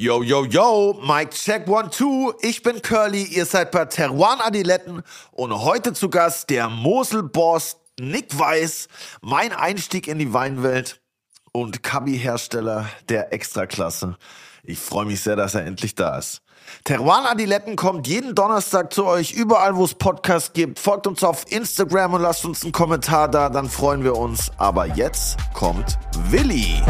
Yo, yo, yo, Mike Check One Two. Ich bin Curly, ihr seid bei Teruan Adiletten und heute zu Gast der Mosel-Boss Nick Weiß, mein Einstieg in die Weinwelt und Kabi-Hersteller der Extraklasse. Ich freue mich sehr, dass er endlich da ist. Teruan Adiletten kommt jeden Donnerstag zu euch, überall wo es Podcasts gibt. Folgt uns auf Instagram und lasst uns einen Kommentar da, dann freuen wir uns. Aber jetzt kommt Willi.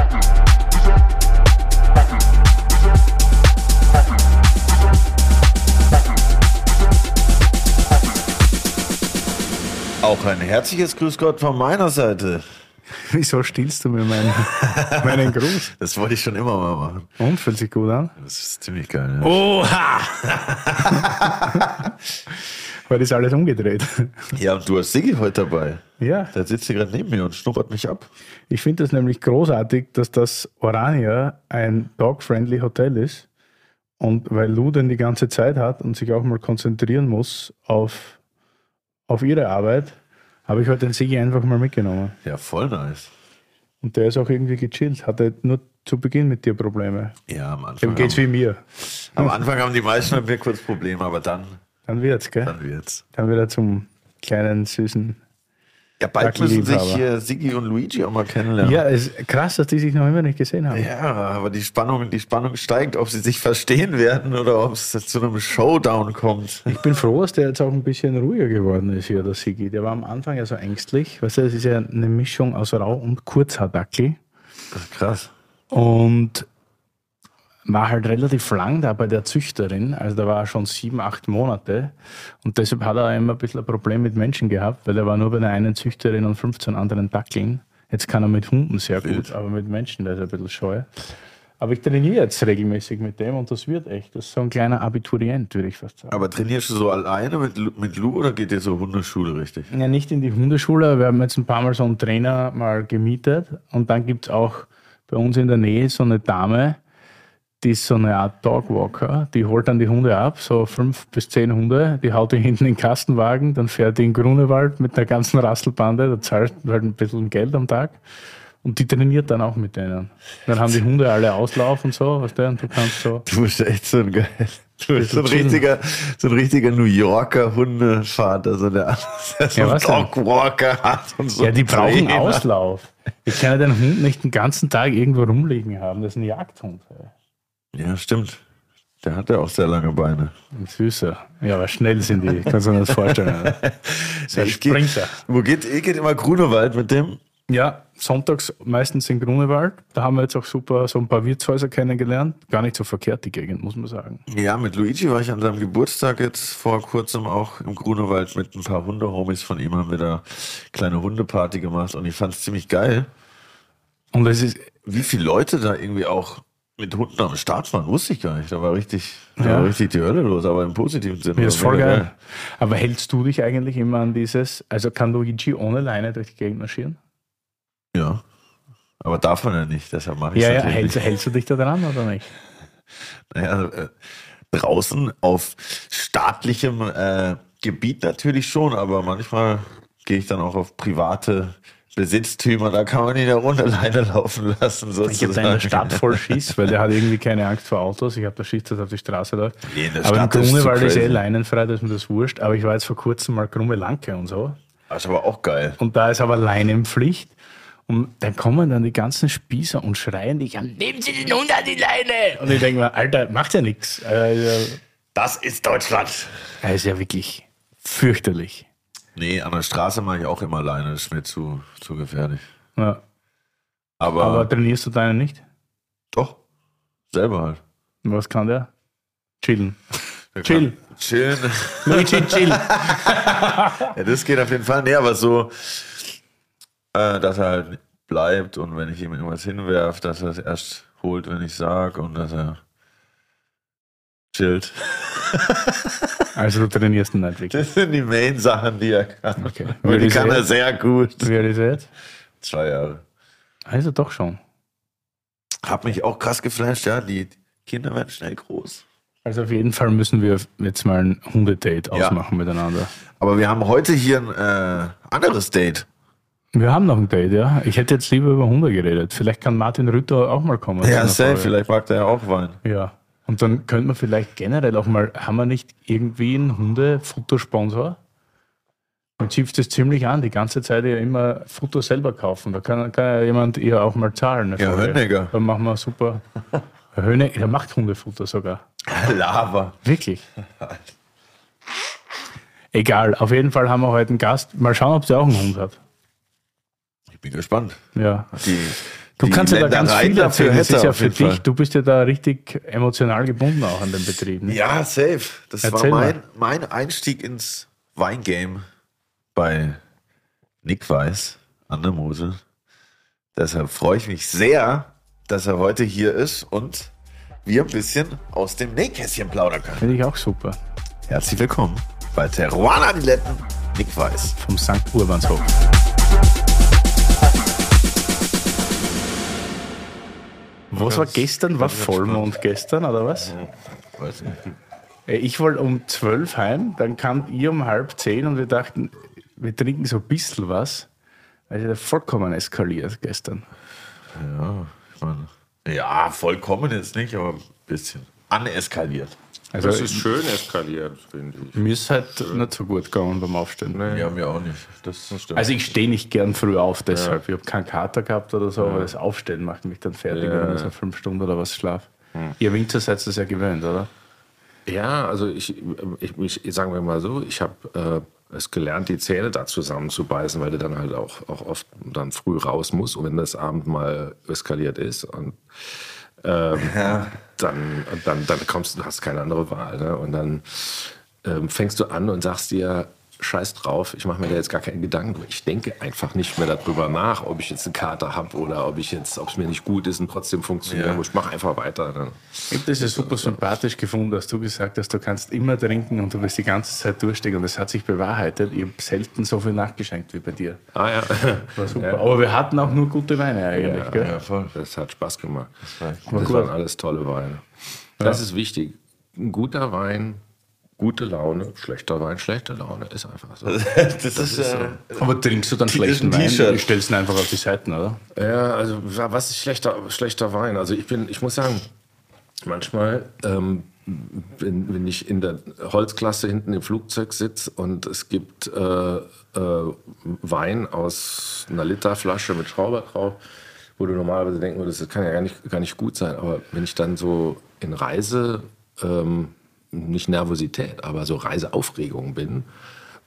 Auch ein herzliches Grüß Gott von meiner Seite. Wieso stiehlst du mir meinen, meinen Gruß? Das wollte ich schon immer mal machen. Und, fühlt sich gut an? Das ist ziemlich geil. Ja. Oha! Heute ist alles umgedreht. Ja, und du hast Siggi heute dabei. Ja. Der sitzt hier gerade neben mir und schnuppert mich ab. Ich finde das nämlich großartig, dass das Orania ein dog-friendly Hotel ist. Und weil Lou den die ganze Zeit hat und sich auch mal konzentrieren muss auf, auf ihre Arbeit, habe ich heute den Sigi einfach mal mitgenommen. Ja, voll nice. Und der ist auch irgendwie gechillt. Hatte nur zu Beginn mit dir Probleme. Ja, am Anfang. Dem geht's haben, wie mir. am Anfang haben die meisten mit mir kurz Probleme, aber dann, Dann wird's, gell? dann wird's. Dann wieder zum kleinen, süßen. Ja, bald müssen sich hier Siggi und Luigi auch mal kennenlernen. Ja, ist krass, dass die sich noch immer nicht gesehen haben. Ja, aber die Spannung, die Spannung steigt, ob sie sich verstehen werden oder ob es zu einem Showdown kommt. Ich bin froh, dass der jetzt auch ein bisschen ruhiger geworden ist hier, der Sigi. Der war am Anfang ja so ängstlich. Weißt du, das ist ja eine Mischung aus Rau- und Kurzhaardackel. Krass. Und war halt relativ lang da bei der Züchterin. Also da war er schon sieben, acht Monate. Und deshalb hat er immer ein bisschen ein Problem mit Menschen gehabt, weil er war nur bei der einen Züchterin und 15 anderen Dackeln. Jetzt kann er mit Hunden sehr gut, Wild. aber mit Menschen, da ist er ein bisschen scheu. Aber ich trainiere jetzt regelmäßig mit dem und das wird echt. Das ist so ein kleiner Abiturient, würde ich fast sagen. Aber trainierst du so alleine mit, Lu- mit Lou oder geht dir so Hundeschule richtig? Ja, nicht in die Hundeschule. Wir haben jetzt ein paar Mal so einen Trainer mal gemietet. Und dann gibt es auch bei uns in der Nähe so eine Dame, die ist so eine Art Dogwalker. Die holt dann die Hunde ab, so fünf bis zehn Hunde. Die haut die hinten in den Kastenwagen, dann fährt die in Grunewald mit einer ganzen Rasselbande. Da zahlt halt ein bisschen Geld am Tag. Und die trainiert dann auch mit denen. Dann haben die Hunde alle Auslauf und so, weißt du, und du kannst so. Du bist echt so ein geil. Du bist so ein richtiger, so ein richtiger New Yorker Hundevater, so der, der so Ja, einen was? Dogwalker hat und so Ja, die brauchen Trainer. Auslauf. Ich kann ja den Hund nicht den ganzen Tag irgendwo rumliegen haben. Das ist ein Jagdhund. ey. Ja, stimmt. Der hat ja auch sehr lange Beine. Ein Süßer. Ja, aber schnell sind die. Kannst du dir das vorstellen. Ein Ich geh- Sprinter. Wo geht, ihr geht immer Grunewald mit dem? Ja, sonntags meistens in Grunewald. Da haben wir jetzt auch super so ein paar Wirtshäuser kennengelernt. Gar nicht so verkehrt, die Gegend, muss man sagen. Ja, mit Luigi war ich an seinem Geburtstag jetzt vor kurzem auch im Grunewald mit ein paar Hundehomies von ihm haben wir da kleine Hundeparty gemacht und ich fand es ziemlich geil, Und es ist, wie viele Leute da irgendwie auch mit Hunden am Start waren, wusste ich gar nicht. Da war richtig, da Ja. war richtig die Hölle los, aber im positiven Sinne. ja, ist voll mega geil. Aber hältst du dich eigentlich immer an dieses, also kann Luigi ohne Leine durch die Gegend marschieren? Ja. Aber darf man ja nicht, deshalb mache ich Ja, es ja, natürlich hältst, hältst du dich da dran oder nicht? Naja, äh, draußen auf staatlichem äh, Gebiet natürlich schon, aber manchmal gehe ich dann auch auf private Besitztümer, da kann man ihn ja runter alleine laufen lassen. Ich habe da in der sozusagen. Stadt voll Schiss, weil der hat irgendwie keine Angst vor Autos. Ich habe da Schiss, dass er auf die Straße läuft. Nee, aber im Stadt ist zu Grunewald ist, eh leinenfrei, da ist mir das wurscht. Aber ich war jetzt vor kurzem mal Krumme Lanke und so. Das ist aber auch geil. Und da ist aber Leinenpflicht. Und dann kommen dann die ganzen Spießer und schreien dich an, nehmen Sie den Hund an die Leine! Und ich denke mir, Alter, macht ja nichts. Er Das ist Deutschland. ist ja wirklich fürchterlich. Nee, an der Straße mache ich auch immer alleine, das ist mir zu, zu gefährlich. Ja. Aber, Aber trainierst du deinen nicht? doch, selber halt. Was kann der? Chillen. Der Chill. kann Chillen. Luigi, chill. Ja, das geht auf jeden Fall. Nee, aber so, äh, dass er halt bleibt und wenn ich ihm irgendwas hinwerfe, dass er es erst holt, wenn ich sag und dass er chillt. Also du trainierst ihn nicht wirklich. Das sind die Main-Sachen, die er kann. Okay. Und die kann er sehr gut. Wie alt ist er jetzt? Zwei Jahre. Also doch schon. Hab mich auch krass geflasht, ja. Die Kinder werden schnell groß. Also auf jeden Fall müssen wir jetzt mal ein Hundedate Ja. ausmachen miteinander. Aber wir haben heute hier ein äh, anderes Date. Wir haben noch ein Date, ja. Ich hätte jetzt lieber über Hunde geredet. Vielleicht kann Martin Rütter auch mal kommen. Ja, safe. Vielleicht mag der ja auch Wein. Ja. Und dann könnte man vielleicht generell auch mal, haben wir nicht irgendwie einen Hundefuttersponsor? Man schiebt es ziemlich an, die ganze Zeit ja immer Futter selber kaufen. Da kann, kann ja jemand ihr auch mal zahlen. Ja, Höneger. Dann machen wir super. Höneger, der macht Hundefutter sogar. Lava. Wirklich. Egal, auf jeden Fall haben wir heute einen Gast. Mal schauen, ob der auch einen Hund hat. Ich bin gespannt. Ja. Die, Du kannst ja da ganz viel dafür. Das ist ja für dich, Fall. du bist ja da richtig emotional gebunden auch an den Betrieb. Ne? Ja, safe. Das Erzähl war mein, mein Einstieg ins Weingame bei Nick Weiß an der Mosel. Deshalb freue ich mich sehr, dass er heute hier ist und wir ein bisschen aus dem Nähkästchen plaudern können. Finde ich auch super. Herzlich willkommen bei Teruana Adiletten, Nick Weiß. Vom St. Urbanshof. Was war gestern? War Vollmond gestern oder was? Weiß nicht. Äh, Ich wollte um 12 heim, dann kam ihr um halb zehn und wir dachten, wir trinken so ein bisschen was. Also vollkommen eskaliert gestern. Ja, ich meine, ja, vollkommen jetzt nicht, aber ein bisschen aneskaliert. Also Das ist schön eskaliert, finde ich. mir ist halt nicht so gut gegangen beim Aufstehen. Ja, mir auch nicht. Das stimmt. Also ich stehe nicht gern früh auf, deshalb. Ich habe keinen Kater gehabt oder so, aber das Aufstehen macht mich dann fertig, Ja. wenn ich so fünf Stunden oder was schlaf. Ihr Winzer seid das ja gewöhnt, oder? Ja, also ich, ich, ich sagen wir mal so, ich habe äh, es gelernt, die Zähne da zusammenzubeißen, weil du dann halt auch, auch oft dann früh raus musst und wenn das Abend mal eskaliert ist und ähm, dann, dann, dann kommst du, hast keine andere Wahl. Ne? Und dann ähm, fängst du an und sagst dir, scheiß drauf, ich mache mir da jetzt gar keinen Gedanken. Ich denke einfach nicht mehr darüber nach, ob ich jetzt eine Karte habe oder ob ich jetzt, ob es mir nicht gut ist und trotzdem funktionieren Ja. muss. Ich mache einfach weiter. Ne? Ich habe das ja super sympathisch gefunden, dass du gesagt hast, du kannst immer trinken und du wirst die ganze Zeit durchstehen. Und das hat sich bewahrheitet. Ich habe selten so viel nachgeschenkt wie bei dir. Ah ja. War super. Aber wir hatten auch nur gute Weine eigentlich, Ja, gell? ja, voll. Das hat Spaß gemacht. war Das waren alles tolle Weine. Das ist wichtig. Ein guter Wein, gute Laune, schlechter Wein, schlechte Laune. Ist einfach so. Das, ist, äh, Aber trinkst du dann ist schlechten Wein? T-Shirt. Ich stell's ihn einfach auf die Seiten, oder? Ja, also wa- was ist schlechter, schlechter Wein? Also ich bin, ich muss sagen, manchmal, ähm, wenn, wenn ich in der Holzklasse hinten im Flugzeug sitze und es gibt äh, äh, Wein aus einer Literflasche mit Schrauber drauf, wo du normalerweise denken würdest, das kann ja gar nicht, gar nicht gut sein. Aber wenn ich dann so in Reise, ähm, nicht Nervosität, aber so Reiseaufregung bin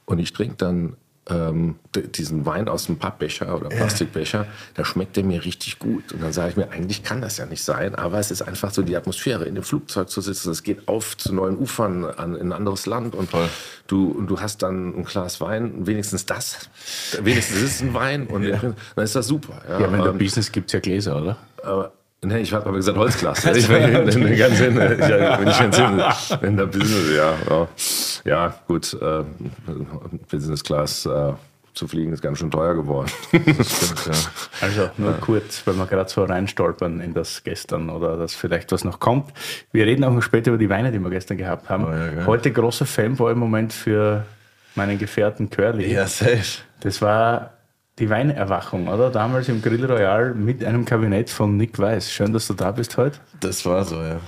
und ich trinke dann ähm, diesen Wein aus dem Pappbecher oder Plastikbecher, da schmeckt der mir richtig gut. Und dann sage ich mir, eigentlich kann das ja nicht sein, aber es ist einfach so die Atmosphäre, in dem Flugzeug zu sitzen. Es geht auf zu neuen Ufern an, in ein anderes Land und du, und du hast dann ein Glas Wein, wenigstens das, wenigstens ist es ein Wein und dann ist das super. Ja, Ja, wenn der Ähm, Business gibt's ja Gläser, oder? aber, nee, ich habe gesagt Holzglas. Ich bin in, in, ganz in, ich, ich ganz in, in der Business, ja. Ja, ja gut, äh, Business Class äh, zu fliegen ist ganz schön teuer geworden. stimmt, ja. Also nur kurz, weil wir gerade so reinstolpern in das gestern oder dass vielleicht was noch kommt. Wir reden auch noch später über die Weine, die wir gestern gehabt haben. Oh ja. Heute großer Fanboy im Moment für meinen Gefährten Curly. ja, safe. Das war die Weinerwachung, oder? Damals im Grill Royal mit einem Kabinett von Nick Weiß. Schön, dass du da bist heute. Das war so, ja.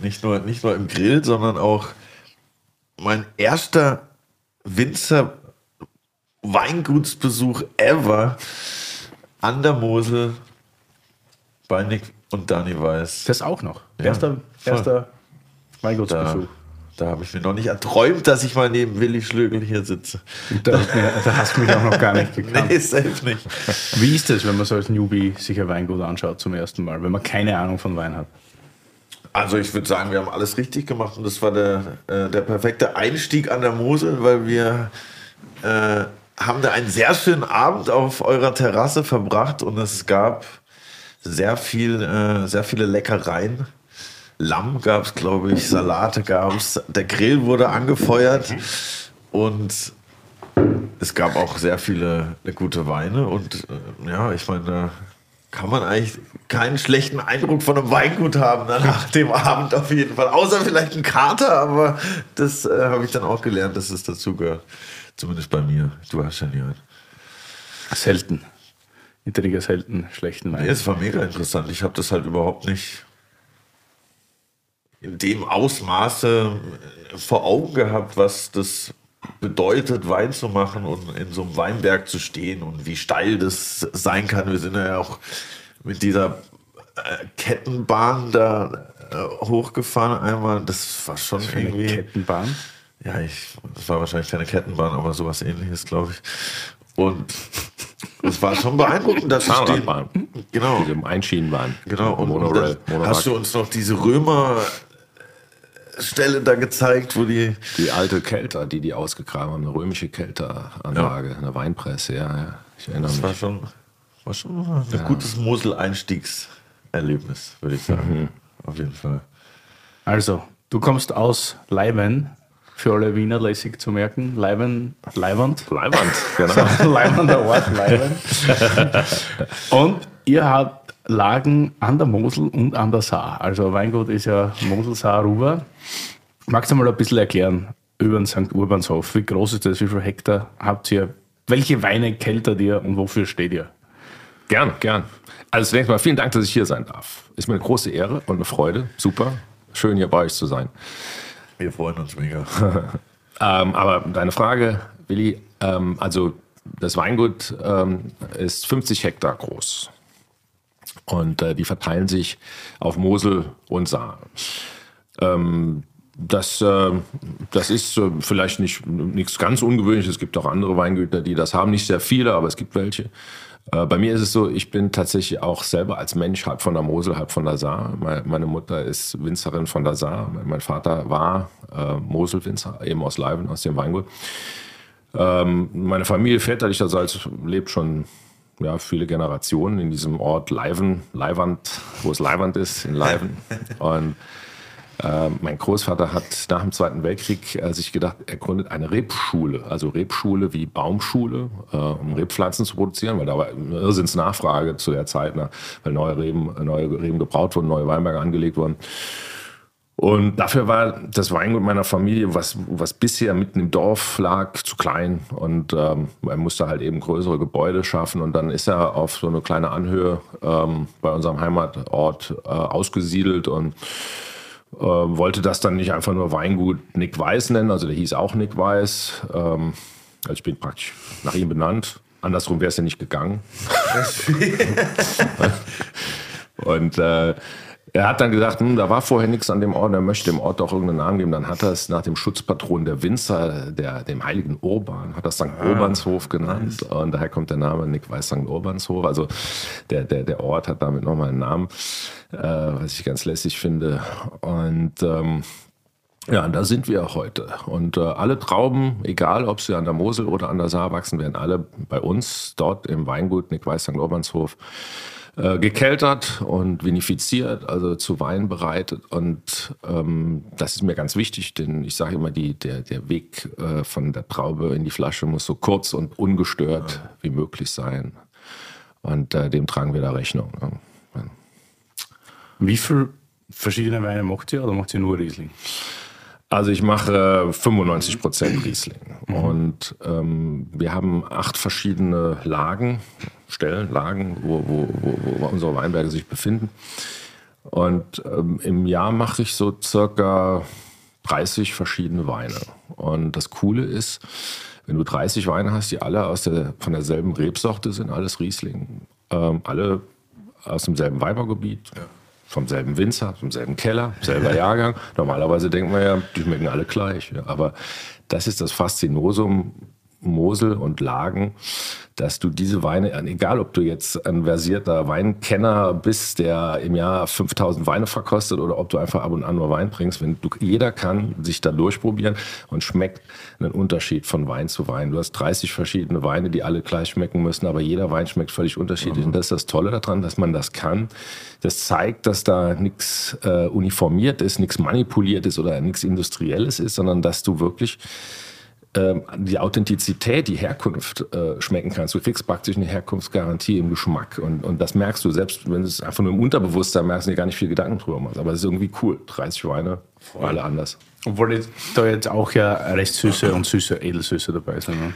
Nicht nur, nicht nur im Grill, sondern auch mein erster Winzer Weingutsbesuch ever an der Mosel bei Nick und Dani Weiß. Das auch noch. Ja, erster erster Weingutsbesuch. da habe ich mir noch nicht erträumt, dass ich mal neben Willi Schlögel hier sitze. Da, da hast du mich auch noch gar nicht gekannt. Nee, safe nicht. Wie ist das, wenn man so als Newbie sich ein Weingut anschaut zum ersten Mal, wenn man keine Ahnung von Wein hat? Also ich würde sagen, wir haben alles richtig gemacht und das war der, äh, der perfekte Einstieg an der Mosel, weil wir äh, haben da einen sehr schönen Abend auf eurer Terrasse verbracht und es gab sehr viel, äh, sehr viele Leckereien. Lamm gab es, glaube ich, Salate gab es, der Grill wurde angefeuert und es gab auch sehr viele äh, gute Weine und äh, ja, ich meine, da kann man eigentlich keinen schlechten Eindruck von einem Weingut haben ne, nach dem Abend auf jeden Fall. Außer vielleicht ein Kater, aber das äh, habe ich dann auch gelernt, dass es dazugehört. Zumindest bei mir. Du hast ja nie einen. selten. Ich trinke selten schlechten Wein. Nee, es war mega interessant. Ich habe das halt überhaupt nicht in dem Ausmaße vor Augen gehabt, was das bedeutet, Wein zu machen und in so einem Weinberg zu stehen und wie steil das sein kann. Wir sind ja auch mit dieser äh, Kettenbahn da äh, hochgefahren einmal. Das war schon eine irgendwie. Kettenbahn. Ja, ich, das war wahrscheinlich keine Kettenbahn, aber sowas ähnliches, glaube ich. Und es war schon beeindruckend, dass den, Zahnradbahn. genau, Diese Einschienenbahn. genau. Und, Monorail. Monorail. hast du uns noch diese Römer Stelle da gezeigt, wo die Die alte Kelter, die die ausgegraben haben, eine römische Kelteranlage, eine Weinpresse, ja, ja. Ich erinnere das mich. war schon, war schon ein gutes Mosel-Einstiegserlebnis, würde ich sagen. Auf jeden Fall. Also, du kommst aus Leiben, für alle Wiener lässig zu merken. Leiben, Leiband. Leiband, genau. Leibender Ort, Leiben. Und ihr habt Lagen an der Mosel und an der Saar. Also Weingut ist ja Mosel, Saar, Ruhr. Magst du mal ein bisschen erklären über den St. Urbanshof? Wie groß ist das? Wie viele Hektar habt ihr? Welche Weine keltert ihr und wofür steht ihr? Gern, gern. Also zunächst mal vielen Dank, dass ich hier sein darf. Ist mir eine große Ehre und eine Freude. Super. Schön hier bei euch zu sein. Wir freuen uns mega. Ähm, aber deine Frage, Willi, ähm, also das Weingut ähm, ist 50 Hektar groß. Und äh, die verteilen sich auf Mosel und Saar. Ähm, das, äh, das ist äh, vielleicht nicht nichts ganz Ungewöhnliches. Es gibt auch andere Weingüter, die das haben. Nicht sehr viele, aber es gibt welche. Äh, bei mir ist es so, ich bin tatsächlich auch selber als Mensch halb von der Mosel, halb von der Saar. Meine, Mutter ist Winzerin von der Saar. Mein Vater war Moselwinzer, eben aus Leiben, aus dem Weingut. Ähm, meine Familie väterlicherseits lebt schon ja, viele Generationen in diesem Ort Leiven, Leiwand, wo es Leiwand ist, in Leiven. Und äh, mein Großvater hat nach dem Zweiten Weltkrieg äh, sich gedacht, er gründet eine Rebschule, also Rebschule wie Baumschule, äh, um Rebpflanzen zu produzieren, weil da war eine Irrsinnsnachfrage zu der Zeit, ne, weil neue Reben, neue Reben gebraut wurden, neue Weinberge angelegt wurden. Und dafür war das Weingut meiner Familie, was, was bisher mitten im Dorf lag, zu klein. Und ähm, man musste halt eben größere Gebäude schaffen. Und dann ist er auf so eine kleine Anhöhe ähm, bei unserem Heimatort äh, ausgesiedelt und äh, wollte das dann nicht einfach nur Weingut Nick Weiß nennen. Also der hieß auch Nick Weiß. Ähm, also ich bin praktisch nach ihm benannt. Andersrum wäre es ja nicht gegangen. Und äh, er hat dann gesagt, hm, da war vorher nichts an dem Ort, er möchte dem Ort auch irgendeinen Namen geben. Dann hat er es nach dem Schutzpatron der Winzer, der, dem heiligen Urban, hat das St. Urbanshof genannt. Und daher kommt der Name Nick Weiß St. Urbanshof. Also der, der, der Ort hat damit nochmal einen Namen, äh, was ich ganz lässig finde. Und ähm, ja, und da sind wir auch heute. Und äh, alle Trauben, egal ob sie an der Mosel oder an der Saar wachsen, werden alle bei uns dort im Weingut Nick Weiß St. Urbanshof äh, gekeltert und vinifiziert, also zu Wein bereitet. Und ähm, das ist mir ganz wichtig, denn ich sage immer, die, der, der Weg äh, von der Traube in die Flasche muss so kurz und ungestört wie möglich sein. Und äh, dem tragen wir da Rechnung. Ne? Wie viele verschiedene Weine macht ihr oder macht ihr nur Riesling? Also ich mache äh, 95 Prozent Riesling und ähm, wir haben acht verschiedene Lagen, Stellen, Lagen, wo, wo, wo, wo unsere Weinberge sich befinden. Und ähm, im Jahr mache ich so circa 30 verschiedene Weine. Und das Coole ist, wenn du 30 Weine hast, die alle aus der, von derselben Rebsorte sind, alles Riesling, ähm, alle aus demselben Weinbaugebiet, vom selben Winzer, vom selben Keller, selber Jahrgang. Normalerweise denkt man ja, die schmecken alle gleich. Ja. Aber das ist das Faszinosum Mosel und Lagen, dass du diese Weine, egal ob du jetzt ein versierter Weinkenner bist, der im Jahr 5000 Weine verkostet oder ob du einfach ab und an nur Wein bringst, wenn du, jeder kann sich da durchprobieren und schmeckt einen Unterschied von Wein zu Wein. Du hast 30 verschiedene Weine, die alle gleich schmecken müssen, aber jeder Wein schmeckt völlig unterschiedlich. Und das ist das Tolle daran, dass man das kann. Das zeigt, dass da nichts äh, uniformiert ist, nichts manipuliert ist oder nichts Industrielles ist, sondern dass du wirklich die Authentizität, die Herkunft äh, schmecken kannst. Du kriegst praktisch eine Herkunftsgarantie im Geschmack. Und, und das merkst du, selbst wenn du es einfach nur im Unterbewusstsein merkst, dir gar nicht viel Gedanken drüber machst. Aber es ist irgendwie cool. 30 Weine, alle anders. Obwohl da jetzt auch ja recht süße und süße Edelsüße dabei sind. Ne?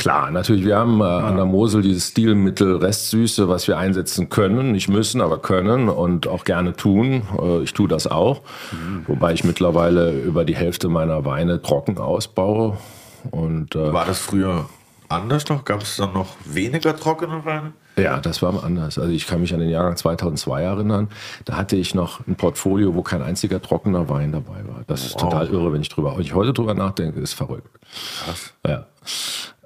Klar, natürlich, wir haben äh, an der Mosel dieses Stilmittel Restsüße, was wir einsetzen können, nicht müssen, aber können und auch gerne tun. Äh, ich tue das auch, mhm. wobei ich mittlerweile über die Hälfte meiner Weine trocken ausbaue. Und, äh, War das früher anders noch? Gab es dann noch weniger trockene Weine? Ja, das war anders. Also ich kann mich an den Jahrgang 2002 erinnern. Da hatte ich noch ein Portfolio, wo kein einziger trockener Wein dabei war. Das ist wow. total irre, wenn ich drüber, wenn ich heute drüber nachdenke, ist verrückt. Krass. Ja.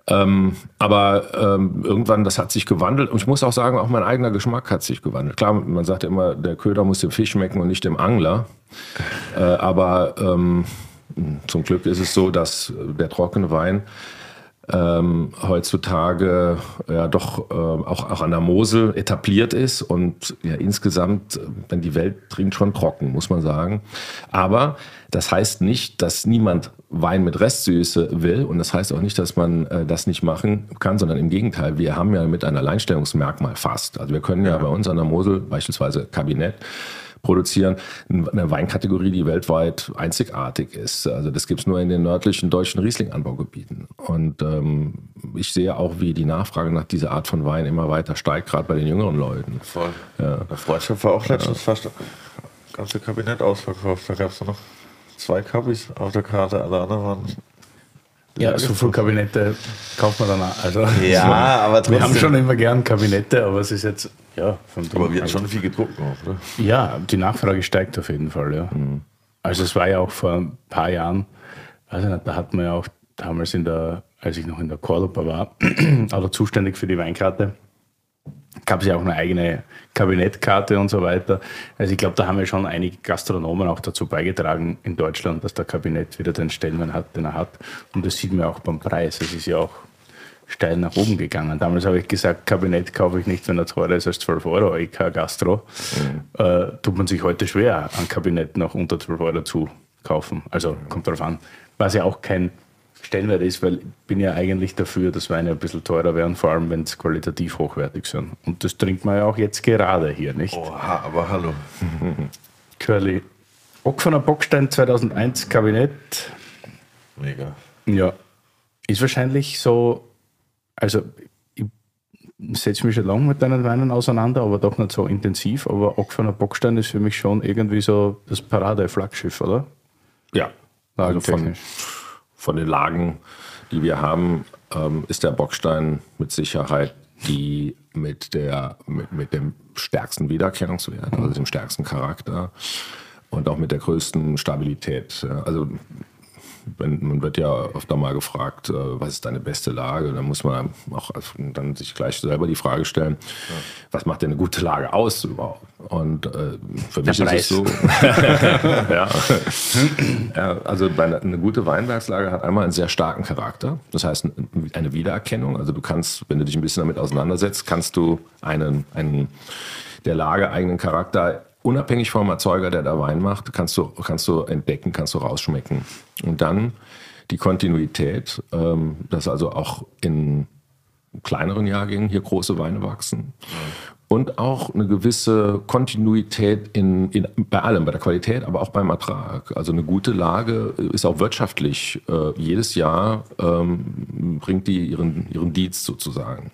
Ähm, aber ähm, irgendwann, das hat sich gewandelt. Und ich muss auch sagen, auch mein eigener Geschmack hat sich gewandelt. Klar, man sagt immer, der Köder muss dem Fisch schmecken und nicht dem Angler. Äh, aber ähm, zum Glück ist es so, dass der trockene Wein ähm, heutzutage ja doch äh, auch, auch an der Mosel etabliert ist und ja insgesamt, wenn die Welt trinkt, schon trocken, muss man sagen. Aber das heißt nicht, dass niemand Wein mit Restsüße will und das heißt auch nicht, dass man äh, das nicht machen kann, sondern im Gegenteil, wir haben ja mit ein Alleinstellungsmerkmal fast. Also wir können ja, ja bei uns an der Mosel beispielsweise Kabinett produzieren. Eine Weinkategorie, die weltweit einzigartig ist. Also das gibt es nur in den nördlichen deutschen Riesling-Anbaugebieten. Und ähm, ich sehe auch, wie die Nachfrage nach dieser Art von Wein immer weiter steigt, gerade bei den jüngeren Leuten. Voll. Ja. Der Freundschaft war auch letztens ja. fast das ganze Kabinett ausverkauft. Da gab es noch zwei Kabis auf der Karte, alle anderen waren ja, so viele Kabinette kauft man dann auch. Also, ja, so, aber trotzdem. Wir haben schon immer gern Kabinette, aber es ist jetzt, ja. aber wird schon viel gedruckt auch, oder? Ja, die Nachfrage steigt auf jeden Fall, ja. Mhm. Also es war ja auch vor ein paar Jahren, weiß nicht, da hat man ja auch damals in der, als ich noch in der Cordoba war, oder zuständig für die Weinkarte, gab es ja auch eine eigene Kabinettkarte und so weiter. Also ich glaube, da haben ja schon einige Gastronomen auch dazu beigetragen in Deutschland, dass der Kabinett wieder den Stellenwert hat, den er hat. Und das sieht man auch beim Preis. Es ist ja auch steil nach oben gegangen. Damals habe ich gesagt, Kabinett kaufe ich nicht, wenn er teurer ist als 12 Euro, ich kein Gastro. Mhm. Äh, tut man sich heute schwer, ein Kabinett noch unter 12 Euro zu kaufen. Also kommt darauf an. Was ja auch kein Stellenwert ist, weil ich bin ja eigentlich dafür, dass Weine ein bisschen teurer werden, vor allem wenn es qualitativ hochwertig sind. Und das trinkt man ja auch jetzt gerade hier, nicht? Oha, aber hallo. Curly. Bock von der Bockstein 2001 Kabinett. Mega. Ja. Ist wahrscheinlich so, also ich setze mich schon lange mit deinen Weinen auseinander, aber doch nicht so intensiv. Aber Ock von der Bockstein ist für mich schon irgendwie so das Parade-Flaggschiff, oder? Ja. Also von, von den Lagen, die wir haben, ähm, ist der Bockstein mit Sicherheit die mit, der, mit, mit dem stärksten Wiedererkennungswert, also dem stärksten Charakter und auch mit der größten Stabilität. Also man wird ja öfter mal gefragt, äh, was ist deine beste Lage? Dann muss man auch dann sich gleich selber die Frage stellen, ja. was macht denn eine gute Lage aus überhaupt? Und äh, für mich ist es so. ja. ja. also eine, eine gute Weinbergslage hat einmal einen sehr starken Charakter. Das heißt eine Wiedererkennung. Also du kannst, wenn du dich ein bisschen damit auseinandersetzt, kannst du einen, einen der Lage eigenen Charakter unabhängig vom Erzeuger, der da Wein macht, kannst du, kannst du entdecken, kannst du rausschmecken. Und dann die Kontinuität, ähm, dass also auch in kleineren Jahrgängen hier große Weine wachsen. Und auch eine gewisse Kontinuität in, in, bei allem, bei der Qualität, aber auch beim Ertrag. Also eine gute Lage ist auch wirtschaftlich. Äh, jedes Jahr ähm, bringt die ihren, ihren Dienst sozusagen.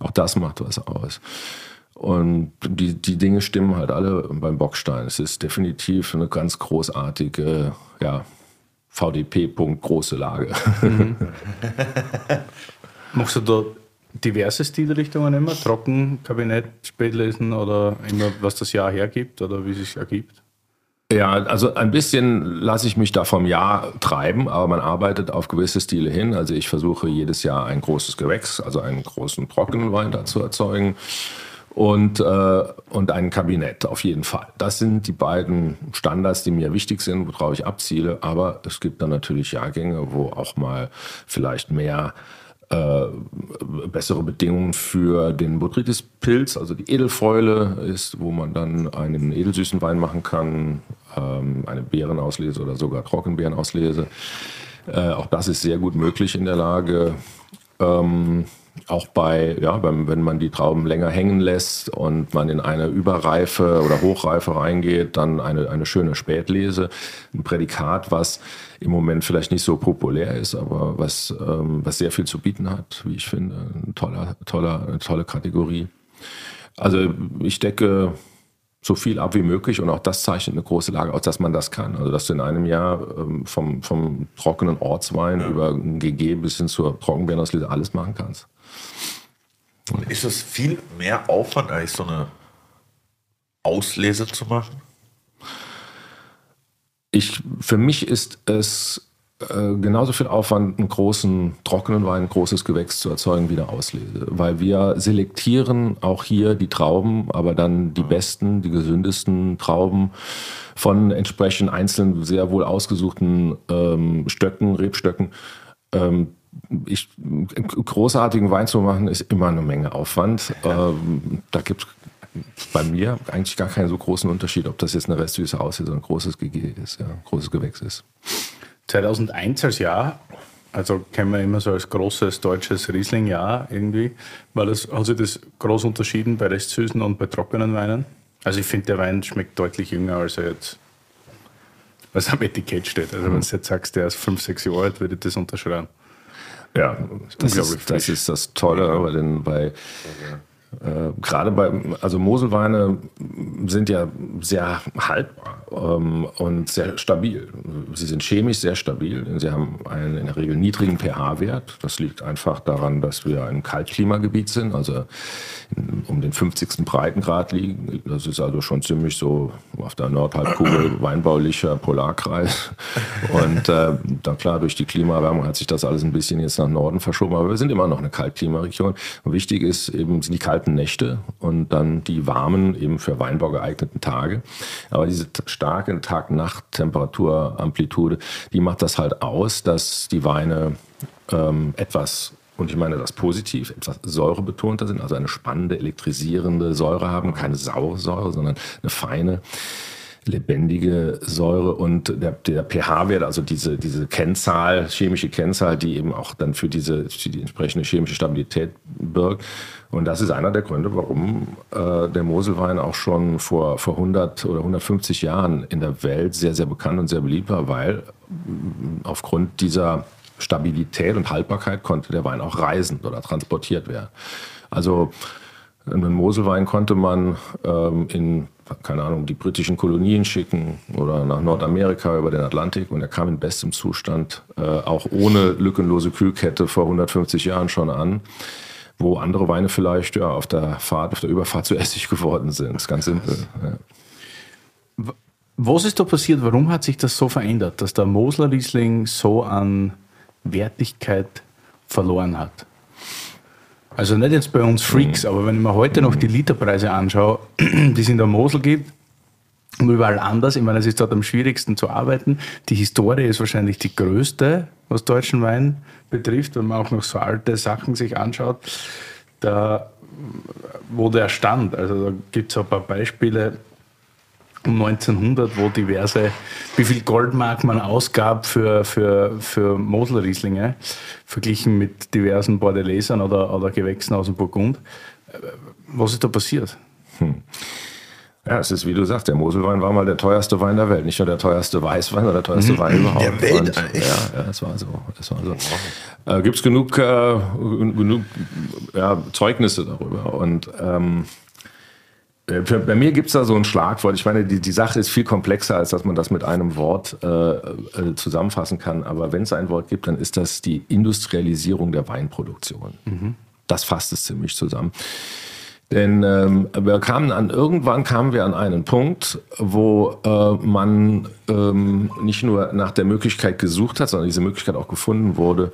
Auch das macht was aus. Und die, die Dinge stimmen halt alle beim Bockstein. Es ist definitiv eine ganz großartige, ja, VDP-Punkt, große Lage. Mhm. Machst du da diverse Stilrichtungen immer? Trocken, Kabinett, Spätlesen oder immer, was das Jahr hergibt oder wie es sich ergibt? Ja, also ein bisschen lasse ich mich da vom Jahr treiben, aber man arbeitet auf gewisse Stile hin. Also ich versuche jedes Jahr ein großes Gewächs, also einen großen trockenen Wein da zu erzeugen und, äh, und ein Kabinett auf jeden Fall. Das sind die beiden Standards, die mir wichtig sind, worauf ich abziele. Aber es gibt dann natürlich Jahrgänge, wo auch mal vielleicht mehr äh, bessere Bedingungen für den Botrytis-Pilz, also die Edelfäule ist, wo man dann einen edelsüßen Wein machen kann, ähm, eine Beerenauslese oder sogar Trockenbeerenauslese. Äh, auch das ist sehr gut möglich in der Lage. Ähm, auch bei, ja, beim, wenn man die Trauben länger hängen lässt und man in eine Überreife oder Hochreife reingeht, dann eine, eine schöne Spätlese. Ein Prädikat, was im Moment vielleicht nicht so populär ist, aber was, ähm, was sehr viel zu bieten hat, wie ich finde. Ein toller, toller, eine tolle Kategorie. Also ich decke so viel ab wie möglich und auch das zeichnet eine große Lage aus, dass man das kann. Also dass du in einem Jahr ähm, vom, vom trockenen Ortswein ja. über ein GG bis hin zur Trockenbeerenauslese alles machen kannst. Und ist es viel mehr Aufwand, eigentlich so eine Auslese zu machen? Ich, für mich ist es äh, genauso viel Aufwand, einen großen trockenen Wein, ein großes Gewächs zu erzeugen wie eine Auslese. Weil wir selektieren auch hier die Trauben, aber dann die besten, die gesündesten Trauben von entsprechend einzelnen, sehr wohl ausgesuchten ähm, Stöcken, Rebstöcken. Ähm, ich, großartigen Wein zu machen, ist immer eine Menge Aufwand. Ähm, da gibt es bei mir eigentlich gar keinen so großen Unterschied, ob das jetzt eine Restsüße aussieht oder ein großes GG ist, ja, ein großes Gewächs ist. 2001 als Jahr, also kennen wir immer so als großes deutsches Riesling-Jahr irgendwie, war das, hat sich das groß unterschieden bei Restsüßen und bei trockenen Weinen? Also ich finde, der Wein schmeckt deutlich jünger, als er jetzt was am Etikett steht. Also wenn du jetzt sagst, der ist fünf, sechs Jahre alt, würde ich das unterschreiben. Ja, das ist, das ist, das Tolle, aber denn bei äh, gerade bei, also Moselweine sind ja sehr haltbar ähm, und sehr stabil. Sie sind chemisch sehr stabil. Sie haben einen in der Regel niedrigen pH-Wert. Das liegt einfach daran, dass wir ein Kaltklimagebiet sind, also in, um den 50. Breitengrad liegen. Das ist also schon ziemlich so auf der Nordhalbkugel weinbaulicher Polarkreis. Und äh, dann klar, durch die Klimaerwärmung hat sich das alles ein bisschen jetzt nach Norden verschoben, aber wir sind immer noch eine Kaltklimaregion. Und wichtig ist eben, sind die kalten kalten Nächte und dann die warmen, eben für Weinbau geeigneten Tage. Aber diese starke Tag-Nacht-Temperaturamplitude, die macht das halt aus, dass die Weine ähm, etwas und ich meine das positiv, etwas säurebetonter sind, also eine spannende, elektrisierende Säure haben, keine saure Säure, sondern eine feine, lebendige Säure und der, der pH-Wert, also diese, diese Kennzahl, chemische Kennzahl, die eben auch dann für diese für die entsprechende chemische Stabilität birgt. Und das ist einer der Gründe, warum äh, der Moselwein auch schon vor, vor 100 oder 150 Jahren in der Welt sehr, sehr bekannt und sehr beliebt war, weil mm, aufgrund dieser Stabilität und Haltbarkeit konnte der Wein auch reisen oder transportiert werden. Also einen Moselwein konnte man ähm, in, keine Ahnung, die britischen Kolonien schicken oder nach Nordamerika über den Atlantik und er kam in bestem Zustand, äh, auch ohne lückenlose Kühlkette vor 150 Jahren schon an wo andere Weine vielleicht ja, auf der Fahrt, auf der Überfahrt zu Essig geworden sind. Das ist ganz simpel. Ja. Was ist da passiert? Warum hat sich das so verändert, dass der Mosler Riesling so an Wertigkeit verloren hat? Also nicht jetzt bei uns Freaks, mhm. aber wenn ich mir heute noch die Literpreise anschaue, die es in der Mosel gibt, und überall anders. Ich meine, es ist dort am schwierigsten zu arbeiten. Die Historie ist wahrscheinlich die größte, was deutschen Wein betrifft, wenn man auch noch so alte Sachen sich anschaut. Da, wo der stand, also da gibt es ein paar Beispiele um 1900, wo diverse, wie viel Goldmark man ausgab für, für, für Moselrieslinge, verglichen mit diversen Bordelesern oder, oder Gewächsen aus dem Burgund. Was ist da passiert? Hm. Ja, es ist wie du sagst, der Moselwein war mal der teuerste Wein der Welt. Nicht nur der teuerste Weißwein, sondern der teuerste mhm. Wein überhaupt. Der Welt Und. Ja, ja, das war so. Das war so. Äh, Gibt es genug, äh, genug ja, Zeugnisse darüber. Und ähm, äh, für, bei mir gibt es da so ein Schlagwort. Ich meine, die, die Sache ist viel komplexer, als dass man das mit einem Wort äh, äh zusammenfassen kann. Aber wenn es ein Wort gibt, dann ist das die Industrialisierung der Weinproduktion. Mhm. Das fasst es ziemlich zusammen. Denn ähm, wir kamen an, irgendwann kamen wir an einen Punkt, wo äh, man ähm, nicht nur nach der Möglichkeit gesucht hat, sondern diese Möglichkeit auch gefunden wurde,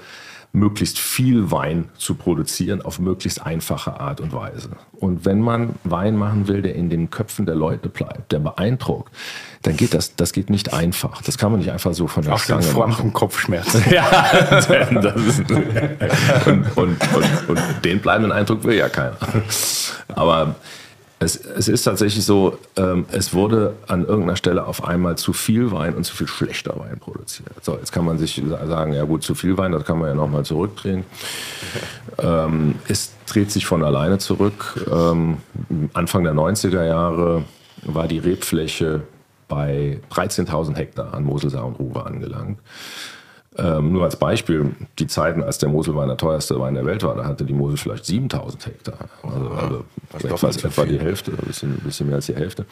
möglichst viel Wein zu produzieren auf möglichst einfache Art und Weise. Und wenn man Wein machen will, der in den Köpfen der Leute bleibt, der beeindruckt, dann geht das, das geht nicht einfach. Das kann man nicht einfach so von der Auch Stange in Form von Kopfschmerzen. ja, das ist, und, und, und, und den bleibenden Eindruck will ja keiner. Aber Es, es ist tatsächlich so, ähm, es wurde an irgendeiner Stelle auf einmal zu viel Wein und zu viel schlechter Wein produziert. So, jetzt kann man sich sagen, ja gut, zu viel Wein, das kann man ja nochmal zurückdrehen. ähm, es dreht sich von alleine zurück. Ähm, Anfang der 90er Jahre war die Rebfläche bei 13.000 Hektar an Moselsaar und Ruhr angelangt. Ähm, nur als Beispiel, die Zeiten, als der Moselwein der teuerste Wein der Welt war, da hatte die Mosel vielleicht 7000 Hektar. Also, also etwa, etwa die Hälfte, ein bisschen, ein bisschen mehr als die Hälfte.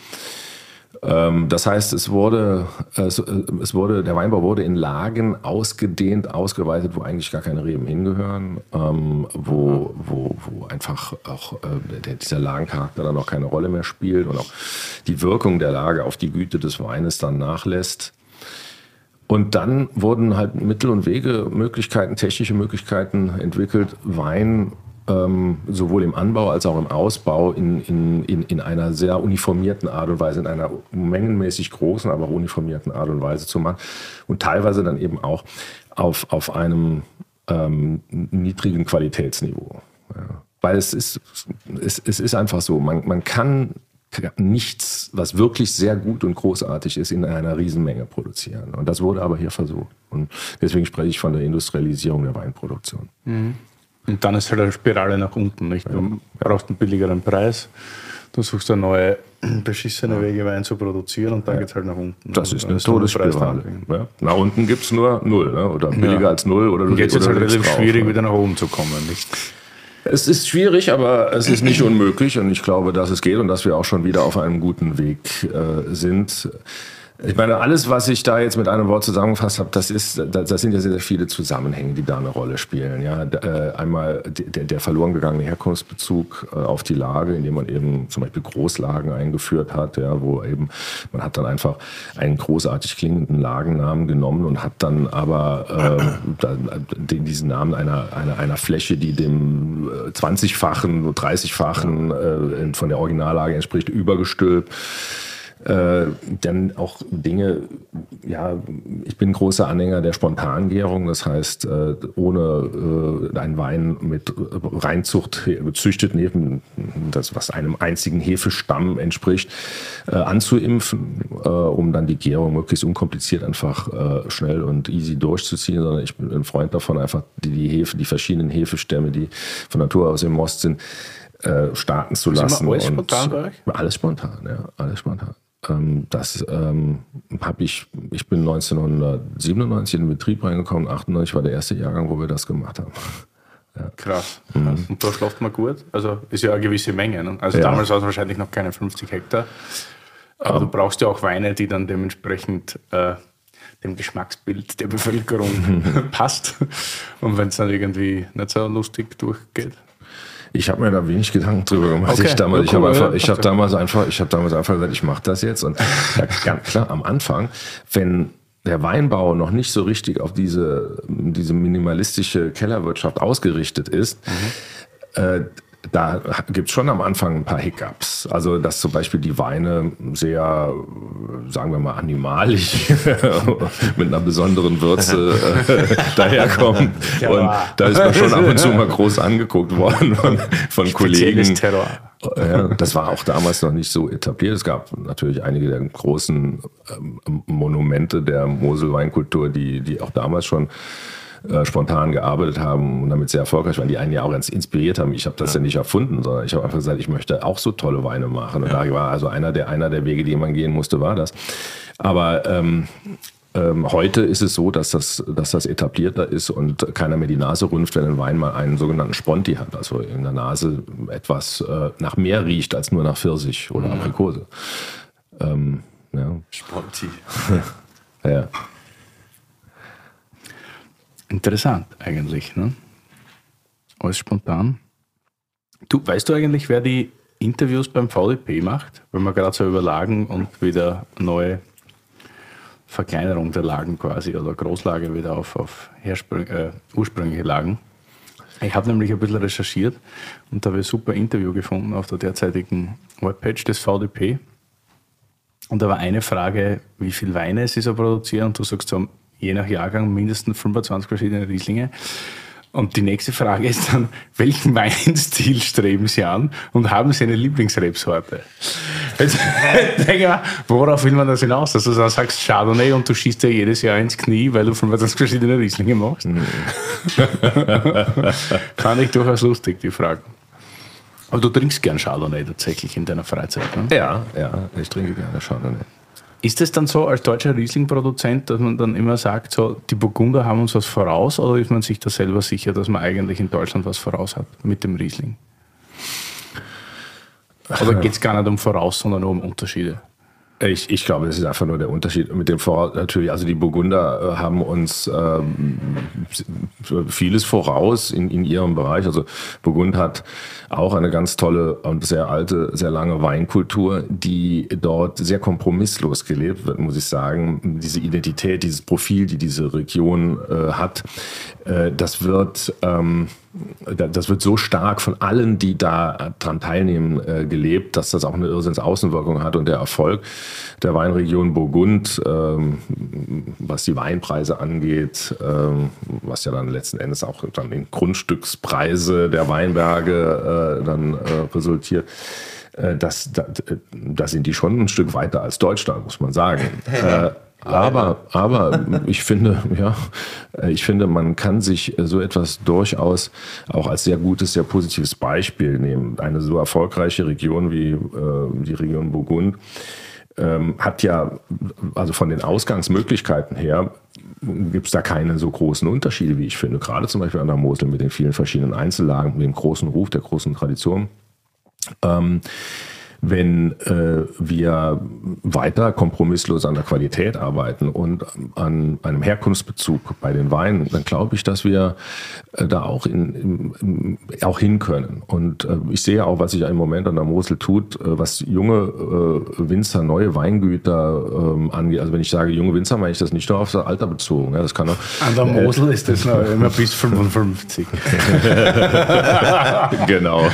Ähm, das heißt, es wurde, es, es, wurde, der Weinbau wurde in Lagen ausgedehnt, ausgeweitet, wo eigentlich gar keine Reben hingehören, ähm, wo, wo, wo einfach auch äh, der, dieser Lagencharakter dann auch keine Rolle mehr spielt und auch die Wirkung der Lage auf die Güte des Weines dann nachlässt. Und dann wurden halt Mittel und Wege, Möglichkeiten, technische Möglichkeiten entwickelt, Wein ähm, sowohl im Anbau als auch im Ausbau in, in, in, in einer sehr uniformierten Art und Weise, in einer mengenmäßig großen, aber auch uniformierten Art und Weise zu machen. Und teilweise dann eben auch auf, auf einem ähm, niedrigen Qualitätsniveau. Ja. Weil es ist, es, es ist einfach so, man, man kann nichts, was wirklich sehr gut und großartig ist, in einer Riesenmenge produzieren. Und das wurde aber hier versucht. Und deswegen spreche ich von der Industrialisierung der Weinproduktion. Mhm. Und dann ist halt eine Spirale nach unten. Nicht? Du brauchst einen billigeren Preis, du suchst eine neue, beschissene Wege, Wein zu produzieren und dann ja. geht es halt nach unten. Das ist eine Todesspirale. Ja. Nach unten gibt es nur null ne? oder billiger ja. als null. Oder du jetzt ist es halt relativ schwierig, ne? wieder nach oben zu kommen. Nicht? Es ist schwierig, aber es ist nicht unmöglich und ich glaube, dass es geht und dass wir auch schon wieder auf einem guten Weg äh, sind. Ich meine, alles, was ich da jetzt mit einem Wort zusammengefasst habe, das, ist, das, sind ja sehr, sehr viele Zusammenhänge, die da eine Rolle spielen. Ja, äh, einmal der, der verloren gegangene Herkunftsbezug äh, auf die Lage, indem man eben zum Beispiel Großlagen eingeführt hat, ja, wo eben man hat dann einfach einen großartig klingenden Lagennamen genommen und hat dann aber äh, diesen Namen einer, einer, einer Fläche, die dem 20-fachen, 30-fachen äh, von der Originallage entspricht, übergestülpt äh, dann auch Dinge, ja, ich bin großer Anhänger der Spontangärung, das heißt, äh, ohne äh, einen Wein mit Reinzucht gezüchtet, neben das, was einem einzigen Hefestamm entspricht, äh, anzuimpfen, äh, um dann die Gärung möglichst unkompliziert einfach äh, schnell und easy durchzuziehen, sondern ich bin ein Freund davon, einfach die, die Hefe, die verschiedenen Hefestämme, die von Natur aus im Most sind, starten zu lassen. Alles spontan? Alles ja, alles spontan. Ähm, das ähm, habe ich, ich bin 1997 in den Betrieb reingekommen, 98 war der erste Jahrgang, wo wir das gemacht haben. Ja. Krass. Mhm. Und da schläft man gut. Also ist ja eine gewisse Menge. Ne? Also ja. damals war es wahrscheinlich noch keine 50 Hektar. Aber um. du brauchst ja auch Weine, die dann dementsprechend äh, dem Geschmacksbild der Bevölkerung passt. Und wenn es dann irgendwie nicht so lustig durchgeht. Ich habe mir da wenig Gedanken drüber gemacht. Okay. Ich, damals, ich habe einfach, ich habe damals einfach, ich habe damals einfach gesagt, ich mache das jetzt. Und ja, ganz klar, am Anfang, wenn der Weinbau noch nicht so richtig auf diese, diese minimalistische Kellerwirtschaft ausgerichtet ist, mhm. äh, da gibt es schon am Anfang ein paar Hiccups. Also, dass zum Beispiel die Weine sehr, sagen wir mal, animalisch mit einer besonderen Würze äh, daherkommen. und da ist man schon ab und zu mal groß angeguckt worden von, von Kollegen. Terror. Ja, das war auch damals noch nicht so etabliert. Es gab natürlich einige der großen ähm, Monumente der Moselweinkultur, die, die auch damals schon äh, spontan gearbeitet haben und damit sehr erfolgreich waren, die einen ja auch ganz inspiriert haben. Ich habe das ja. ja nicht erfunden, sondern ich habe einfach gesagt, ich möchte auch so tolle Weine machen. Und ja. da war also einer der, einer der Wege, die man gehen musste, war das. Aber ähm, ähm, heute ist es so, dass das, dass das etablierter ist und keiner mehr die Nase rümpft, wenn ein Wein mal einen sogenannten Sponti hat, also in der Nase etwas äh, nach mehr riecht als nur nach Pfirsich oder mhm. Aprikose. Ähm, ja. Sponti. ja. Interessant eigentlich. Ne? Alles spontan. Du, weißt du eigentlich, wer die Interviews beim VDP macht? Wenn man gerade so über Lagen und wieder neue Verkleinerung der Lagen quasi oder Großlage wieder auf, auf äh, ursprüngliche Lagen. Ich habe nämlich ein bisschen recherchiert und da habe ich ein super Interview gefunden auf der derzeitigen Webpage des VDP. Und da war eine Frage, wie viel Weine sie so produzieren und du sagst so, je nach Jahrgang mindestens 25 verschiedene Rieslinge. Und die nächste Frage ist dann, welchen Weinstil streben Sie an und haben Sie eine Lieblingsrebsorte? Jetzt denke mal, worauf will man das hinaus? Dass du dann sagst Chardonnay und du schießt dir jedes Jahr ins Knie, weil du von das verschiedene Rieslinge machst? Fand ich durchaus lustig, die Frage. Aber du trinkst gern Chardonnay tatsächlich in deiner Freizeit, ne? Ja, ja, ich trinke gerne Chardonnay. Ist es dann so als deutscher Riesling-Produzent, dass man dann immer sagt, so, die Burgunder haben uns was voraus oder ist man sich da selber sicher, dass man eigentlich in Deutschland was voraus hat mit dem Riesling? Oder geht es gar nicht um voraus, sondern nur um Unterschiede? Ich, ich glaube, das ist einfach nur der Unterschied mit dem Voraus. Natürlich, also die Burgunder äh, haben uns ähm, vieles voraus in, in ihrem Bereich. Also Burgund hat auch eine ganz tolle und sehr alte, sehr lange Weinkultur, die dort sehr kompromisslos gelebt wird, muss ich sagen. Diese Identität, dieses Profil, die diese Region äh, hat, äh, das wird ähm, das wird so stark von allen, die da dran teilnehmen, äh, gelebt, dass das auch eine Irrsinns-Außenwirkung hat. Und der Erfolg der Weinregion Burgund, ähm, was die Weinpreise angeht, ähm, was ja dann letzten Endes auch dann in Grundstückspreise der Weinberge äh, dann äh, resultiert, das, da, da sind die schon ein Stück weiter als Deutschland, muss man sagen. Aber, aber ich finde, ja, ich finde, man kann sich so etwas durchaus auch als sehr gutes, sehr positives Beispiel nehmen. Eine so erfolgreiche Region wie äh, die Region Burgund ähm, hat ja, also von den Ausgangsmöglichkeiten her, gibt es da keine so großen Unterschiede, wie ich finde. Gerade zum Beispiel an der Mosel mit den vielen verschiedenen Einzellagen, mit dem großen Ruf, der großen Tradition. Ähm, wenn äh, wir weiter kompromisslos an der Qualität arbeiten und an einem Herkunftsbezug bei den Weinen, dann glaube ich, dass wir äh, da auch, in, in, auch hin können. Und äh, ich sehe auch, was sich im Moment an der Mosel tut, äh, was junge äh, Winzer, neue Weingüter ähm, angeht. Also wenn ich sage junge Winzer, meine ich das nicht nur auf das Alter bezogen. Ja, das kann auch, an der Mosel ist das noch immer bis 55. genau.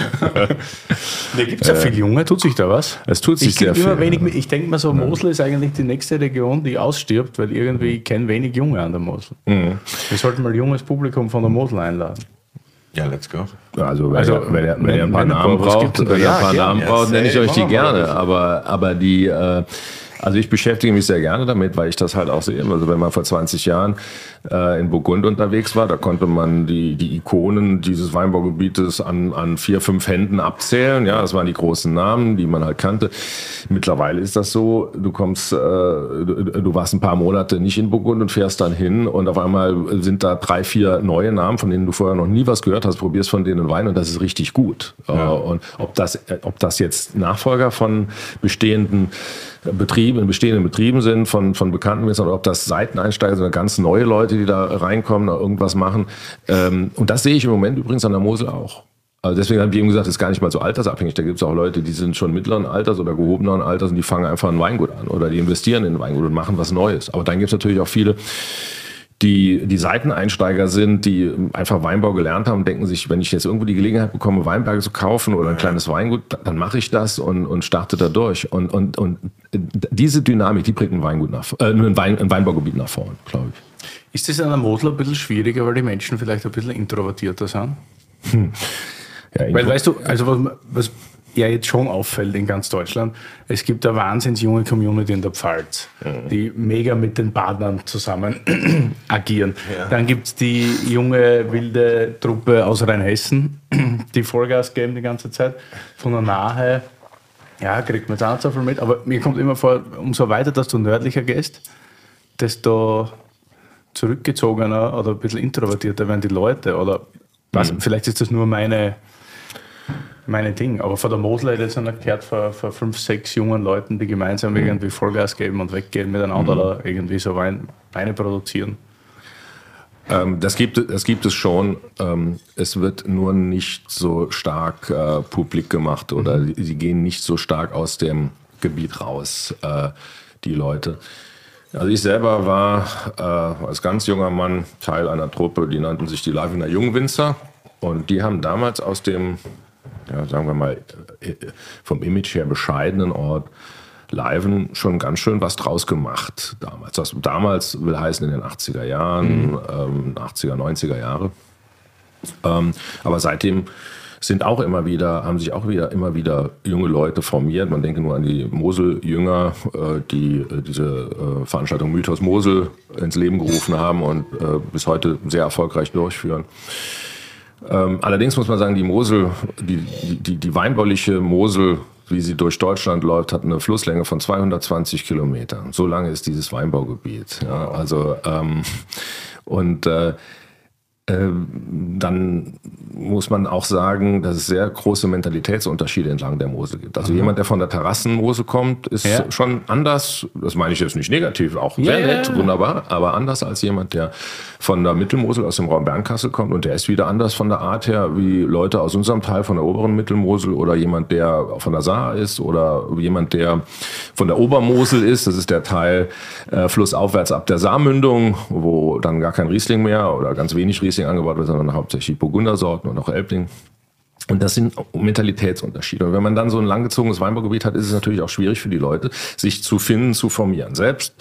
Da gibt es ja viel Junge, tut sich da was? Es tut sich ich sehr viel. Wenig, ich denke mal so, Mosel ist eigentlich die nächste Region, die ausstirbt, weil irgendwie ich kenne wenig Junge an der Mosel. Mhm. Wir sollten mal junges Publikum von der Mosel einladen. Ja, let's go. Also, wenn, also, ihr, wenn, ihr, wenn ihr ein paar Namen braucht, wenn ihr ein paar Namen braucht, nenne ich euch die gerne. Aber, aber die, äh, also ich beschäftige mich sehr gerne damit, weil ich das halt auch sehe. Also wenn man vor 20 Jahren äh, in Burgund unterwegs war, da konnte man die, die Ikonen dieses Weinbaugebietes an, an vier, fünf Händen abzählen. Ja, das waren die großen Namen, die man halt kannte. Mittlerweile ist das so, du kommst, äh, du, du warst ein paar Monate nicht in Burgund und fährst dann hin und auf einmal sind da drei, vier neue Namen, von denen du vorher noch nie was gehört hast, probierst von denen Wein und das ist richtig gut. Ja. Äh, und ob das, ob das jetzt Nachfolger von bestehenden Betrieben, in bestehenden Betrieben sind, von, von bekannten Winzern, oder ob das Seiteneinsteiger sind, ganz neue Leute, die da reinkommen, da irgendwas machen. Ähm, und das sehe ich im Moment übrigens an der Mosel auch. Also deswegen habe ich eben gesagt, ist gar nicht mal so altersabhängig. Da gibt es auch Leute, die sind schon mittleren Alters oder gehobeneren Alters und die fangen einfach ein Weingut an oder die investieren in ein Weingut und machen was Neues. Aber dann gibt es natürlich auch viele, die, die Seiteneinsteiger sind, die einfach Weinbau gelernt haben, denken sich, wenn ich jetzt irgendwo die Gelegenheit bekomme, Weinberge zu kaufen oder ein kleines Weingut, dann mache ich das und, und starte da durch. Und, und, und diese Dynamik, die bringt ein Weingut nach, äh, ein, Wein, ein Weinbaugebiet nach vorn, glaube ich. Ist das an der Mosel ein bisschen schwieriger, weil die Menschen vielleicht ein bisschen introvertierter sind? Hm. Ja, weil weißt du, also was, was ja jetzt schon auffällt in ganz Deutschland, es gibt eine wahnsinnig junge Community in der Pfalz, mhm. die mega mit den Partnern zusammen agieren. Ja. Dann gibt es die junge, wilde Truppe aus Rheinhessen, die Vollgas geben die ganze Zeit. Von der Nahe, ja, kriegt man jetzt auch nicht so viel mit, aber mir kommt immer vor, umso weiter, dass du nördlicher gehst, desto zurückgezogener oder ein bisschen introvertierter werden die Leute. Oder was, mhm. vielleicht ist das nur meine meine Ding. Aber von der Mosel hätte ich jetzt gehört, vor, vor fünf, sechs jungen Leuten, die gemeinsam mhm. irgendwie Vollgas geben und weggehen miteinander, mhm. da irgendwie so Wein, Weine produzieren. Ähm, das, gibt, das gibt es schon. Ähm, es wird nur nicht so stark äh, publik gemacht oder mhm. sie gehen nicht so stark aus dem Gebiet raus, äh, die Leute. Also ich selber war äh, als ganz junger Mann Teil einer Truppe, die nannten sich die Lavener Jungwinzer. Und die haben damals aus dem ja, sagen wir mal, äh, vom Image her bescheidenen Ort Leiven schon ganz schön was draus gemacht damals. Das damals will heißen in den 80er Jahren, mhm. ähm, 80er, 90er Jahre. Ähm, aber seitdem sind auch immer wieder, haben sich auch wieder immer wieder junge Leute formiert. Man denke nur an die Mosel-Jünger, äh, die äh, diese äh, Veranstaltung Mythos Mosel ins Leben gerufen haben und äh, bis heute sehr erfolgreich durchführen. Ähm, allerdings muss man sagen, die Mosel, die, die, die weinbauliche Mosel, wie sie durch Deutschland läuft, hat eine Flusslänge von 220 Kilometern. So lange ist dieses Weinbaugebiet. Ja, also ähm, und äh, dann muss man auch sagen, dass es sehr große Mentalitätsunterschiede entlang der Mosel gibt. Also mhm. jemand, der von der Terrassenmosel kommt, ist ja. schon anders, das meine ich jetzt nicht negativ, auch sehr yeah. nett, wunderbar, aber anders als jemand, der von der Mittelmosel aus dem Raum Bernkassel kommt und der ist wieder anders von der Art her wie Leute aus unserem Teil von der oberen Mittelmosel oder jemand, der von der Saar ist oder jemand, der von der Obermosel ist, das ist der Teil äh, flussaufwärts ab der Saarmündung, wo dann gar kein Riesling mehr oder ganz wenig Riesling Riesling angebaut wird, sondern hauptsächlich Burgundersorten und auch Elbling. Und das sind Mentalitätsunterschiede. Und wenn man dann so ein langgezogenes Weinbaugebiet hat, ist es natürlich auch schwierig für die Leute, sich zu finden, zu formieren. Selbst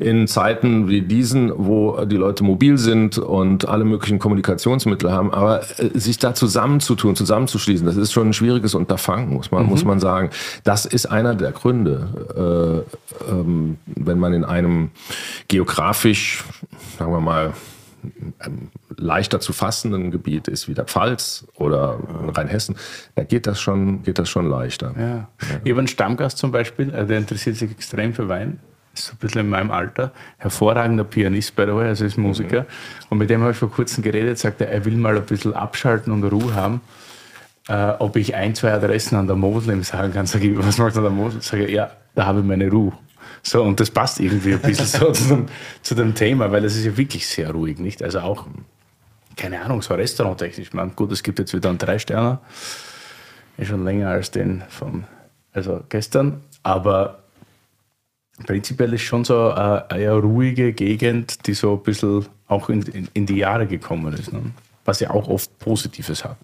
in Zeiten wie diesen, wo die Leute mobil sind und alle möglichen Kommunikationsmittel haben, aber äh, sich da zusammenzutun, zusammenzuschließen, das ist schon ein schwieriges Unterfangen, muss man, mhm. muss man sagen. Das ist einer der Gründe, äh, ähm, wenn man in einem geografisch, sagen wir mal, ein leichter zu fassenden Gebiet ist wie der Pfalz oder Rheinhessen, da geht das schon, geht das schon leichter. Ja. Ja. Ich habe einen Stammgast zum Beispiel, äh, der interessiert sich extrem für Wein, ist so ein bisschen in meinem Alter, hervorragender Pianist, by the way, also ist Musiker. Mhm. Und mit dem habe ich vor kurzem geredet, sagt er, er will mal ein bisschen abschalten und Ruhe haben. Äh, ob ich ein, zwei Adressen an der Mosel ihm sagen kann, sage ich, was macht er an der Mosel? Sage ich, ja, da habe ich meine Ruhe. So, und das passt irgendwie ein bisschen so zu, dem, zu dem Thema, weil es ist ja wirklich sehr ruhig, nicht? Also auch, keine Ahnung, so restauranttechnisch. Man, gut, es gibt jetzt wieder einen Drei-Sterner. Ist schon länger als den von, also gestern. Aber prinzipiell ist schon so eine, eine ruhige Gegend, die so ein bisschen auch in, in, in die Jahre gekommen ist. Ne? Was ja auch oft Positives hat.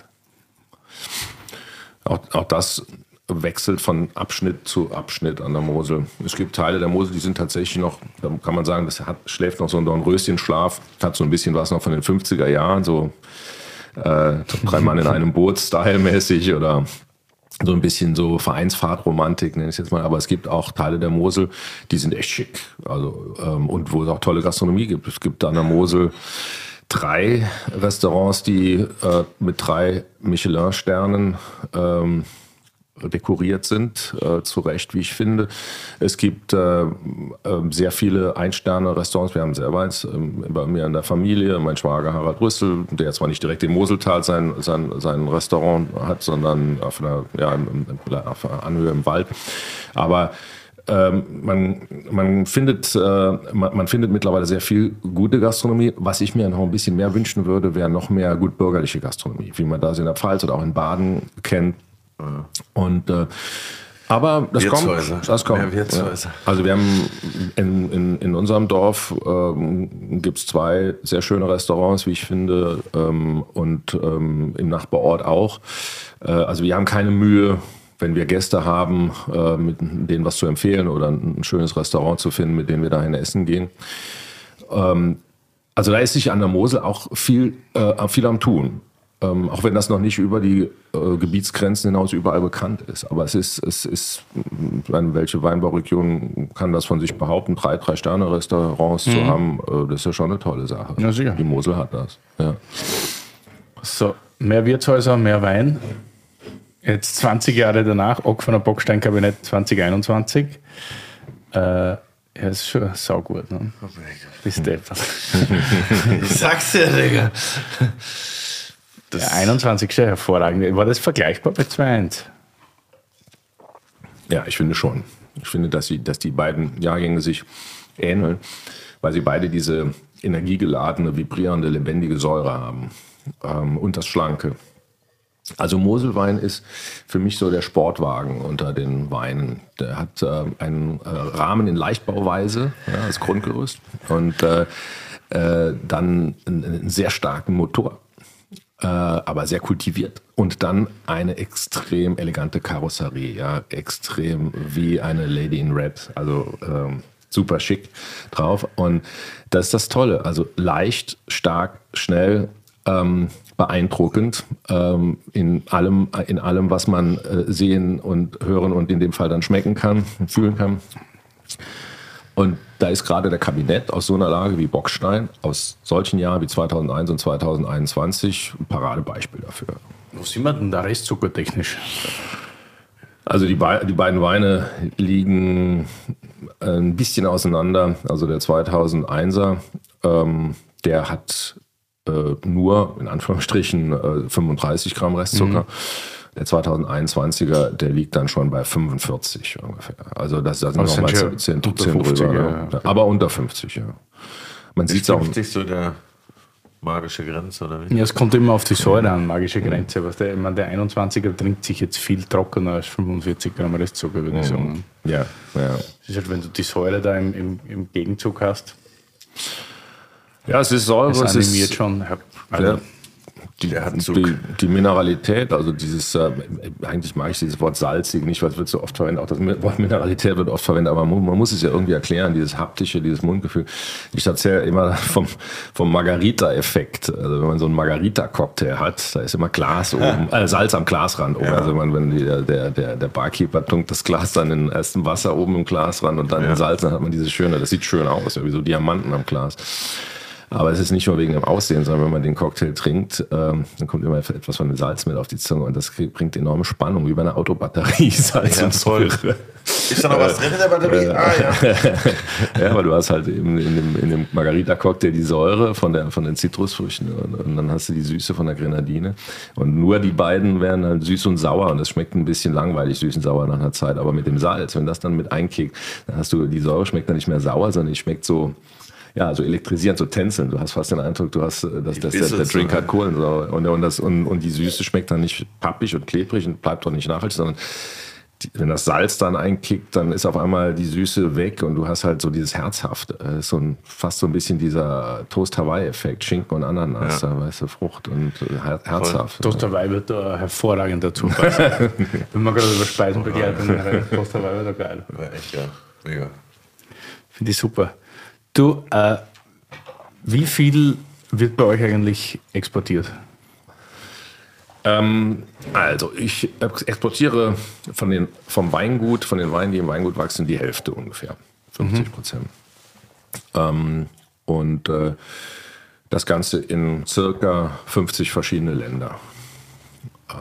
Auch, auch das wechselt von Abschnitt zu Abschnitt an der Mosel. Es gibt Teile der Mosel, die sind tatsächlich noch, da kann man sagen, das hat, schläft noch so ein Dornröschenschlaf, hat so ein bisschen was noch von den 50er Jahren, so äh, drei Mann in einem Boot, stylmäßig oder so ein bisschen so Vereinsfahrtromantik, nenne ich jetzt mal. Aber es gibt auch Teile der Mosel, die sind echt schick. Also, ähm, und wo es auch tolle Gastronomie gibt. Es gibt an der Mosel drei Restaurants, die äh, mit drei Michelin-Sternen ähm, dekoriert sind, äh, zu Recht, wie ich finde. Es gibt äh, äh, sehr viele Ein-Sterne-Restaurants. Wir haben selber eins ähm, bei mir in der Familie. Mein Schwager Harald Rüssel, der zwar nicht direkt im Moseltal sein, sein, sein Restaurant hat, sondern auf einer, ja, auf einer Anhöhe im Wald. Aber ähm, man, man, findet, äh, man, findet mittlerweile sehr viel gute Gastronomie. Was ich mir noch ein bisschen mehr wünschen würde, wäre noch mehr gut bürgerliche Gastronomie, wie man das in der Pfalz oder auch in Baden kennt. Und äh, aber das kommt. Das kommt. Ja, also wir haben in, in, in unserem Dorf ähm, gibt es zwei sehr schöne Restaurants, wie ich finde, ähm, und ähm, im Nachbarort auch. Äh, also wir haben keine Mühe, wenn wir Gäste haben, äh, mit denen was zu empfehlen oder ein schönes Restaurant zu finden, mit dem wir dahin essen gehen. Ähm, also da ist sich an der Mosel auch viel, äh, viel am Tun. Ähm, auch wenn das noch nicht über die äh, Gebietsgrenzen hinaus überall bekannt ist. Aber es ist, es ist, meine, welche Weinbauregion kann das von sich behaupten, drei, drei Sterne-Restaurants mhm. zu haben? Äh, das ist ja schon eine tolle Sache. Ja, sicher. Die Mosel hat das. Ja. So, mehr Wirtshäuser, mehr Wein. Jetzt 20 Jahre danach, Ock von der Bockstein-Kabinett 2021. Äh, ja, ist schon saugut, ne? Oh Bis deppert. ich sag's dir, Digga. Das ja, 21. hervorragend. War das vergleichbar bei 2-1? Ja, ich finde schon. Ich finde, dass, sie, dass die beiden Jahrgänge sich ähneln, weil sie beide diese energiegeladene, vibrierende, lebendige Säure haben ähm, und das Schlanke. Also Moselwein ist für mich so der Sportwagen unter den Weinen. Der hat äh, einen äh, Rahmen in Leichtbauweise ja, als Grundgerüst und äh, äh dann einen, einen sehr starken Motor äh, aber sehr kultiviert. Und dann eine extrem elegante Karosserie, ja, extrem wie eine Lady in Red, also ähm, super schick drauf. Und das ist das Tolle, also leicht, stark, schnell, ähm, beeindruckend ähm, in, allem, in allem, was man äh, sehen und hören und in dem Fall dann schmecken kann, fühlen kann. Und da ist gerade der Kabinett aus so einer Lage wie Bockstein, aus solchen Jahren wie 2001 und 2021, ein Paradebeispiel dafür. Wo sind wir denn da restzuckertechnisch? Also die, Be die beiden Weine liegen ein bisschen auseinander. Also der 2001er, ähm, der hat äh, nur in Anführungsstrichen äh, 35 Gramm Restzucker. Mhm. Der 2021er, der liegt dann schon bei 45 ungefähr. Also das, das sind nochmal 10, 10 drüber. Ja. Ja. Aber unter 50, ja. Man sieht es auch. 50 so der magische Grenze, oder wie? Ja, es kommt immer auf die Säure an, magische Grenze. Was der, ich meine, der 21er trinkt sich jetzt viel trockener als 45 Gramm Restzucker, würde ich mhm. sagen. Ja, ja. Es ist halt, wenn du die Säure da im, im, im Gegenzug hast. Ja, es ist Säure. Es animiert ist, schon. Also, ja, die, die, die, Mineralität, also dieses, äh, eigentlich mag ich dieses Wort salzig nicht, weil es wird so oft verwendet, auch das Wort Mineralität wird oft verwendet, aber man, man muss es ja irgendwie erklären, dieses haptische, dieses Mundgefühl. Ich erzähle immer vom, vom Margarita-Effekt. Also wenn man so einen Margarita-Cocktail hat, da ist immer Glas oben, äh, Salz am Glasrand oben. Ja. Also man, wenn die, der, der, der Barkeeper tunkt das Glas dann in erstem Wasser oben im Glasrand und dann ja. in Salz, dann hat man diese schöne, das sieht schön aus, ja, wie so Diamanten am Glas. Aber es ist nicht nur wegen dem Aussehen, sondern wenn man den Cocktail trinkt, ähm, dann kommt immer etwas von dem Salz mit auf die Zunge und das bringt enorme Spannung, wie bei einer Autobatterie. Salz ja, und Säure. Ist da noch was drin in der Batterie? Ah, ja. ja, aber du hast halt eben in dem, in dem Margarita-Cocktail die Säure von, der, von den Zitrusfrüchten und, und, dann hast du die Süße von der Grenadine. Und nur die beiden werden halt süß und sauer und das schmeckt ein bisschen langweilig, süß und sauer nach einer Zeit. Aber mit dem Salz, wenn das dann mit einkickt, dann hast du, die Säure schmeckt dann nicht mehr sauer, sondern die schmeckt so, ja, so elektrisierend, so tänzeln. Du hast fast den Eindruck, du hast, äh, dass, dass der, der, Drink hat Kohlensäure. Und, und, das, und, und die Süße schmeckt dann nicht pappig und klebrig und bleibt doch nicht nachhaltig, sondern die, wenn das Salz dann einkickt, dann ist auf einmal die Süße weg und du hast halt so dieses Herzhafte. Äh, so ein, fast so ein bisschen dieser Toast-Hawaii-Effekt, Schinken und Ananas, ja. weiße Frucht und äh, her herzhaft. Toast Hawaii wird da hervorragend dazu passen. wenn man gerade über Speisen begehrt, dann Toast Hawaii wird da geil. Ja, echt, ja. Mega. Finde ich super. Du, äh, wie viel wird bei euch eigentlich exportiert? Ähm, also, ich exportiere von den, vom Weingut, von den Weinen, die im Weingut wachsen, die Hälfte ungefähr. 50 Prozent. Mhm. Ähm, und äh, das Ganze in circa 50 verschiedene Länder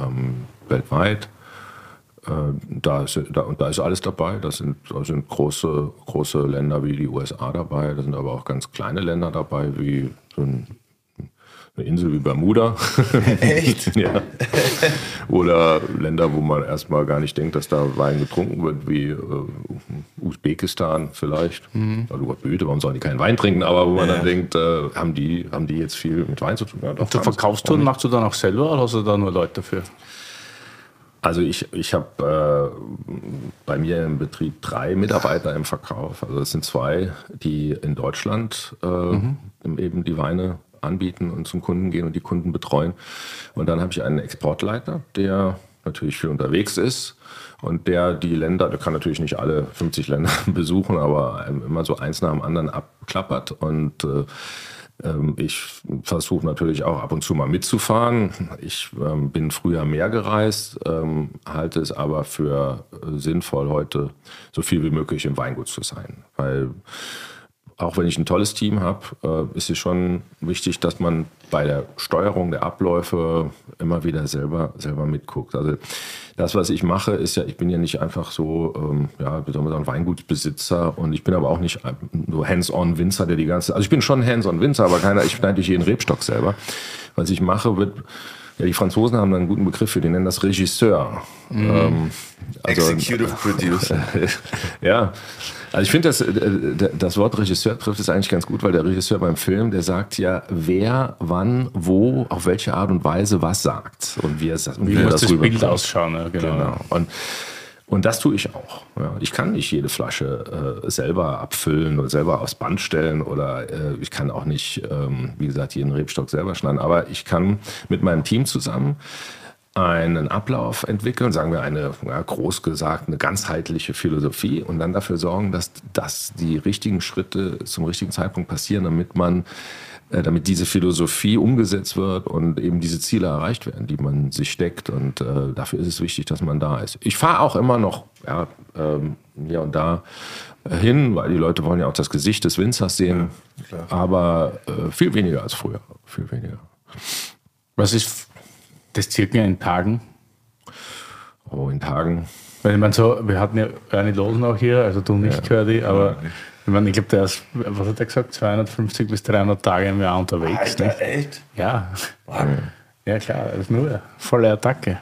ähm, weltweit. Äh, da ist, da, und da ist alles dabei. Da sind, da sind große, große Länder wie die USA dabei. Da sind aber auch ganz kleine Länder dabei, wie so ein, eine Insel wie Bermuda. Echt? ja. Oder Länder, wo man erstmal gar nicht denkt, dass da Wein getrunken wird, wie äh, Usbekistan vielleicht. Mhm. Also Gott behüte, warum sollen die keinen Wein trinken? Aber wo man ja. dann denkt, äh, haben, die, haben die jetzt viel mit Wein zu tun? Ja, doch, und Verkaufstouren machst du dann auch selber oder hast du da nur Leute dafür? Also ich, ich habe äh, bei mir im Betrieb drei Mitarbeiter im Verkauf. Also es sind zwei, die in Deutschland äh, mhm. eben die Weine anbieten und zum Kunden gehen und die Kunden betreuen. Und dann habe ich einen Exportleiter, der natürlich viel unterwegs ist und der die Länder, der kann natürlich nicht alle 50 Länder besuchen, aber immer so eins nach dem anderen abklappert und äh, ich versuche natürlich auch ab und zu mal mitzufahren. Ich ähm, bin früher mehr gereist, ähm, halte es aber für äh, sinnvoll, heute so viel wie möglich im Weingut zu sein. Weil auch wenn ich ein tolles Team habe, äh, ist es schon wichtig, dass man bei der Steuerung der Abläufe immer wieder selber, selber mitguckt. Also das, was ich mache, ist ja, ich bin ja nicht einfach so, ähm, ja, wie soll man sagen, Weingutsbesitzer und ich bin aber auch nicht so Hands-on-Winzer, der die ganze, also ich bin schon Hands-on-Winzer, aber keiner, ich schneide nicht jeden Rebstock selber. Was ich mache, wird, ja, die Franzosen haben da einen guten Begriff für, die nennen das Regisseur. Mhm. Ähm, also, Executive Producer. ja, also ich finde, das, äh, das Wort Regisseur trifft es eigentlich ganz gut, weil der Regisseur beim Film, der sagt ja, wer, wann, wo, auf welche Art und Weise was sagt und wie es und wie, wie muss das, das Bild ausschauen. Ja, genau. genau. Und, und das tue ich auch. Ja, ich kann nicht jede Flasche äh, selber abfüllen oder selber aufs Band stellen oder äh, ich kann auch nicht, ähm, wie gesagt, jeden Rebstock selber schneiden. Aber ich kann mit meinem Team zusammen einen Ablauf entwickeln, sagen wir eine, ja, groß gesagt, eine ganzheitliche Philosophie und dann dafür sorgen, dass, dass die richtigen Schritte zum richtigen Zeitpunkt passieren, damit man äh, damit diese Philosophie umgesetzt wird und eben diese Ziele erreicht werden, die man sich steckt. Und äh, dafür ist es wichtig, dass man da ist. Ich fahre auch immer noch ja, ähm, hier und da hin, weil die Leute wollen ja auch das Gesicht des Winzers sehen. Ja, aber äh, viel weniger als früher. Viel weniger. Was ist das circa in Tagen? Oh, in Tagen. Weil ich meine, so, wir hatten ja Ernie Losen auch hier, also du nicht, ja, Curdy, aber ich meine, ich glaube, der ist, was hat er gesagt, 250 bis 300 Tage im Jahr unterwegs. Alter, nicht? echt? Ja. Ja, klar, das ist nur eine volle Attacke.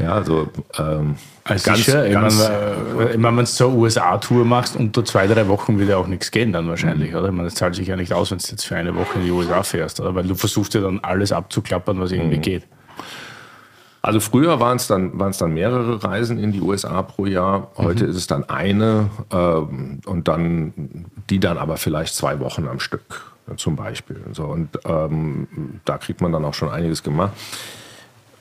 Ja, also ähm, also ganz, sicher, ich ganz, wenn du so eine USA-Tour machst, unter zwei, drei Wochen wird ja auch nichts gehen dann wahrscheinlich, oder? Ich meine, das zahlt sich ja nicht aus, wenn du jetzt für eine Woche in die USA fährst, oder? Weil du versuchst ja dann alles abzuklappern, was irgendwie mhm. geht. Also früher waren es dann, es dann mehrere Reisen in die USA pro Jahr. Heute mhm. ist es dann eine ähm, und dann die dann aber vielleicht zwei Wochen am Stück zum Beispiel. So, und ähm, da kriegt man dann auch schon einiges gemacht.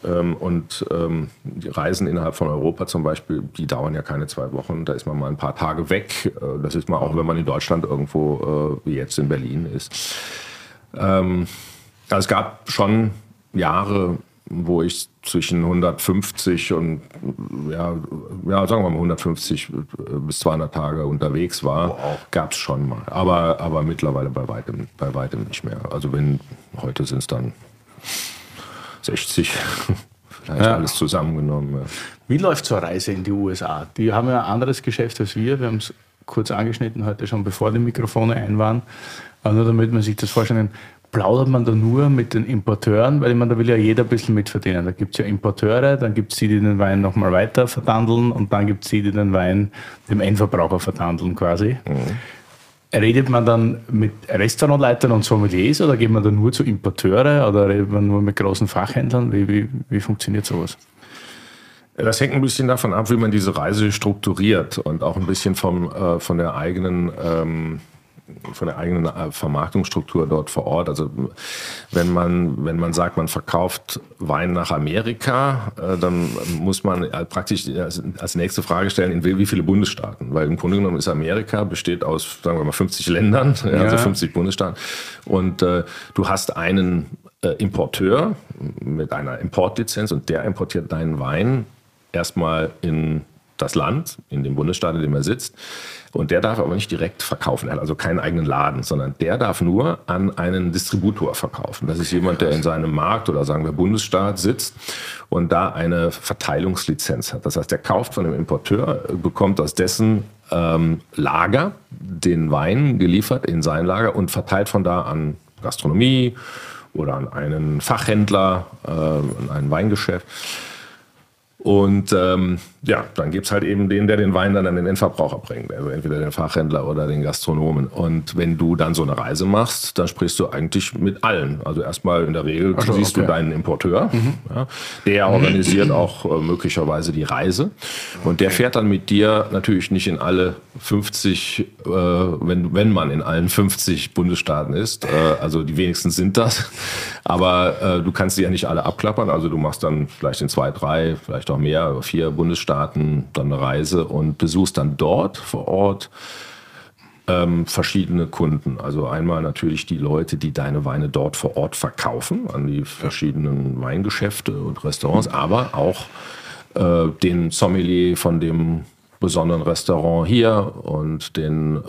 Ähm, und ähm, die Reisen innerhalb von Europa zum Beispiel, die dauern ja keine zwei Wochen. Da ist man mal ein paar Tage weg. Äh, das ist man auch, wenn man in Deutschland irgendwo äh, wie jetzt in Berlin ist. Ähm, also es gab schon Jahre, wo ich zwischen 150 und ja, ja sagen wir mal 150 bis 200 Tage unterwegs war, wow. gab es schon mal. Aber, aber mittlerweile bei weitem, bei weitem nicht mehr. Also wenn heute sind es dann 60, vielleicht ja. alles zusammengenommen. Ja. Wie läuft so eine Reise in die USA? Die haben ja ein anderes Geschäft als wir. Wir haben es kurz angeschnitten heute schon, bevor die Mikrofone ein waren. Aber nur damit man sich das vorstellen kann plaudert man da nur mit den Importeuren, weil ich meine, da will ja jeder ein bisschen mitverdienen. Da gibt es ja Importeure, dann gibt es die, die den Wein nochmal weiter verdandeln und dann gibt es die, die den Wein dem Endverbraucher verdandeln quasi. Mhm. Redet man dann mit Restaurantleitern und Sommeliers oder geht man da nur zu Importeure oder redet man nur mit großen Fachhändlern? Wie, wie, wie funktioniert sowas? Das hängt ein bisschen davon ab, wie man diese Reise strukturiert und auch ein bisschen vom, äh, von der eigenen ähm, von der eigenen äh, Vermarktungsstruktur dort vor Ort. Also wenn man, wenn man sagt, man verkauft Wein nach Amerika, äh, dann muss man äh, praktisch als nächste Frage stellen, in wie viele Bundesstaaten? Weil im Grunde genommen ist Amerika, besteht aus, sagen wir mal, 50 Ländern, ja. also 50 Bundesstaaten. Und äh, du hast einen äh, Importeur mit einer Importlizenz und der importiert deinen Wein erstmal in das Land, in dem Bundesstaat, in dem er sitzt. Und der darf aber nicht direkt verkaufen. Er hat also keinen eigenen Laden, sondern der darf nur an einen Distributor verkaufen. Das ist jemand, der in seinem Markt oder sagen wir Bundesstaat sitzt und da eine Verteilungslizenz hat. Das heißt, der kauft von dem Importeur, bekommt aus dessen ähm, Lager den Wein geliefert in sein Lager und verteilt von da an Gastronomie oder an einen Fachhändler, äh, an ein Weingeschäft. Und ähm, ja, dann gibt es halt eben den, der den Wein dann an den Endverbraucher bringt. Also entweder den Fachhändler oder den Gastronomen. Und wenn du dann so eine Reise machst, dann sprichst du eigentlich mit allen. Also erstmal in der Regel also, siehst okay. du deinen Importeur. Mhm. Ja, der organisiert auch äh, möglicherweise die Reise. Und der fährt dann mit dir natürlich nicht in alle 50, äh, wenn, wenn man in allen 50 Bundesstaaten ist. Äh, also die wenigsten sind das. Aber äh, du kannst sie ja nicht alle abklappern. Also du machst dann vielleicht in zwei, drei, vielleicht auch mehr, vier Bundesstaaten dann eine Reise und besuchst dann dort vor Ort ähm, verschiedene Kunden. Also einmal natürlich die Leute, die deine Weine dort vor Ort verkaufen an die verschiedenen Weingeschäfte und Restaurants, aber auch äh, den Sommelier von dem besonderen Restaurant hier und den äh,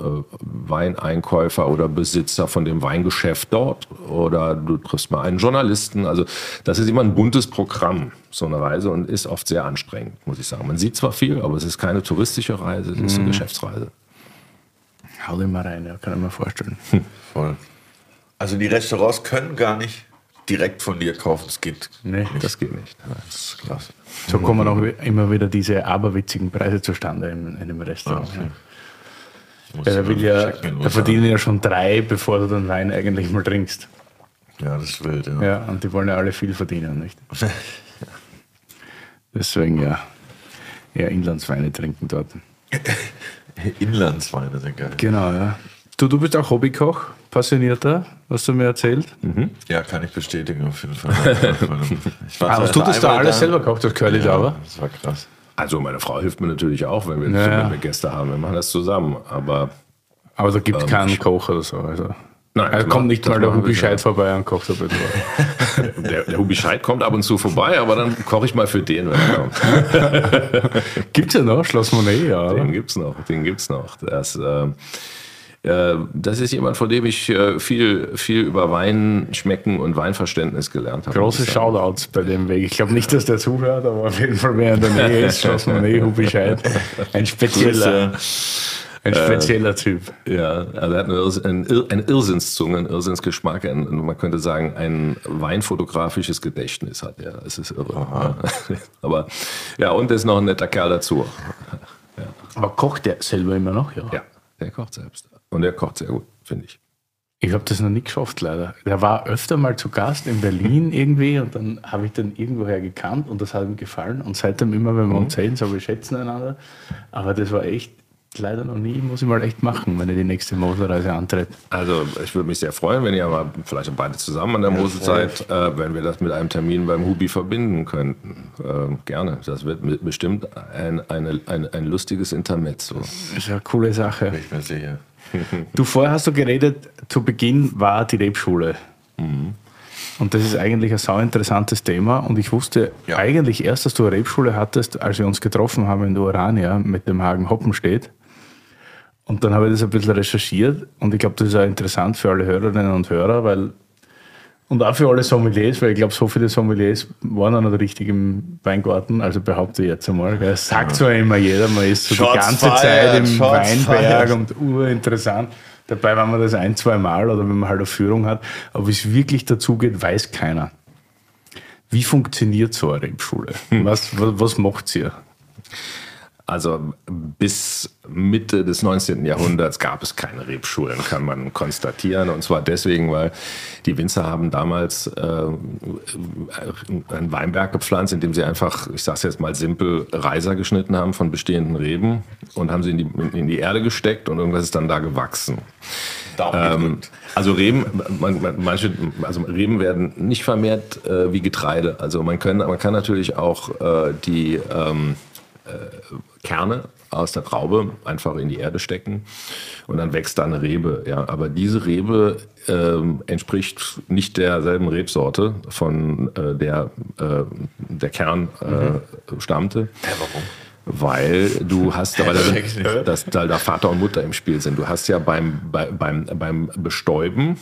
Weineinkäufer oder Besitzer von dem Weingeschäft dort oder du triffst mal einen Journalisten. Also das ist immer ein buntes Programm, so eine Reise und ist oft sehr anstrengend, muss ich sagen. Man sieht zwar viel, aber es ist keine touristische Reise, es ist eine mhm. Geschäftsreise. Hau dir mal rein, ja, kann ich mir vorstellen. Hm. Voll. Also die Restaurants können gar nicht direkt von dir kaufen. Das geht nee, nicht. Das geht nicht. Das ist klasse. So kommen auch immer wieder diese aberwitzigen Preise zustande in, in einem Restaurant. Ah, okay. Ja, will ja, da verdienen ja schon drei, bevor du den Wein eigentlich mal trinkst. Ja, das ist wild, ja. Ja, und die wollen ja alle viel verdienen, nicht? Deswegen ja, eher Inlandsweine trinken dort. Inlandsweine sind geil. Genau, ja. Du, du bist auch Hobbykoch, passionierter, hast du mir erzählt. Ja, kann ich bestätigen auf jeden Fall. ich war Aber zwar du das da alles selber gekocht, das Curly da war? Das war krass. Also meine Frau hilft mir natürlich auch, wenn wir, Ja, ja. wenn wir Gäste haben. Wir machen das zusammen. Aber Aber da gibt es keinen Koch oder so. Also. Nein, also kommt nicht mal der Hubi. Scheid vorbei und kocht ein bisschen der, der Hubi Scheid kommt ab und zu vorbei, aber dann koche ich mal für den, wenn er kommt. Gibt es ja noch, Schloss Monet, ja. Oder? Den gibt's noch, den gibt's noch. Das, äh, das ist jemand, von dem ich äh, viel, viel über Wein schmecken und Weinverständnis gelernt habe. Große. Shoutouts bei dem Weg. Ich glaube nicht, dass der zuhört, aber auf jeden Fall, wer in der Nähe ist, Schloss Monet, Hubi Scheid. Ein spezieller, ein spezieller Typ. Ja, also er hat eine, Irrs- ein Ir- eine Irrsinnszunge, einen Irrsinnsgeschmack, ein, man könnte sagen, ein weinfotografisches Gedächtnis hat er. Es ist irre. Ja. Aber ja, und ist noch ein netter Kerl dazu. Aber kocht der selber immer noch? Ja. Ja, der kocht selbst. Und der kocht sehr gut, finde ich. Ich habe das noch nie geschafft, leider. Der war öfter mal zu Gast in Berlin irgendwie und dann habe ich den irgendwoher gekannt und das hat ihm gefallen. Und seitdem immer, wenn wir uns sehen, so wir schätzen einander. Aber das war echt leider noch nie, muss ich mal echt machen, wenn ich die nächste Moselreise antrete. Also ich würde mich sehr freuen, wenn ihr mal vielleicht beide zusammen an der Mosel seid, äh, wenn wir das mit einem Termin beim Hubi verbinden könnten. Ähm, gerne. Das wird bestimmt ein, eine, ein, ein lustiges Intermezzo. Das ist eine coole Sache. Bin ich mir sicher. Du vorher hast du geredet, zu Beginn war die Rebschule. Und das ist eigentlich ein sau interessantes Thema. Und ich wusste Ja. eigentlich erst, dass du eine Rebschule hattest, als wir uns getroffen haben in der Urania mit dem Hagen Hoppenstedt. Und dann habe ich das ein bisschen recherchiert und ich glaube, das ist auch interessant für alle Hörerinnen und Hörer, weil und auch für alle Sommeliers, weil ich glaube, so viele Sommeliers waren auch nicht richtig im Weingarten, also behaupte ich jetzt einmal. Gell. Sagt zwar immer jeder, man ist so die Shots ganze fired, Zeit im Shots Weinberg fired. und urinteressant. Dabei, wenn man das ein, zwei Mal oder wenn man halt eine Führung hat, aber wie es wirklich dazu geht, weiß keiner. Wie funktioniert so eine Rebschule? Was, was, was macht ihr? Also bis Mitte des 19. Jahrhunderts gab es keine Rebschulen, kann man konstatieren. Und zwar deswegen, weil die Winzer haben damals äh, einen Weinberg gepflanzt, in dem sie einfach, ich sage es jetzt mal simpel, Reiser geschnitten haben von bestehenden Reben und haben sie in die, in die Erde gesteckt und irgendwas ist dann da gewachsen. Ähm, also Reben, man, man, manche, also Reben werden nicht vermehrt äh, wie Getreide. Also man kann, man kann natürlich auch äh, die ähm, äh, Kerne aus der Traube einfach in die Erde stecken und dann wächst da eine Rebe. Ja, aber diese Rebe ähm, entspricht nicht derselben Rebsorte, von äh, der äh, der Kern äh, stammte. Hä, warum? Weil du hast, weil da, nicht. dass da, da Vater und Mutter im Spiel sind. Du hast ja beim, bei, beim, beim Bestäuben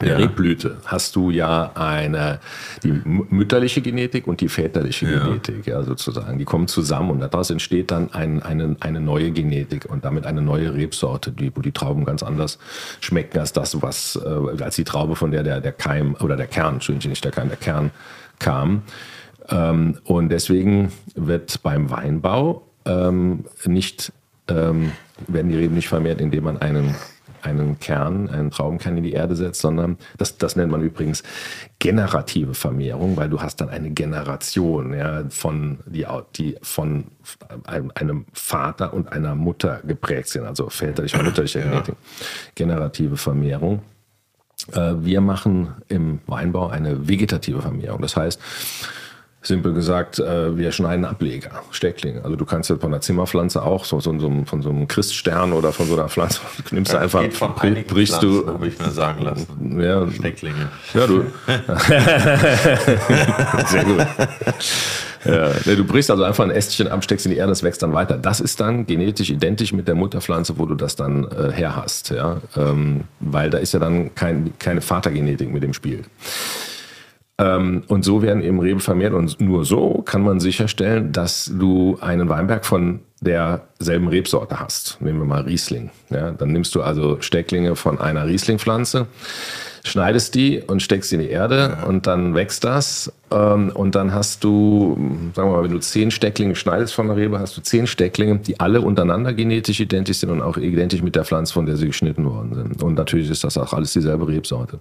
der Ja. Rebblüte hast du ja eine, die mütterliche Genetik und die väterliche Ja. Genetik, ja, sozusagen. Die kommen zusammen und daraus entsteht dann ein, eine, eine neue Genetik und damit eine neue Rebsorte, die, wo die Trauben ganz anders schmecken als das, was, äh, als die Traube, von der der, der Keim oder der Kern, Entschuldigung, nicht der Keim, der Kern kam. Ähm, und deswegen wird beim Weinbau ähm, nicht, ähm, werden die Reben nicht vermehrt, indem man einen, einen Kern, einen Traubenkern in die Erde setzt, sondern das, das nennt man übrigens generative Vermehrung, weil du hast dann eine Generation ja, von, die, die von einem, einem Vater und einer Mutter geprägt sind, also väterliche und mütterliche Genetik. Generative Vermehrung. Äh, Wir machen im Weinbau eine vegetative Vermehrung. Das heißt, simpel gesagt, äh, wir schneiden Ableger, Stecklinge. Also du kannst ja von einer Zimmerpflanze auch, so, so, so, von so einem Christstern oder von so einer Pflanze, du nimmst du einfach, brichst du, habe ich mir sagen lassen. ja, Stecklinge. ja, du. Sehr gut. Ja, du brichst also einfach ein Ästchen ab, steckst in die Erde, das wächst dann weiter. Das ist dann genetisch identisch mit der Mutterpflanze, wo du das dann äh, her hast. Ja? Ähm, weil da ist ja dann kein, keine Vatergenetik mit im Spiel. Ähm, und so werden eben Reben vermehrt und nur so kann man sicherstellen, dass du einen Weinberg von derselben Rebsorte hast. Nehmen wir mal Riesling. Ja, dann nimmst du also Stecklinge von einer Rieslingpflanze, schneidest die und steckst sie in die Erde und dann wächst das. Ähm, und dann hast du, sagen wir mal, wenn du zehn Stecklinge schneidest von der Rebe, hast du zehn Stecklinge, die alle untereinander genetisch identisch sind und auch identisch mit der Pflanze, von der sie geschnitten worden sind. Und natürlich ist das auch alles dieselbe Rebsorte.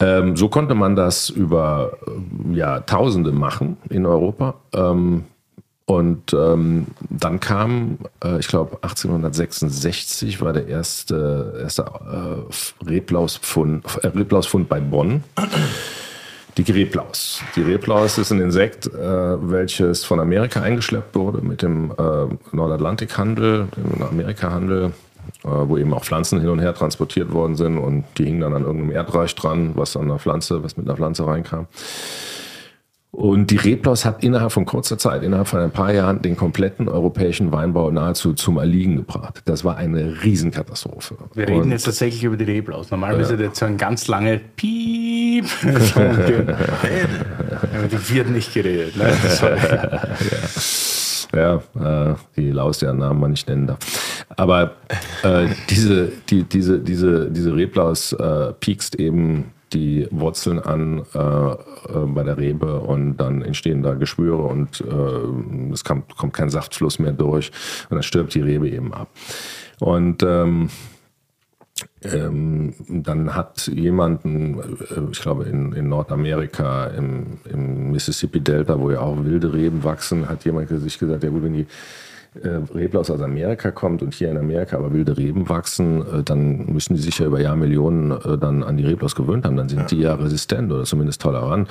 Ähm, so konnte man das über ähm, Jahrtausende machen in Europa. Ähm, Und ähm, dann kam, äh, ich glaube 1866 war der erste, erste äh, Reblausfund, äh, bei Bonn. Die Reblaus. Die Reblaus ist ein Insekt, äh, welches von Amerika eingeschleppt wurde mit dem äh, Nordatlantikhandel, dem Amerikahandel, wo eben auch Pflanzen hin und her transportiert worden sind und die hingen dann an irgendeinem Erdreich dran, was an der Pflanze, was mit einer Pflanze reinkam. Und die Reblaus hat innerhalb von kurzer Zeit, innerhalb von ein paar Jahren, den kompletten europäischen Weinbau nahezu zum Erliegen gebracht. Das war eine Riesenkatastrophe. Wir reden und, jetzt tatsächlich über die Reblaus. Normalerweise ja. jetzt so ein ganz lange Piep. die wird nicht geredet. Ne? ja, ja äh, die Laus, deren Namen man nicht nennen darf. Aber äh, diese, die, diese, diese, diese Reblaus äh, piekst eben die Wurzeln an äh, äh, bei der Rebe und dann entstehen da Geschwüre und äh, es kommt, kommt kein Saftfluss mehr durch und dann stirbt die Rebe eben ab. Und ähm, ähm, dann hat jemanden, äh, ich glaube in, in Nordamerika, im, im Mississippi-Delta, wo ja auch wilde Reben wachsen, hat jemand sich gesagt, ja gut, wenn die äh, Reblaus aus Amerika kommt und hier in Amerika aber wilde Reben wachsen, äh, dann müssen die sich ja über Jahrmillionen äh, dann an die Reblaus gewöhnt haben. Dann sind ja. die ja resistent oder zumindest tolerant.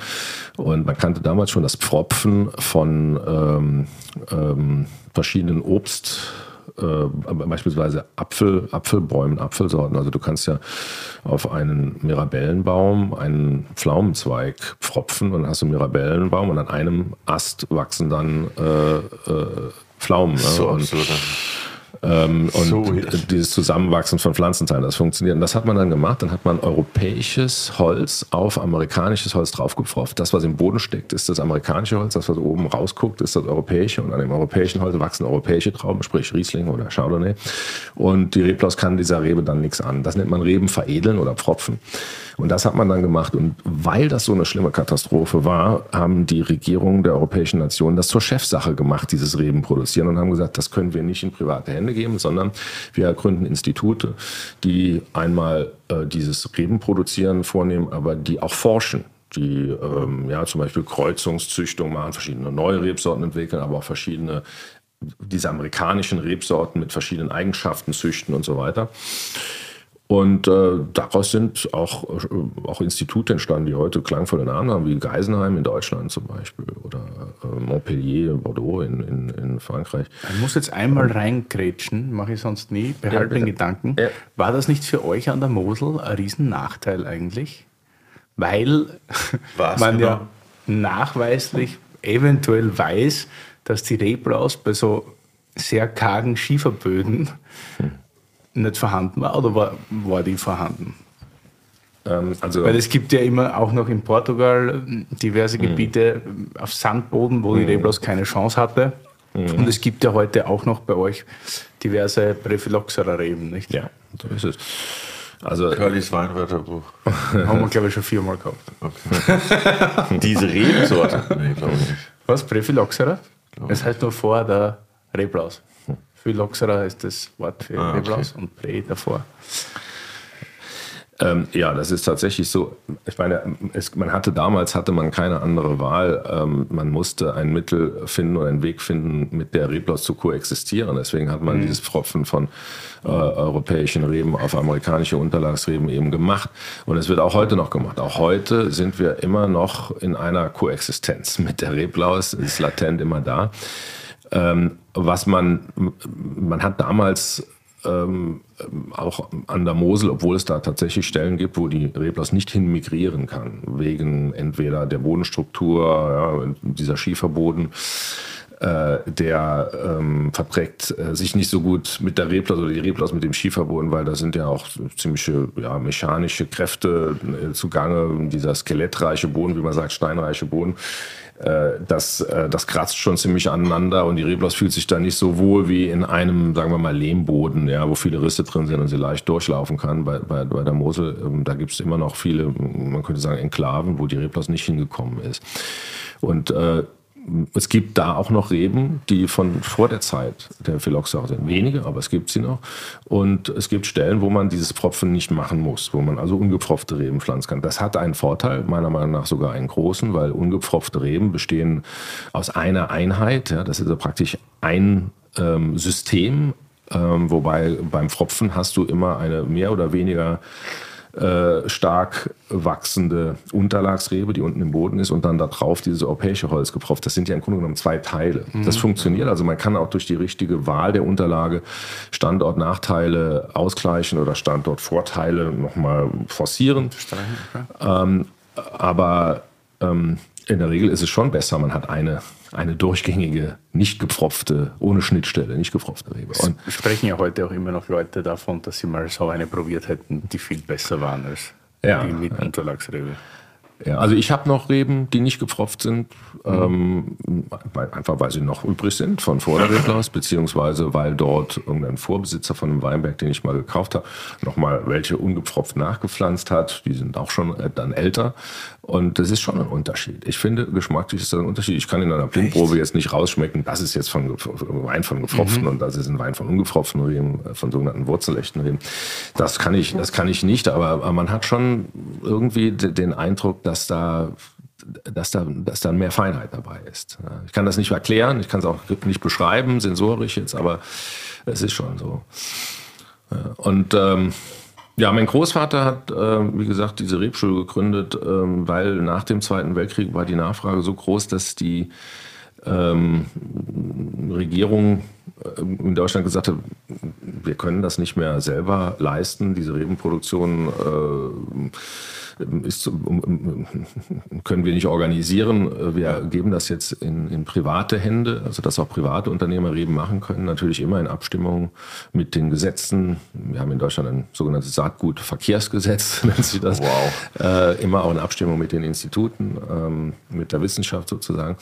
Und man kannte damals schon das Pfropfen von ähm, ähm, verschiedenen Obst äh, beispielsweise Apfel, Apfelbäumen, Apfelsorten. Also du kannst ja auf einen Mirabellenbaum einen Pflaumenzweig pfropfen und dann hast du einen Mirabellenbaum und an einem Ast wachsen dann äh, äh, Pflaumen. Ne? So und, absurd. Ähm, und so dieses Zusammenwachsen von Pflanzenteilen, das funktioniert. Und das hat man dann gemacht. Dann hat man europäisches Holz auf amerikanisches Holz draufgepfropft. Das, was im Boden steckt, ist das amerikanische Holz. Das, was oben rausguckt, ist das europäische. Und an dem europäischen Holz wachsen europäische Trauben, sprich Riesling oder Chardonnay. Und die Reblaus kann dieser Rebe dann nichts an. Das nennt man Reben veredeln oder pfropfen. Und das hat man dann gemacht. Und weil das so eine schlimme Katastrophe war, haben die Regierungen der europäischen Nationen das zur Chefsache gemacht, dieses Reben produzieren und haben gesagt, das können wir nicht in private Hände geben, sondern wir gründen Institute, die einmal äh, dieses Rebenproduzieren vornehmen, aber die auch forschen die ähm, ja zum Beispiel Kreuzungszüchtung machen, verschiedene neue Rebsorten entwickeln, aber auch verschiedene diese amerikanischen Rebsorten mit verschiedenen Eigenschaften züchten und so weiter. Und äh, daraus sind auch, äh, auch Institute entstanden, die heute klangvolle Namen haben, wie Geisenheim in Deutschland zum Beispiel oder äh, Montpellier, Bordeaux in, in, in, Frankreich. Ich muss jetzt einmal reingrätschen, mache ich sonst nie, behalte ja, den Gedanken. Ja. War das nicht für euch an der Mosel ein Riesennachteil eigentlich? Weil Was man genau? ja nachweislich eventuell weiß, dass die Reblaus bei so sehr kargen Schieferböden hm nicht vorhanden war oder war, war die vorhanden? Ähm, also Weil es gibt ja immer auch noch in Portugal diverse mhm. Gebiete auf Sandboden, wo die mhm. Reblaus keine Chance hatte. Mhm. Und es gibt ja heute auch noch bei euch diverse Prephyloxera-Reben, nicht? Ja, so ist es. Also, Curlys Weinwörterbuch. Haben wir, glaube ich, schon viermal gehabt. Okay. Diese Rebensorte? Nee, glaube ich nicht. Was? Prephyloxera? Es heißt nur vor der Reblaus. Phylloxera ist das Wort für ah, Reblaus okay. und Prä davor. Ähm, ja, das ist tatsächlich so. Ich meine, es, man hatte damals hatte man keine andere Wahl. Ähm, man musste ein Mittel finden oder einen Weg finden, mit der Reblaus zu koexistieren. Deswegen hat man mhm. dieses Pfropfen von äh, europäischen Reben auf amerikanische Unterlagsreben eben gemacht. Und es wird auch heute noch gemacht. Auch heute sind wir immer noch in einer Koexistenz mit der Reblaus. Es ist latent immer da. Ähm, was man, man hat damals ähm, auch an der Mosel, obwohl es da tatsächlich Stellen gibt, wo die Reblaus nicht hin migrieren kann, wegen entweder der Bodenstruktur, ja, dieser Schieferboden, äh, der ähm, verträgt äh, sich nicht so gut mit der Reblaus oder die Reblaus mit dem Schieferboden, weil da sind ja auch ziemliche ja, mechanische Kräfte äh, zugange, dieser skelettreiche Boden, wie man sagt, steinreiche Boden äh, das, äh, das kratzt schon ziemlich aneinander und die Reblaus fühlt sich da nicht so wohl wie in einem, sagen wir mal, Lehmboden, ja, wo viele Risse drin sind und sie leicht durchlaufen kann. Bei, bei, bei der Mosel, ähm, da gibt es immer noch viele, man könnte sagen, Enklaven, wo die Reblaus nicht hingekommen ist. Und äh, es gibt da auch noch Reben, die von vor der Zeit der Phylloxera sind. Wenige, aber es gibt sie noch. Und es gibt Stellen, wo man dieses Pfropfen nicht machen muss, wo man also ungepfropfte Reben pflanzen kann. Das hat einen Vorteil, meiner Meinung nach sogar einen großen, weil ungepfropfte Reben bestehen aus einer Einheit. Ja, das ist also praktisch ein ähm, System, ähm, wobei beim Pfropfen hast du immer eine mehr oder weniger äh, stark wachsende Unterlagsrebe, die unten im Boden ist und dann da drauf dieses europäische Holz gepfropft. Das sind ja im Grunde genommen zwei Teile. Mhm. Das funktioniert. Also man kann auch durch die richtige Wahl der Unterlage Standortnachteile ausgleichen oder Standortvorteile nochmal forcieren. Ähm, aber ähm, in der Regel ist es schon besser, man hat eine eine durchgängige, nicht gepfropfte, ohne Schnittstelle, nicht gepfropfte Rebe. Und es sprechen ja heute auch immer noch Leute davon, dass sie mal so eine probiert hätten, die viel besser waren als ja, die mit Unterlagsrebe. Ja, also ich habe noch Reben, die nicht gepfropft sind, mhm. ähm, einfach weil sie noch übrig sind von vor der Reblaus, beziehungsweise weil dort irgendein Vorbesitzer von einem Weinberg, den ich mal gekauft habe, nochmal welche ungepfropft nachgepflanzt hat. Die sind auch schon äh, dann älter. Und das ist schon ein Unterschied. Ich finde, geschmacklich ist das ein Unterschied. Ich kann in einer Blindprobe Echt? jetzt nicht rausschmecken, das ist jetzt von Wein von gepfropften mhm. und das ist ein Wein von ungepfropften Reben, äh, von sogenannten wurzelechten Reben. Das kann ich, das kann ich nicht, aber man hat schon irgendwie den Eindruck, dass da dass da, dass da mehr Feinheit dabei ist. Ich kann das nicht erklären, ich kann es auch nicht beschreiben, sensorisch jetzt, aber es ist schon so. Und ähm, ja, mein Großvater hat, äh, wie gesagt, diese Rebschule gegründet, äh, weil nach dem Zweiten Weltkrieg war die Nachfrage so groß, dass die ähm, Regierung äh, in Deutschland gesagt hat, wir können das nicht mehr selber leisten, diese Rebenproduktion äh, ist, können wir nicht organisieren. Wir geben das jetzt in, in private Hände, also dass auch private Unternehmer Reben machen können, natürlich immer in Abstimmung mit den Gesetzen. Wir haben in Deutschland ein sogenanntes Saatgutverkehrsgesetz, nennt sich das. Wow. Äh, immer auch in Abstimmung mit den Instituten, ähm, mit der Wissenschaft sozusagen.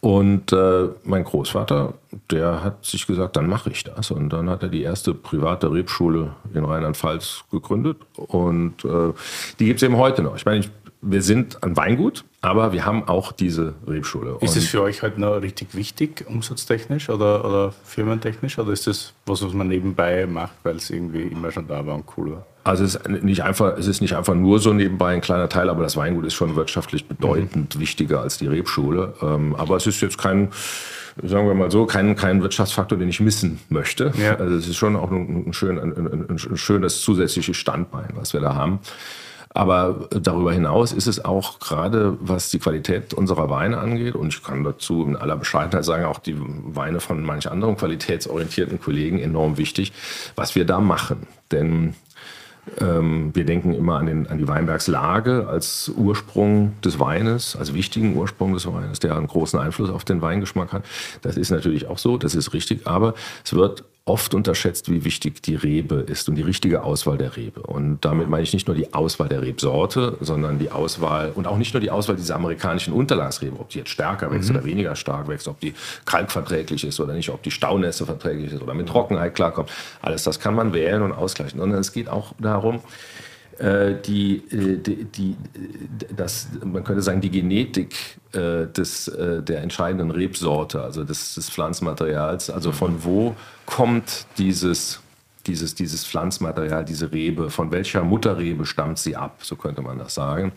Und äh, mein Großvater, der hat sich gesagt, dann mache ich das. Und dann hat er die erste private Rebschule in Rheinland-Pfalz gegründet. Und äh, die gibt es eben heute noch. Ich meine, ich, wir sind ein Weingut, aber wir haben auch diese Rebschule. Ist es für euch halt noch richtig wichtig, umsatztechnisch oder, oder firmentechnisch? Oder ist das was, was man nebenbei macht, weil es irgendwie immer schon da war und cool war? Also es ist nicht einfach, es ist nicht einfach nur so nebenbei ein kleiner Teil, aber das Weingut ist schon wirtschaftlich bedeutend mhm. wichtiger als die Rebschule. Ähm, aber es ist jetzt kein, sagen wir mal so, kein, kein Wirtschaftsfaktor, den ich missen möchte. Ja. Also es ist schon auch ein, ein, schön, ein, ein, ein schönes zusätzliches Standbein, was wir da haben. Aber darüber hinaus ist es auch gerade, was die Qualität unserer Weine angeht, und ich kann dazu in aller Bescheidenheit sagen, auch die Weine von manch anderen qualitätsorientierten Kollegen enorm wichtig, was wir da machen. Denn ähm, wir denken immer an, den, an die Weinbergslage als Ursprung des Weines, als wichtigen Ursprung des Weines, der einen großen Einfluss auf den Weingeschmack hat. Das ist natürlich auch so, das ist richtig, aber es wird oft unterschätzt, wie wichtig die Rebe ist und die richtige Auswahl der Rebe. Und damit meine ich nicht nur die Auswahl der Rebsorte, sondern die Auswahl und auch nicht nur die Auswahl dieser amerikanischen Unterlagsrebe, ob die jetzt stärker wächst mhm. oder weniger stark wächst, ob die kalkverträglich ist oder nicht, ob die Staunässe verträglich ist oder mit Trockenheit klarkommt. Alles das kann man wählen und ausgleichen. Und es geht auch darum, die, äh, die, die, das, man könnte sagen, die Genetik äh, des, der entscheidenden Rebsorte, also des, des Pflanzenmaterials, also von wo kommt dieses, dieses, dieses Pflanzmaterial, diese Rebe, von welcher Mutterrebe stammt sie ab, so könnte man das sagen.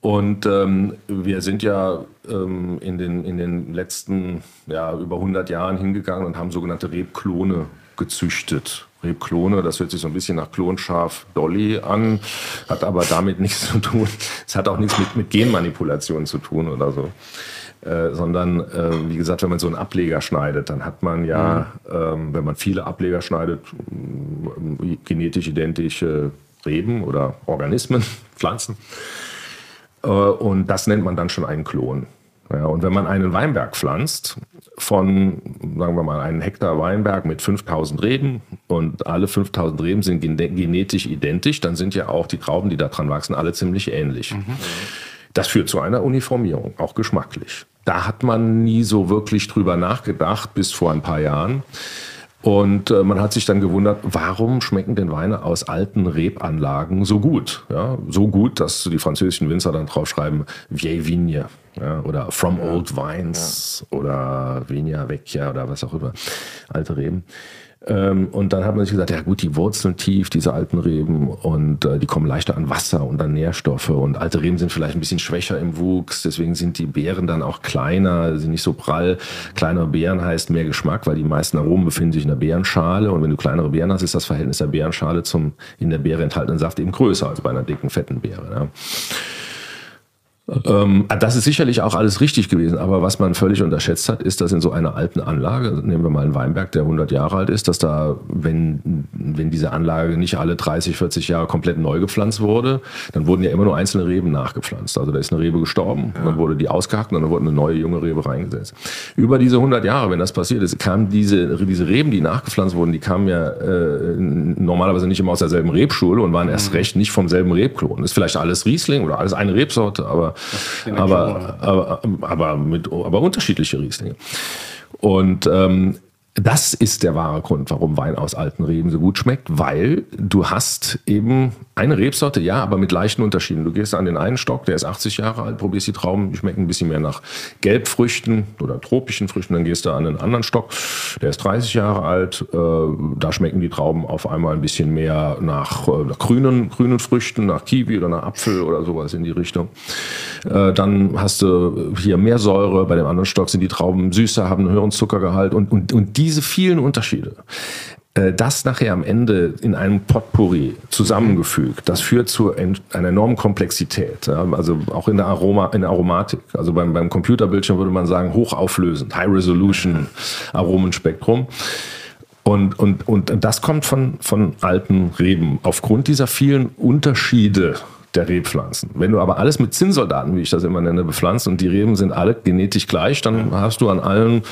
Und ähm, wir sind ja ähm, in, den, in den letzten ja, über 100 Jahren hingegangen und haben sogenannte Rebklone gezüchtet. Rebklone, das hört sich so ein bisschen nach Klonschaf Dolly an, hat aber damit nichts zu tun. Es hat auch nichts mit, mit Genmanipulation zu tun oder so. Äh, sondern äh, wie gesagt, wenn man so einen Ableger schneidet, dann hat man ja, mhm. ähm, wenn man viele Ableger schneidet, genetisch identische Reben oder Organismen, Pflanzen. Äh, und das nennt man dann schon einen Klon. Ja, und wenn man einen Weinberg pflanzt, von, sagen wir mal, einen Hektar Weinberg mit 5000 Reben und alle 5000 Reben sind genetisch identisch, dann sind ja auch die Trauben, die da dran wachsen, alle ziemlich ähnlich. Mhm. Das führt zu einer Uniformierung, auch geschmacklich. Da hat man nie so wirklich drüber nachgedacht bis vor ein paar Jahren. Und äh, man hat sich dann gewundert, warum schmecken denn Weine aus alten Rebanlagen so gut? Ja, so gut, dass die französischen Winzer dann draufschreiben, Vieille Vigne ja, oder From ja. Old Vines ja. oder Vigna Vecchia oder was auch immer, alte Reben. Ähm, und dann hat man sich gesagt, ja gut, die wurzeln tief, diese alten Reben, und äh, die kommen leichter an Wasser und an Nährstoffe. Und alte Reben sind vielleicht ein bisschen schwächer im Wuchs, deswegen sind die Beeren dann auch kleiner, sind nicht so prall. Kleinere Beeren heißt mehr Geschmack, weil die meisten Aromen befinden sich in der Beerenschale. Und wenn du kleinere Beeren hast, ist das Verhältnis der Beerenschale zum in der Beere enthaltenen Saft eben größer als bei einer dicken, fetten Beere. Ja. Ähm, das ist sicherlich auch alles richtig gewesen, aber was man völlig unterschätzt hat, ist, dass in so einer alten Anlage, nehmen wir mal einen Weinberg, der 100 Jahre alt ist, dass da, wenn, wenn diese Anlage nicht alle 30, 40 Jahre komplett neu gepflanzt wurde, dann wurden ja immer nur einzelne Reben nachgepflanzt. Also da ist eine Rebe gestorben, ja. dann wurde die ausgehackt und dann wurde eine neue junge Rebe reingesetzt. Über diese 100 Jahre, wenn das passiert ist, kamen diese, diese Reben, die nachgepflanzt wurden, die kamen ja äh, normalerweise nicht immer aus derselben Rebschule und waren erst mhm. recht nicht vom selben Rebklon. Das ist vielleicht alles Riesling oder alles eine Rebsorte, aber aber, aber, aber, mit, aber unterschiedliche Rieslinge. Und ähm, das ist der wahre Grund, warum Wein aus alten Reben so gut schmeckt, weil du hast eben eine Rebsorte, ja, aber mit leichten Unterschieden. Du gehst an den einen Stock, der ist 80 Jahre alt, probierst die Trauben, die schmecken ein bisschen mehr nach Gelbfrüchten oder tropischen Früchten. Dann gehst du an den anderen Stock, der ist 30 Jahre alt, äh, da schmecken die Trauben auf einmal ein bisschen mehr nach, äh, nach grünen, grünen Früchten, nach Kiwi oder nach Apfel oder sowas in die Richtung. Äh, dann hast du hier mehr Säure, bei dem anderen Stock sind die Trauben süßer, haben einen höheren Zuckergehalt und, und, und die diese vielen Unterschiede, äh, das nachher am Ende in einem Potpourri zusammengefügt, das führt zu einer enormen Komplexität. Also auch in der, Aroma, in der Aromatik. Also beim, beim Computerbildschirm würde man sagen, hochauflösend, High Resolution Aromenspektrum. Und, und, und das kommt von, von alten Reben. Aufgrund dieser vielen Unterschiede der Rebpflanzen. Wenn du aber alles mit Zinnsoldaten, wie ich das immer nenne, bepflanzt und die Reben sind alle genetisch gleich, dann hast du an allen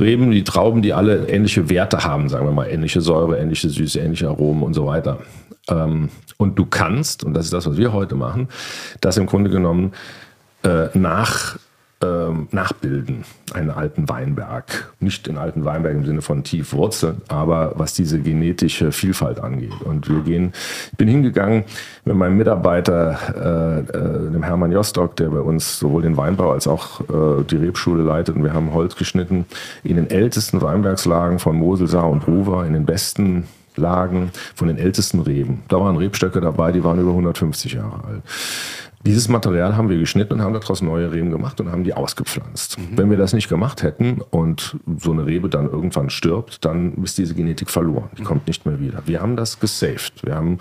Reben die Trauben, die alle ähnliche Werte haben, sagen wir mal, ähnliche Säure, ähnliche Süße, ähnliche Aromen und so weiter. Ähm, und du kannst, und das ist das, was wir heute machen, das im Grunde genommen äh, nach ähm, nachbilden, einen alten Weinberg. Nicht den alten Weinberg im Sinne von tief Wurzeln, aber was diese genetische Vielfalt angeht. Und wir gehen, ich bin hingegangen mit meinem Mitarbeiter, äh, äh, dem Hermann Jostock, der bei uns sowohl den Weinbau als auch äh, die Rebschule leitet. Und wir haben Holz geschnitten in den ältesten Weinbergslagen von Mosel, Saar und Ruwer, in den besten Lagen von den ältesten Reben. Da waren Rebstöcke dabei, die waren über 150 Jahre alt. Dieses Material haben wir geschnitten und haben daraus neue Reben gemacht und haben die ausgepflanzt. Mhm. Wenn wir das nicht gemacht hätten und so eine Rebe dann irgendwann stirbt, dann ist diese Genetik verloren. Die mhm. kommt nicht mehr wieder. Wir haben das gesaved. Wir haben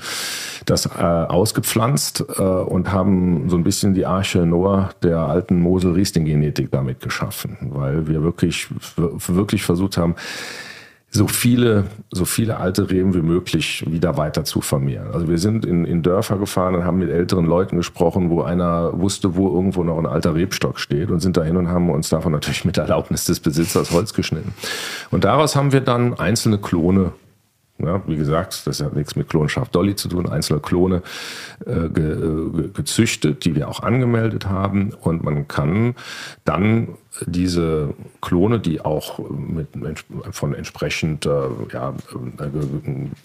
das äh, ausgepflanzt äh, und haben so ein bisschen die Arche Noah der alten Mosel-Riesling-Genetik damit geschaffen, weil wir wirklich, wirklich versucht haben, so viele, so viele alte Reben wie möglich wieder weiter zu vermehren. Also wir sind in, in Dörfer gefahren und haben mit älteren Leuten gesprochen, wo einer wusste, wo irgendwo noch ein alter Rebstock steht und sind dahin und haben uns davon natürlich mit Erlaubnis des Besitzers Holz geschnitten. Und daraus haben wir dann einzelne Klone ja, wie gesagt, das hat nichts mit Klonschaft Dolly zu tun, einzelne Klone äh, ge, äh, gezüchtet, die wir auch angemeldet haben. Und man kann dann diese Klone, die auch mit, von entsprechend äh, ja,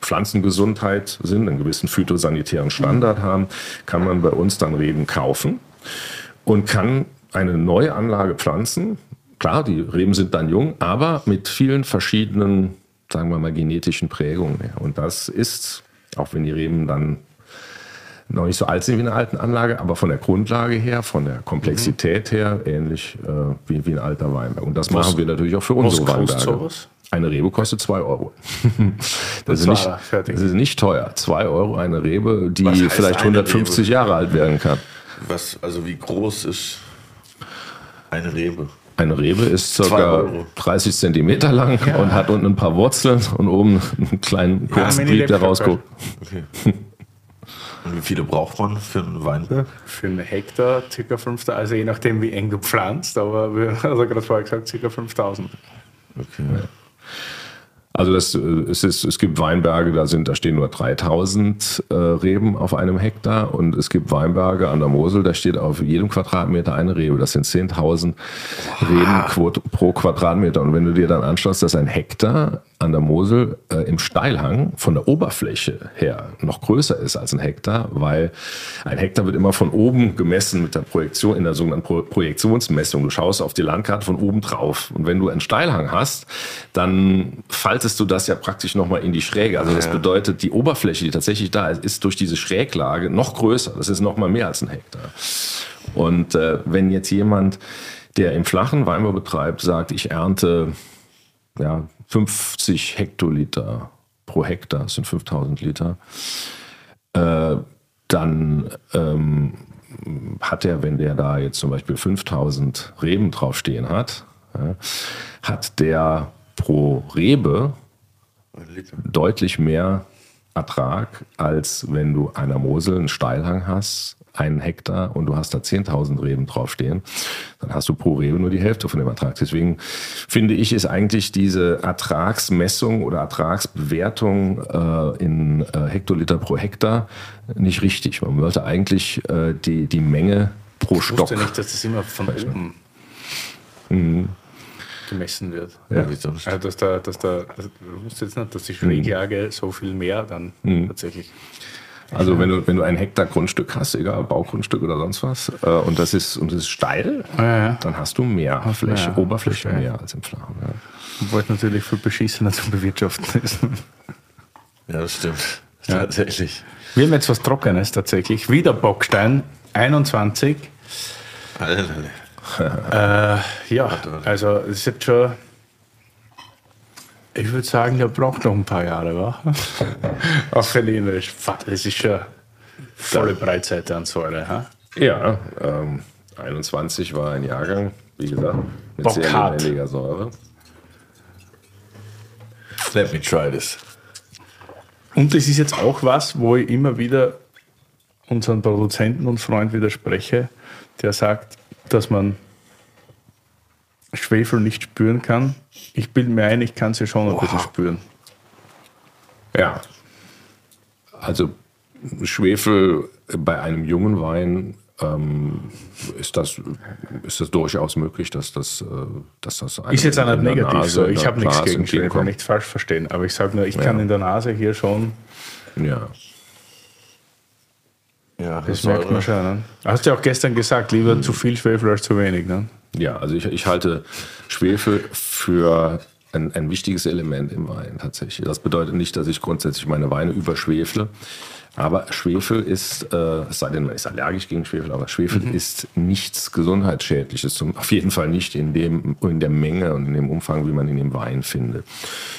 Pflanzengesundheit sind, einen gewissen phytosanitären Standard haben, kann man bei uns dann Reben kaufen und kann eine neue Anlage pflanzen. Klar, die Reben sind dann jung, aber mit vielen verschiedenen sagen wir mal, genetischen Prägung. Und das ist, auch wenn die Reben dann noch nicht so alt sind wie eine alten Anlage, aber von der Grundlage her, von der Komplexität mhm. her, ähnlich äh, wie, wie ein alter Weinberg. Und das was, machen wir natürlich auch für unsere Weinberge. Sowas? Eine Rebe kostet 2 Euro. Das, ist nicht, das ist nicht teuer. 2 Euro eine Rebe, die vielleicht 150 Rebe? Jahre alt werden kann. Was, also wie groß ist eine Rebe? Eine Rebe ist ca. 30 Zentimeter lang ja. und hat unten ein paar Wurzeln und oben einen kleinen kurzen ja, Trieb, der rausguckt. Okay. Und wie viele braucht man für einen Weinberg? Für einen Hektar ca. 5000, also je nachdem wie eng du pflanzt, aber wir haben also gerade vorher gesagt ca. 5000. Okay. Ja. Also das, äh, es, ist, es gibt Weinberge, da, sind, da stehen nur 3000 äh, Reben auf einem Hektar und es gibt Weinberge an der Mosel, da steht auf jedem Quadratmeter eine Rebe. Das sind 10.000 Reben pro Quadratmeter. Und wenn du dir dann anschaust, dass ein Hektar an der Mosel äh, im Steilhang von der Oberfläche her noch größer ist als ein Hektar, weil ein Hektar wird immer von oben gemessen mit der Projektion, in der sogenannten Pro Projektionsmessung. Du schaust auf die Landkarte von oben drauf. Und wenn du einen Steilhang hast, dann faltest du das ja praktisch nochmal in die Schräge. Also das bedeutet, die Oberfläche, die tatsächlich da ist, ist durch diese Schräglage noch größer. Das ist nochmal mehr als ein Hektar. Und äh, wenn jetzt jemand, der im flachen Weinbau betreibt, sagt, ich ernte ja, 50 Hektoliter pro Hektar, das sind 5000 Liter, äh, dann ähm, hat er, wenn der da jetzt zum Beispiel 5000 Reben draufstehen hat, ja, hat der pro Rebe deutlich mehr Ertrag, als wenn du einer Mosel einen Steilhang hast einen Hektar und du hast da 10.000 Reben draufstehen, dann hast du pro Rebe nur die Hälfte von dem Ertrag. Deswegen finde ich, ist eigentlich diese Ertragsmessung oder Ertragsbewertung äh, in äh, Hektoliter pro Hektar nicht richtig. Man sollte eigentlich äh, die, die Menge pro ich Stock. Ich wusste nicht, dass das immer von oben mhm. Gemessen wird. Ja. Also, dass da, dass da, du jetzt nicht, dass die Schräglage mhm. so viel mehr dann mhm. tatsächlich also wenn du, wenn du ein Hektar Grundstück hast, egal Baugrundstück oder sonst was, äh, und das ist und das ist steil, ja, ja. dann hast du mehr Fläche, ja, Oberfläche mehr als im Flachen. Ja. Obwohl es natürlich viel beschissener zum Bewirtschaften ist. Ja, das stimmt. Tatsächlich. Wir haben jetzt was Trockenes tatsächlich. Wieder Bockstein, 21. Alle, alle. Äh, ja, also es ist jetzt schon ich würde sagen, der braucht noch ein paar Jahre, wa? Auch Italienisch. Das ist ja volle Breitseite an Säure. Ha? Ja, ähm, 21 war ein Jahrgang, wie gesagt, mit Bock sehr lebendiger Säure. Let me try this. Und das ist jetzt auch was, wo ich immer wieder unseren Produzenten und Freund widerspreche, der sagt, dass man Schwefel nicht spüren kann. Ich bilde mir ein, ich kann sie schon ein Boah. bisschen spüren. Ja. Also Schwefel bei einem jungen Wein ähm, ist, das, ist das durchaus möglich, dass das, äh, dass das ist jetzt auch nicht negativ Nase, so. Ich habe nichts gegen Schwefel, nicht falsch verstehen. Aber ich sage nur, ich ja. kann in der Nase hier schon. Ja. Ja, das, das merkt man schon. Ne? Hast du ja auch gestern gesagt, lieber hm. zu viel Schwefel als zu wenig. Ne? Ja, also ich, ich halte Schwefel für ein, ein, wichtiges Element im Wein tatsächlich. Das bedeutet nicht, dass ich grundsätzlich meine Weine überschwefle. Aber Schwefel ist, äh, es sei denn, man ist allergisch gegen Schwefel, aber Schwefel mhm. ist nichts Gesundheitsschädliches. Zum, auf jeden Fall nicht in, dem, in der Menge und in dem Umfang, wie man in dem Wein findet.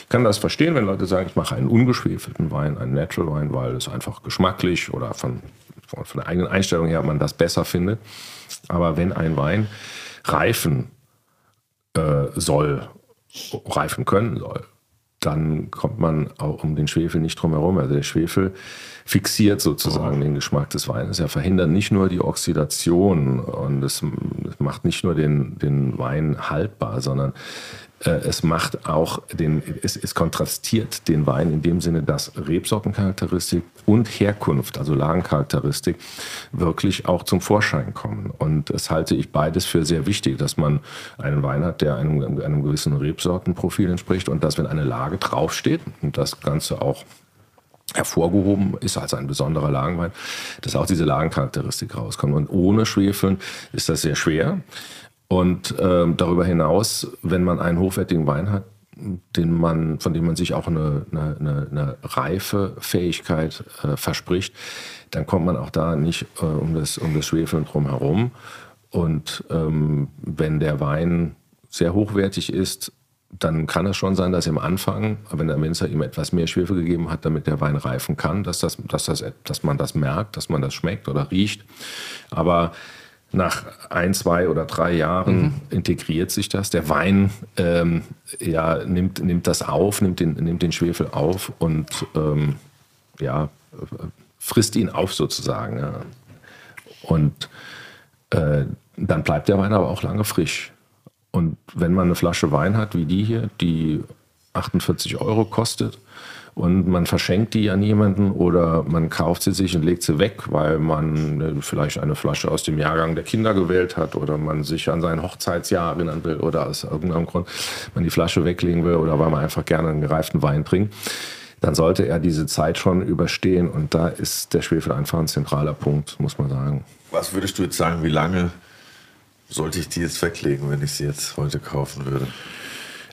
Ich kann das verstehen, wenn Leute sagen, ich mache einen ungeschwefelten Wein, einen Natural Wein, weil es einfach geschmacklich oder von, von, der eigenen Einstellung her man das besser findet. Aber wenn ein Wein reifen äh, soll, reifen können soll, dann kommt man auch um den Schwefel nicht drum herum. Also der Schwefel fixiert sozusagen oh. den Geschmack des Weines. Er verhindert nicht nur die Oxidation und es macht nicht nur den, den Wein haltbar, sondern es macht auch den, es, es, kontrastiert den Wein in dem Sinne, dass Rebsortencharakteristik und Herkunft, also Lagencharakteristik, wirklich auch zum Vorschein kommen. Und das halte ich beides für sehr wichtig, dass man einen Wein hat, der einem, einem gewissen Rebsortenprofil entspricht und dass, wenn eine Lage draufsteht und das Ganze auch hervorgehoben ist als ein besonderer Lagenwein, dass auch diese Lagencharakteristik rauskommt. Und ohne Schwefeln ist das sehr schwer. Und ähm, darüber hinaus, wenn man einen hochwertigen Wein hat, den man, von dem man sich auch eine, eine, eine, eine reife Fähigkeit äh, verspricht, dann kommt man auch da nicht äh, um, das, um das Schwefeln drum herum. Und ähm, wenn der Wein sehr hochwertig ist, dann kann es schon sein, dass im Anfang, wenn der Winzer ihm etwas mehr Schwefel gegeben hat, damit der Wein reifen kann, dass, das, dass, das, dass man das merkt, dass man das schmeckt oder riecht. Aber nach ein, zwei oder drei Jahren mhm. integriert sich das. Der Wein ähm, ja, nimmt, nimmt das auf, nimmt den, nimmt den Schwefel auf und ähm, ja, frisst ihn auf sozusagen. Ja. Und äh, dann bleibt der Wein aber auch lange frisch. Und wenn man eine Flasche Wein hat wie die hier, die 48 Euro kostet und man verschenkt die an jemanden oder man kauft sie sich und legt sie weg, weil man äh, vielleicht eine Flasche aus dem Jahrgang der Kinder gewählt hat oder man sich an sein Hochzeitsjahr erinnern will oder aus irgendeinem Grund man die Flasche weglegen will oder weil man einfach gerne einen gereiften Wein trinkt, dann sollte er diese Zeit schon überstehen und da ist der Schwefel einfach ein zentraler Punkt, muss man sagen. Was würdest du jetzt sagen, wie lange sollte ich die jetzt weglegen, wenn ich sie jetzt heute kaufen würde?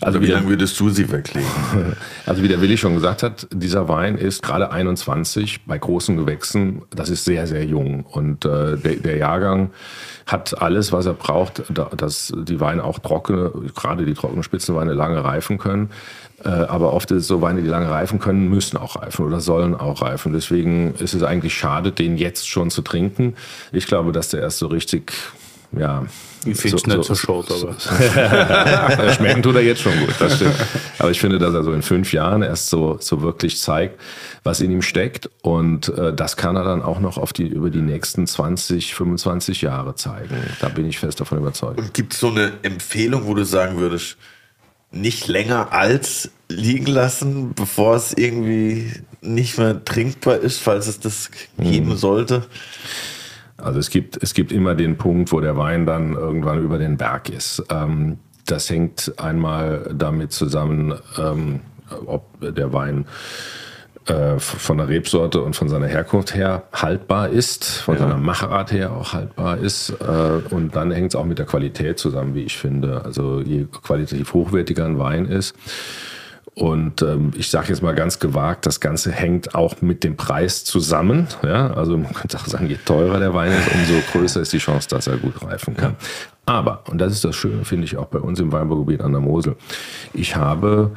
Also wie lange würdest du sie weglegen? Also wie der Willi schon gesagt hat, dieser Wein ist gerade 21 bei großen Gewächsen. Das ist sehr, sehr jung. Und äh, der, der, Jahrgang hat alles, was er braucht, dass die Weine auch trockene, gerade die trockenen Spitzenweine lange reifen können. Äh, aber oft ist es so, Weine, die lange reifen können, müssen auch reifen oder sollen auch reifen. Deswegen ist es eigentlich schade, den jetzt schon zu trinken. Ich glaube, dass der erst so richtig ja. Ich finde es so, nicht so, so schade, aber. Schmecken tut er jetzt schon gut, das stimmt. Aber ich finde, dass er so in fünf Jahren erst so, so wirklich zeigt, was in ihm steckt. Und äh, das kann er dann auch noch auf die, über die nächsten 20, 25 Jahre zeigen. Da bin ich fest davon überzeugt. Und gibt es so eine Empfehlung, wo du sagen würdest, nicht länger als liegen lassen, bevor es irgendwie nicht mehr trinkbar ist, falls es das geben hm. sollte? Also es gibt, es gibt immer den Punkt, wo der Wein dann irgendwann über den Berg ist. Ähm, das hängt einmal damit zusammen, ähm, ob der Wein äh, von der Rebsorte und von seiner Herkunft her haltbar ist, von ja. seiner Machart her auch haltbar ist. Äh, und dann hängt es auch mit der Qualität zusammen, wie ich finde. Also je qualitativ hochwertiger ein Wein ist, und ähm, ich sage jetzt mal ganz gewagt, das Ganze hängt auch mit dem Preis zusammen. Ja? Also man könnte auch sagen, je teurer der Wein ist, umso größer ist die Chance, dass er gut reifen kann. Aber, und das ist das Schöne, finde ich auch bei uns im Weinbaugebiet an der Mosel, ich habe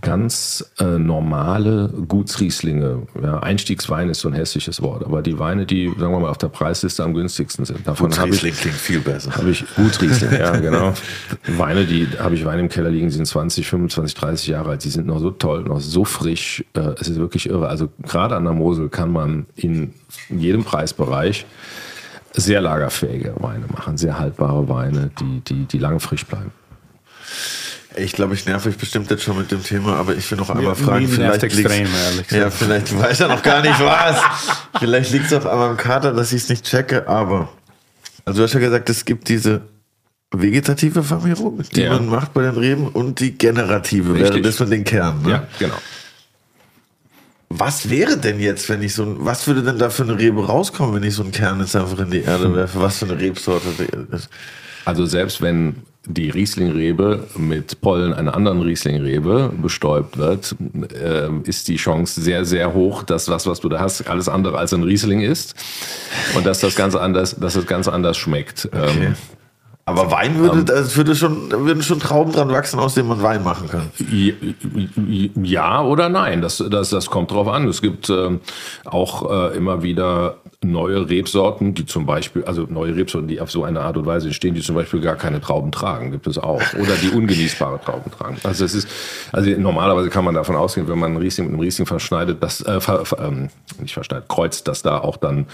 ganz äh, normale Gutsrieslinge. Ja, Einstiegswein ist so ein hässliches Wort, aber die Weine, die, sagen wir mal, auf der Preisliste am günstigsten sind. Davon habe ich, klingt viel besser. Habe ich Gutsriesling, ja, genau. Weine, die habe ich Weine im Keller liegen, die sind 20, 25, 30 Jahre alt. Die sind noch so toll, noch so frisch. Äh, es ist wirklich irre. Also gerade an der Mosel kann man in jedem Preisbereich sehr lagerfähige Weine machen, sehr haltbare Weine, die, die, die lange frisch bleiben. Ich glaube, ich nerv euch bestimmt jetzt schon mit dem Thema, aber ich will noch einmal ja, fragen. Vielleicht extrem, Ja, vielleicht weiß er noch gar nicht was. vielleicht liegt es auch an meinem Kater, dass ich es nicht checke, aber. Also du hast ja gesagt, es gibt diese vegetative Vermehrung, die ja. man macht bei den Reben und die generative, Richtig. wäre das von den Kernen. Ne? Ja, genau. Was wäre denn jetzt, wenn ich so ein, was würde denn da für eine Rebe rauskommen, wenn ich so einen Kern jetzt einfach in die Erde werfe? Was für eine Rebsorte? Also selbst wenn die Rieslingrebe mit Pollen einer anderen Rieslingrebe bestäubt wird, äh, ist die Chance sehr, sehr hoch, dass das, was du da hast, alles andere als ein Riesling ist und dass das Ganze anders, dass das ganz anders schmeckt. Okay. Ähm, aber Wein würde, ähm, das würde schon, würden schon Trauben dran wachsen, aus denen man Wein machen kann. Ja oder nein, das, das, das kommt drauf an. Es gibt äh, auch äh, immer wieder neue Rebsorten, die zum Beispiel, also neue Rebsorten, die auf so eine Art und Weise entstehen, die zum Beispiel gar keine Trauben tragen, gibt es auch. Oder die ungenießbare Trauben tragen. Also es ist, also normalerweise kann man davon ausgehen, wenn man einen Riesling mit einem Riesling verschneidet, dass, äh, ver, ver, ähm, nicht verschneidet, kreuzt, dass da auch dann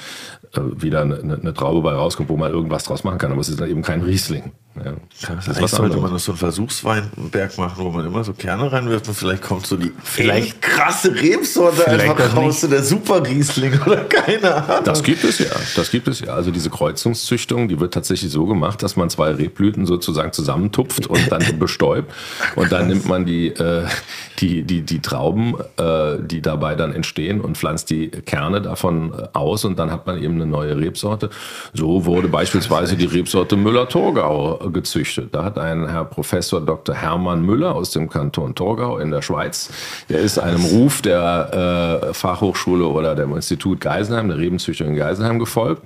äh, wieder eine, eine, Traube bei rauskommt, wo man irgendwas draus machen kann. Aber es ist dann eben kein Riesling. Ja, das ist was sollte man noch so einen Versuchsweinberg machen, wo man immer so Kerne reinwirft und vielleicht kommt so die vielleicht krasse Rebsorte einfach raus, so der Super Riesling oder keine Ahnung. Das gibt es ja, das gibt es ja. Also diese Kreuzungszüchtung, die wird tatsächlich so gemacht, dass man zwei Rebblüten sozusagen zusammentupft und dann bestäubt. Und dann nimmt man die, äh, die, die, die Trauben, äh, die dabei dann entstehen und pflanzt die Kerne davon äh, aus und dann hat man eben eine neue Rebsorte. So wurde beispielsweise die Rebsorte Müller-Thurgau gezüchtet. Da hat ein Herr Professor Dr. Hermann Müller aus dem Kanton Torgau in der Schweiz, der ist einem Ruf der äh, Fachhochschule oder dem Institut Geisenheim, der Rebenzüchtung in Geisenheim gefolgt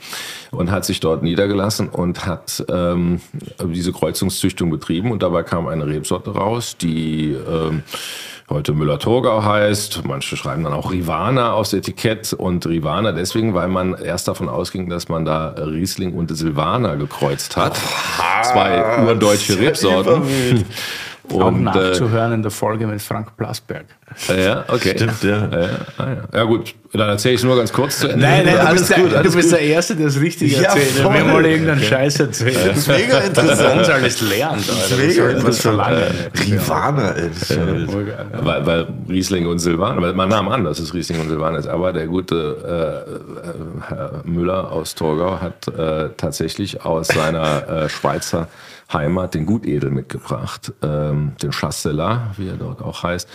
und hat sich dort niedergelassen und hat ähm, diese Kreuzungszüchtung betrieben und dabei kam eine Rebsorte raus, die ähm, heute Müller-Thurgau heißt. Manche schreiben dann auch Rivana aufs Etikett und Rivana deswegen, weil man erst davon ausging, dass man da Riesling und Silvaner gekreuzt hat. Zwei urdeutsche Rebsorten. Und, auch äh, nachzuhören in der Folge mit Frank Plasberg. Ja, okay. Stimmt, ja. Ja, ah, ja. ja gut, dann erzähle ich es nur ganz kurz zu Ende. Nein, nein, du alles bist, der, gut, alles du bist gut. der Erste, der es richtig Ja, erzählt. voll. Wenn mal irgendeinen Scheiß erzählt. Das ist mega interessant. uns alles lernt. Mega Das soll was interessant. verlangen. Rivana, ist ja. Weil, weil Riesling und Silvaner, weil man nahm an, dass es Riesling und Silvaner ist, aber der gute äh, äh, Herr Müller aus Torgau hat äh, tatsächlich aus seiner äh, Schweizer Heimat den Gutedel mitgebracht, ähm, den Chasselas, wie er dort auch heißt.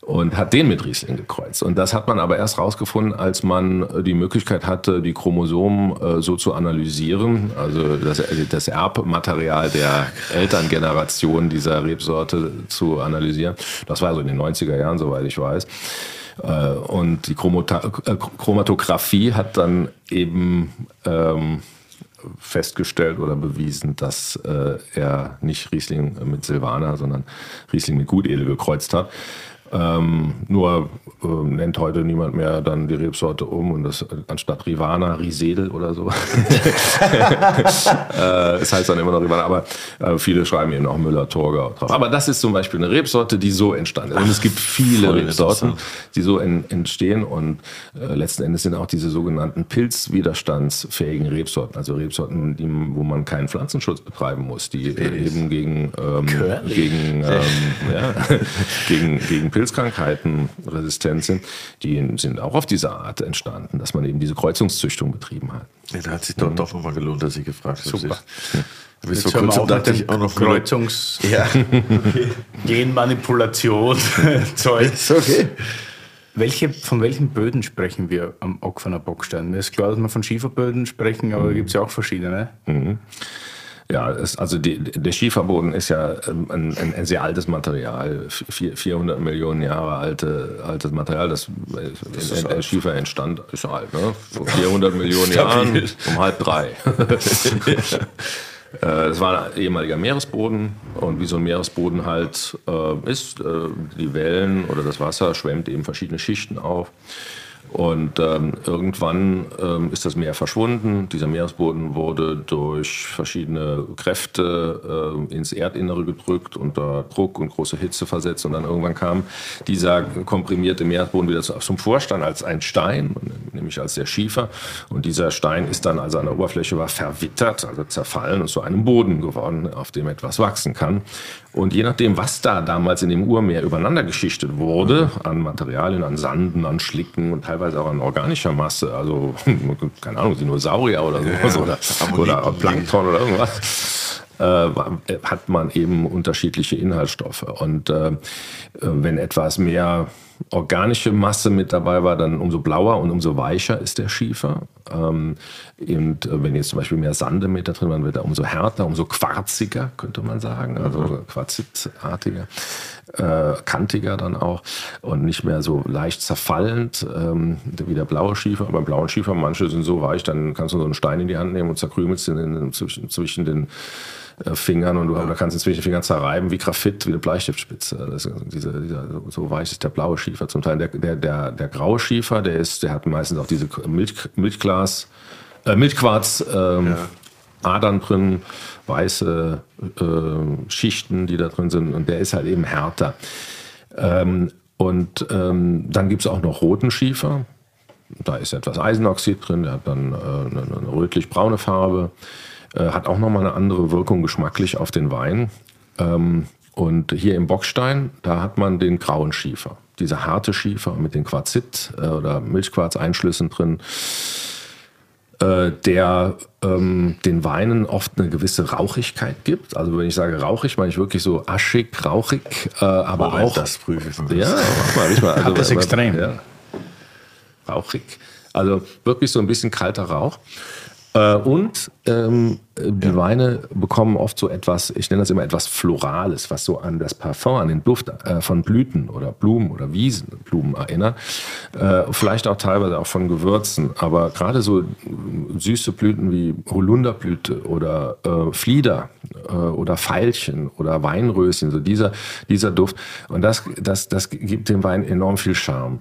Und hat den mit Riesling gekreuzt. Und das hat man aber erst rausgefunden, als man äh, die Möglichkeit hatte, die Chromosomen äh, so zu analysieren, also das, das Erbmaterial der Elterngeneration dieser Rebsorte zu analysieren. Das war so in den 90er Jahren, soweit ich weiß. Äh, Und die Chromata äh, Chromatographie hat dann eben ähm, festgestellt oder bewiesen, dass äh, er nicht Riesling mit Silvaner, sondern Riesling mit Gutedel gekreuzt hat. Ähm, nur äh, nennt heute niemand mehr dann die Rebsorte um und das anstatt Rivana Risedel oder so. äh, es heißt dann immer noch Rivana, aber äh, viele schreiben eben auch Müller-Torgau drauf. Aber das ist zum Beispiel eine Rebsorte, die so entstanden ist. Und es gibt viele voll Rebsorten, die so en, entstehen und äh, letzten Endes sind auch diese sogenannten pilzwiderstandsfähigen Rebsorten, also Rebsorten, die, wo man keinen Pflanzenschutz betreiben muss, die eben gegen, ähm, gegen, ähm, ja, gegen, gegen Pilzkrankheiten resistent sind, die sind auch auf diese Art entstanden, dass man eben diese Kreuzungszüchtung betrieben hat. Ja, da hat sich doch doch nochmal gelohnt, dass ich gefragt habe. Super. Jetzt vor hören wir kurzem dachte ich auch noch Kreuzungs Ja, Genmanipulation Zeug. ist okay. Welche, von welchen Böden sprechen wir am Ockferner Bockstein? Mir ist klar, dass wir von Schieferböden sprechen, aber da gibt es ja auch verschiedene. Ja, es, also die, der Schieferboden ist ja ähm, ein, ein, ein sehr altes Material, vier- 400 Millionen Jahre alte, altes Material. Das, äh, der Schiefer entstand, ist alt, ne? Vor 400 Millionen Jahren um halb drei. Äh, Das war ein ehemaliger Meeresboden und wie so ein Meeresboden halt äh, ist, äh, die Wellen oder das Wasser schwemmt eben verschiedene Schichten auf. Und ähm, irgendwann ähm, ist das Meer verschwunden. Dieser Meeresboden wurde durch verschiedene Kräfte äh, ins Erdinnere gedrückt, unter Druck und große Hitze versetzt. Und dann irgendwann kam dieser komprimierte Meeresboden wieder zu- zum Vorstand als ein Stein, nämlich als der Schiefer. Und dieser Stein ist dann, also an der Oberfläche war, verwittert, also zerfallen und zu einem Boden geworden, auf dem etwas wachsen kann. Und je nachdem, was da damals in dem Urmeer übereinander geschichtet wurde, an Materialien, an Sanden, an Schlicken und teilweise auch an organischer Masse, also keine Ahnung, Dinosaurier oder sowas ja. oder, oder Plankton oder irgendwas, äh, war- hat man eben unterschiedliche Inhaltsstoffe. Und äh, äh, wenn etwas mehr organische Masse mit dabei war, dann umso blauer und umso weicher ist der Schiefer. Ähm, und äh, wenn jetzt zum Beispiel mehr Sande mit da drin waren, wird er umso härter, umso quarziger, könnte man sagen, also quarzitartiger, äh, kantiger dann auch und nicht mehr so leicht zerfallend ähm, wie der blaue Schiefer. Aber beim blauen Schiefer, manche sind so weich, dann kannst du so einen Stein in die Hand nehmen und zerkrümelst ihn in, zwischen, zwischen den Fingern und du da kannst ihn zwischen den Fingern zerreiben wie Graphit, wie eine Bleistiftspitze. Das, diese, dieser, so weich ist der blaue Schiefer zum Teil. Der, der, der, der graue Schiefer, der ist, der hat meistens auch diese Milch, Milchglas, äh, Milchquarz, ähm, Adern drin, weiße äh, Schichten, die da drin sind und der ist halt eben härter. Ähm, und ähm, dann gibt es auch noch roten Schiefer. Da ist etwas Eisenoxid drin, der hat dann äh, eine, eine rötlich-braune Farbe, äh, hat auch nochmal eine andere Wirkung geschmacklich auf den Wein. Ähm, und hier im Bockstein, da hat man den grauen Schiefer. Dieser harte Schiefer mit den Quarzit- äh, oder Milchquarzeinschlüssen drin, äh, der ähm, den Weinen oft eine gewisse Rauchigkeit gibt. Also wenn ich sage rauchig, meine ich wirklich so aschig, rauchig, äh, aber Moment, auch das prüfe ich mal. ja, mach mal, riech mal. Also, das extrem. Ja. Rauchig. Also wirklich so ein bisschen kalter Rauch. Äh, Und ähm, die Weine bekommen oft so etwas, ich nenne das immer etwas Florales, was so an das Parfum, an den Duft äh, von Blüten oder Blumen oder Wiesenblumen erinnert. Äh, vielleicht auch teilweise auch von Gewürzen. Aber gerade so äh, süße Blüten wie Holunderblüte oder äh, Flieder äh, oder Veilchen oder Weinröschen, so dieser, dieser Duft. Und das, das, das gibt dem Wein enorm viel Charme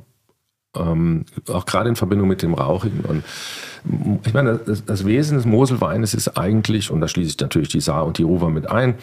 ähm, auch gerade in Verbindung mit dem Rauchigen. Und ich meine, das, das Wesen des Moselweines ist eigentlich, und da schließe ich natürlich die Saar und die Ruwer mit ein,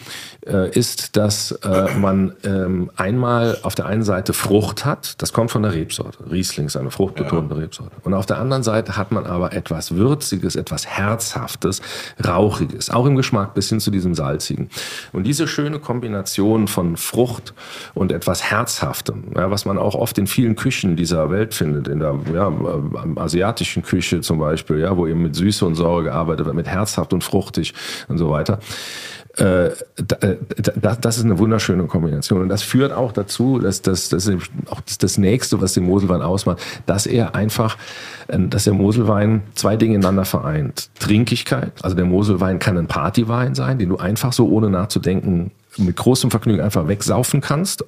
äh, ist, dass äh, man ähm, einmal auf der einen Seite Frucht hat, das kommt von der Rebsorte. Riesling ist eine fruchtbetonte ja. Rebsorte. Und auf der anderen Seite hat man aber etwas Würziges, etwas Herzhaftes, Rauchiges, auch im Geschmack bis hin zu diesem Salzigen. Und diese schöne Kombination von Frucht und etwas Herzhaftem, ja, was man auch oft in vielen Küchen dieser Welt findet, in der ja, äh, asiatischen Küche zum Beispiel, ja, wo eben mit Süße und Säure gearbeitet wird, mit herzhaft und fruchtig und so weiter. Äh, äh das ist eine wunderschöne Kombination. Und das führt auch dazu, dass das, das ist auch das Nächste, was den Moselwein ausmacht, dass er einfach, äh, dass der Moselwein zwei Dinge ineinander vereint. Trinkigkeit, also der Moselwein kann ein Partywein sein, den du einfach so ohne nachzudenken mit großem Vergnügen einfach wegsaufen kannst.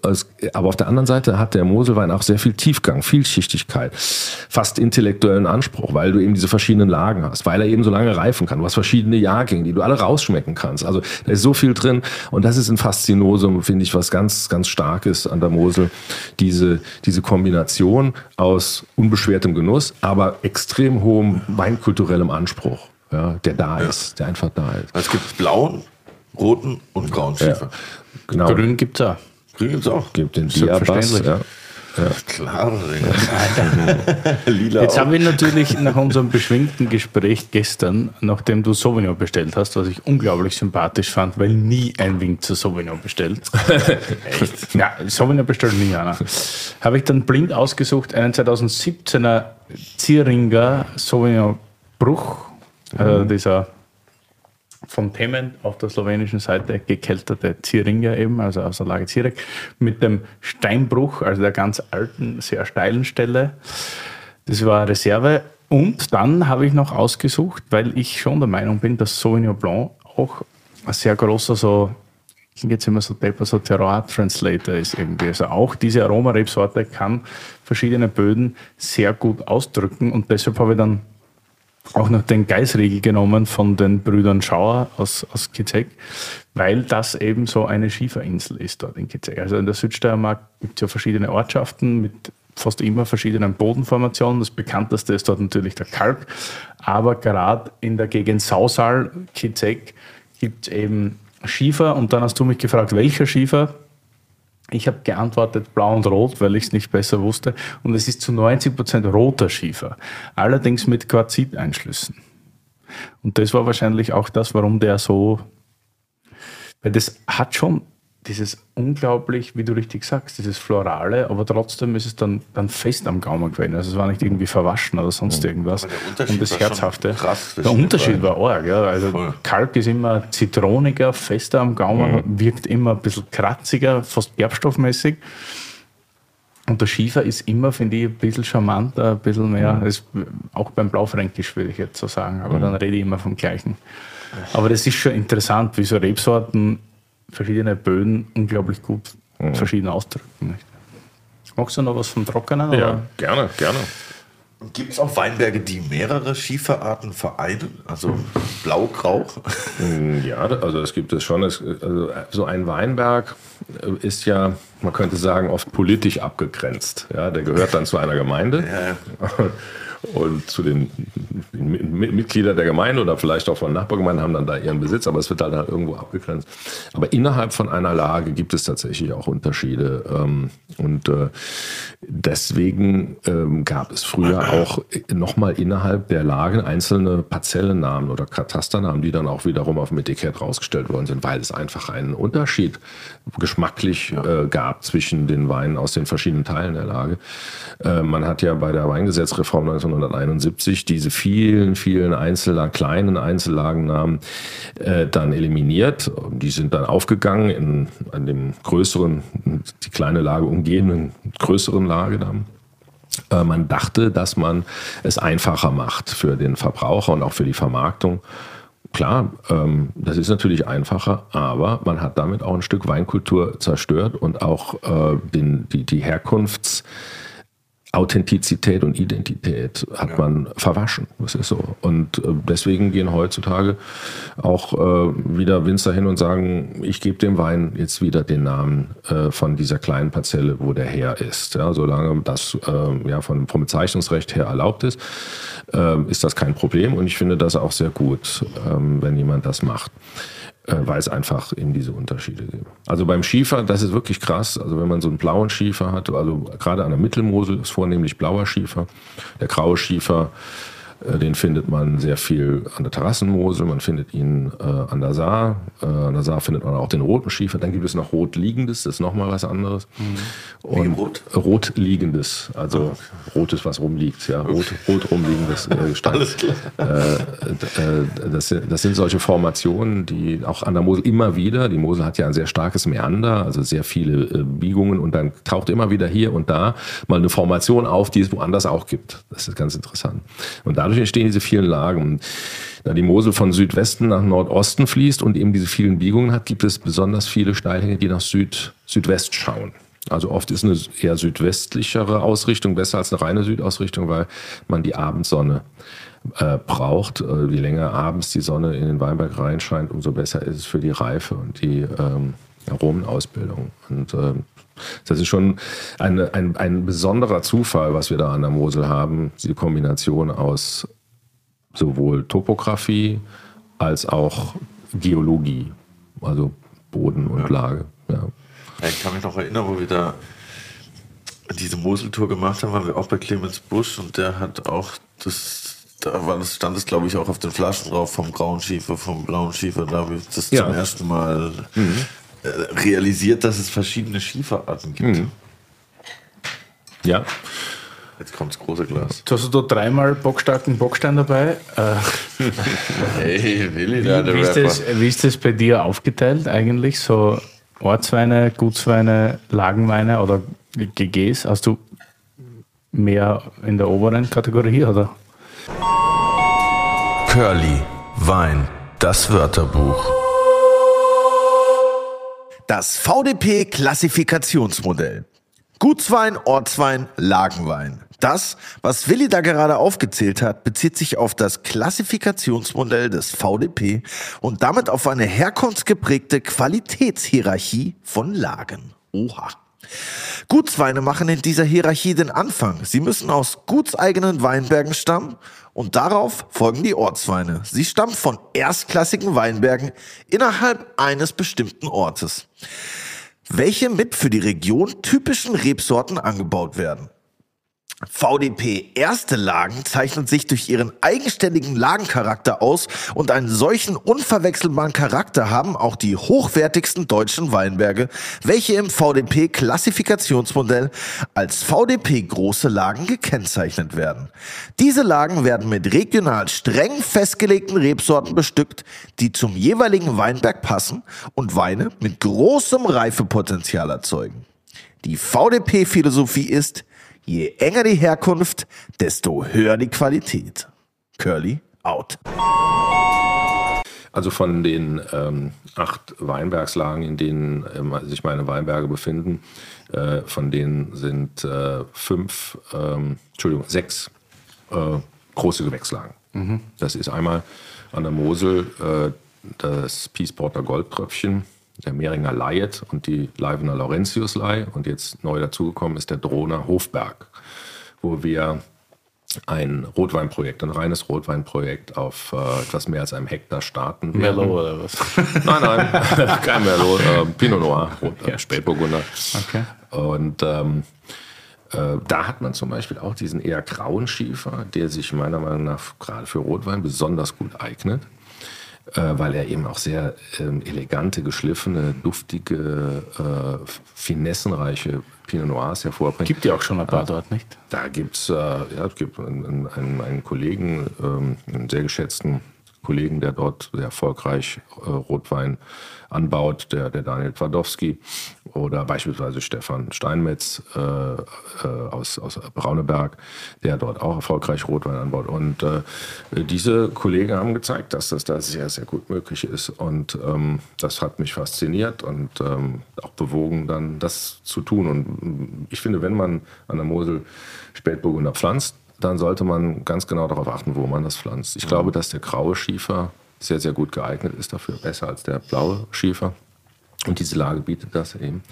Aber auf der anderen Seite hat der Moselwein auch sehr viel Tiefgang, Vielschichtigkeit, fast intellektuellen Anspruch, weil du eben diese verschiedenen Lagen hast, weil er eben so lange reifen kann. Du hast verschiedene Jahrgänge, die du alle rausschmecken kannst. Also da ist so viel drin und das ist ein Faszinosum, finde ich, was ganz, ganz stark ist an der Mosel. Diese, diese Kombination aus unbeschwertem Genuss, aber extrem hohem weinkulturellem Anspruch. Ja, der da ja. ist, der einfach da ist. Es gibt blauen, roten und grauen Schiefer. Ja, genau. Grün gibt es auch. Grün gibt es auch. Gibt den Diabas, ja. Ja. Klar. Lila Jetzt haben wir natürlich nach unserem beschwingten Gespräch gestern, nachdem du Sauvignon bestellt hast, was ich unglaublich sympathisch fand, weil nie ein Wink zu Sauvignon bestellt. Echt? Ja, Sauvignon bestellt nie einer. Habe ich dann blind ausgesucht, einen 2017er Zieringer Sauvignon Bruch, äh, mhm. äh, dieser von Themen auf der slowenischen Seite gekelterte Zieringer eben, also aus der Lage Zierek, mit dem Steinbruch, also der ganz alten, sehr steilen Stelle. Das war Reserve. Und dann habe ich noch ausgesucht, weil ich schon der Meinung bin, dass Sauvignon Blanc auch ein sehr großer so klingt jetzt immer so depper, so Terroir-Translator ist irgendwie. Also auch diese Aromarebsorte kann verschiedene Böden sehr gut ausdrücken und deshalb habe ich dann auch noch den Geisriegel genommen von den Brüdern Schauer aus, aus Kizek, weil das eben so eine Schieferinsel ist dort in Kizek. Also in der Südsteiermark gibt es ja verschiedene Ortschaften mit fast immer verschiedenen Bodenformationen. Das bekannteste ist dort natürlich der Kalk, aber gerade in der Gegend Sausal, Kizek, gibt es eben Schiefer und dann hast du mich gefragt, welcher Schiefer? Ich habe geantwortet blau und rot, weil ich es nicht besser wusste. Und es ist zu 90 Prozent roter Schiefer. Allerdings mit Quarziteinschlüssen. Und das war wahrscheinlich auch das, warum der so, weil das hat schon dieses unglaublich, wie du richtig sagst, dieses Florale, aber trotzdem ist es dann, dann fest am Gaumen gewesen. Also es war nicht irgendwie verwaschen oder sonst irgendwas. Und das Herzhafte. Krass, der Unterschied war arg. Ja. Also Voll. Kalk ist immer zitroniger, fester am Gaumen, mhm. wirkt immer ein bisschen kratziger, fast gerbstoffmäßig. Und der Schiefer ist immer, finde ich, ein bisschen charmanter, ein bisschen mehr, mhm. ist, auch beim Blaufränkisch würde ich jetzt so sagen, aber mhm. dann rede ich immer vom Gleichen. Aber das ist schon interessant, wie so Rebsorten verschiedene Böden unglaublich gut mhm. verschieden ausdrücken. Nicht? Magst du noch was vom Trockenen? Ja, oder? gerne, gerne. Gibt es auch Weinberge, die mehrere Schieferarten vereinen? Also blau-grau? Mm, ja, also es gibt es schon. also so ein Weinberg ist ja, man könnte sagen, oft politisch abgegrenzt. Ja, der gehört dann zu einer Gemeinde. Ja. Und zu den Mitgliedern der Gemeinde oder vielleicht auch von Nachbargemeinden haben dann da ihren Besitz, aber es wird halt, halt irgendwo abgegrenzt. Aber innerhalb von einer Lage gibt es tatsächlich auch Unterschiede. Ähm, und äh, deswegen ähm, gab es früher auch nochmal innerhalb der Lagen einzelne Parzellennamen oder Katasternamen, die dann auch wiederum auf dem Etikett rausgestellt worden sind, weil es einfach einen Unterschied geschmacklich äh, gab zwischen den Weinen aus den verschiedenen Teilen der Lage. Äh, man hat ja bei der Weingesetzreform 19 1971 diese vielen, vielen Einzellagen, kleinen Einzellagennamen äh, dann eliminiert. Die sind dann aufgegangen in, an dem größeren, die kleine Lage umgehenden größeren Lagenamen. Äh, man dachte, dass man es einfacher macht für den Verbraucher und auch für die Vermarktung. Klar, ähm, das ist natürlich einfacher, aber man hat damit auch ein Stück Weinkultur zerstört und auch äh, die, die Herkunfts- Authentizität und Identität hat ja. man verwaschen. Das ist so. Und äh, deswegen gehen heutzutage auch äh, wieder Winzer hin und sagen, ich gebe dem Wein jetzt wieder den Namen äh, von dieser kleinen Parzelle, wo der her ist. Ja, solange das äh, ja, vom Bezeichnungsrecht her erlaubt ist, äh, ist das kein Problem. Und ich finde das auch sehr gut, ähm, wenn jemand das macht äh, weil es einfach eben diese Unterschiede gibt. Also beim Schiefer, das ist wirklich krass. Also wenn man so einen blauen Schiefer hat, also gerade an der Mittelmosel ist vornehmlich blauer Schiefer. Der graue Schiefer den findet man sehr viel an der Terrassenmosel, man findet ihn äh, an der Saar. Äh, an der Saar findet man auch den roten Schiefer. Dann gibt es noch rotliegendes, das ist nochmal was anderes. Mhm. Und rot? Rotliegendes, also oh. rotes, was rumliegt, ja, rot, rot rumliegendes äh, Gestein. Alles klar. Äh, äh, das, sind, das sind solche Formationen, die auch an der Mosel immer wieder, die Mosel hat ja ein sehr starkes Meander, also sehr viele äh, Biegungen und dann taucht immer wieder hier und da mal eine Formation auf, die es woanders auch gibt. Das ist ganz interessant. Und dadurch entstehen diese vielen Lagen. Da die Mosel von Südwesten nach Nordosten fließt und eben diese vielen Biegungen hat, gibt es besonders viele Steilhänge, die nach Süd, Südwest schauen. Also oft ist eine eher südwestlichere Ausrichtung besser als eine reine Südausrichtung, weil man die Abendsonne äh, braucht. Äh, je länger abends die Sonne in den Weinberg reinscheint, umso besser ist es für die Reife und die ähm, Aromenausbildung. Und äh, das ist schon eine, ein, ein besonderer Zufall, was wir da an der Mosel haben. Die Kombination aus sowohl Topografie als auch Geologie, also Boden und ja. Lage. Ja. Ich kann mich noch erinnern, wo wir da diese Moseltour gemacht haben, waren wir auch bei Clemens Busch und der hat auch das, da war das, stand es glaube ich auch auf den Flaschen drauf vom grauen Schiefer, vom blauen Schiefer, da habe ich das ja. zum ersten Mal mhm. Äh, realisiert, dass es verschiedene Schieferarten gibt. Mhm. Ja. Jetzt kommt das große Glas. Jetzt hast du da dreimal bockstarken Bockstein dabei. Äh, hey, Willi, wie, wie, ist das, wie ist das bei dir aufgeteilt eigentlich? So Ortsweine, Gutsweine, Lagenweine oder GGs? Hast du mehr in der oberen Kategorie oder? Curly, Wein, das Wörterbuch. Das VDP-Klassifikationsmodell. Gutswein, Ortswein, Lagenwein. Das, was Willi da gerade aufgezählt hat, bezieht sich auf das Klassifikationsmodell des VDP und damit auf eine herkunftsgeprägte Qualitätshierarchie von Lagen. Oha. Gutsweine machen in dieser Hierarchie den Anfang. Sie müssen aus gutseigenen Weinbergen stammen und darauf folgen die Ortsweine. Sie stammen von erstklassigen Weinbergen innerhalb eines bestimmten Ortes, welche mit für die Region typischen Rebsorten angebaut werden. VDP erste Lagen zeichnen sich durch ihren eigenständigen Lagencharakter aus und einen solchen unverwechselbaren Charakter haben auch die hochwertigsten deutschen Weinberge, welche im VDP Klassifikationsmodell als VDP große Lagen gekennzeichnet werden. Diese Lagen werden mit regional streng festgelegten Rebsorten bestückt, die zum jeweiligen Weinberg passen und Weine mit großem Reifepotenzial erzeugen. Die VDP-Philosophie ist, Je enger die Herkunft, desto höher die Qualität. Curly out. Also von den ähm, acht Weinbergslagen, in denen ähm, sich meine Weinberge befinden, äh, von denen sind äh, fünf, ähm, Entschuldigung, sechs äh, große Gewächslagen. Mhm. Das ist einmal an der Mosel äh, das Peaceporter Goldtröpfchen, der Mehringer Leiet und die Leivener Laurentius-Leih. Und jetzt neu dazugekommen ist der Drohner Hofberg, wo wir ein Rotweinprojekt, ein reines Rotweinprojekt auf äh, etwas mehr als einem Hektar starten. Merlot oder was? Nein, nein, kein Merlot, äh, Pinot Noir, Rot, ja. Spätburgunder. Okay. Und ähm, äh, da hat man zum Beispiel auch diesen eher grauen Schiefer, der sich meiner Meinung nach gerade für Rotwein besonders gut eignet äh, weil er eben auch sehr ähm, elegante, geschliffene, duftige, äh, finessenreiche Pinot Noirs hervorbringt. Gibt ja auch schon ein paar äh, dort, nicht? Da gibt's, äh, ja, es gibt einen, einen, einen Kollegen, ähm, einen sehr geschätzten Kollegen, der dort sehr erfolgreich äh, Rotwein anbaut, der, der Daniel Twardowski. Oder beispielsweise Stefan Steinmetz äh, äh, aus, aus Brauneberg, der dort auch erfolgreich Rotwein anbaut. Und äh, diese Kollegen haben gezeigt, dass das da sehr, sehr gut möglich ist. Und ähm, das hat mich fasziniert und ähm, auch bewogen, dann das zu tun. Und ich finde, wenn man an der Mosel Spätburgunder pflanzt, dann sollte man ganz genau darauf achten, wo man das pflanzt. Ich glaube, dass der graue Schiefer sehr, sehr gut geeignet ist dafür, besser als der blaue Schiefer. Und diese Lage bietet das eben. Und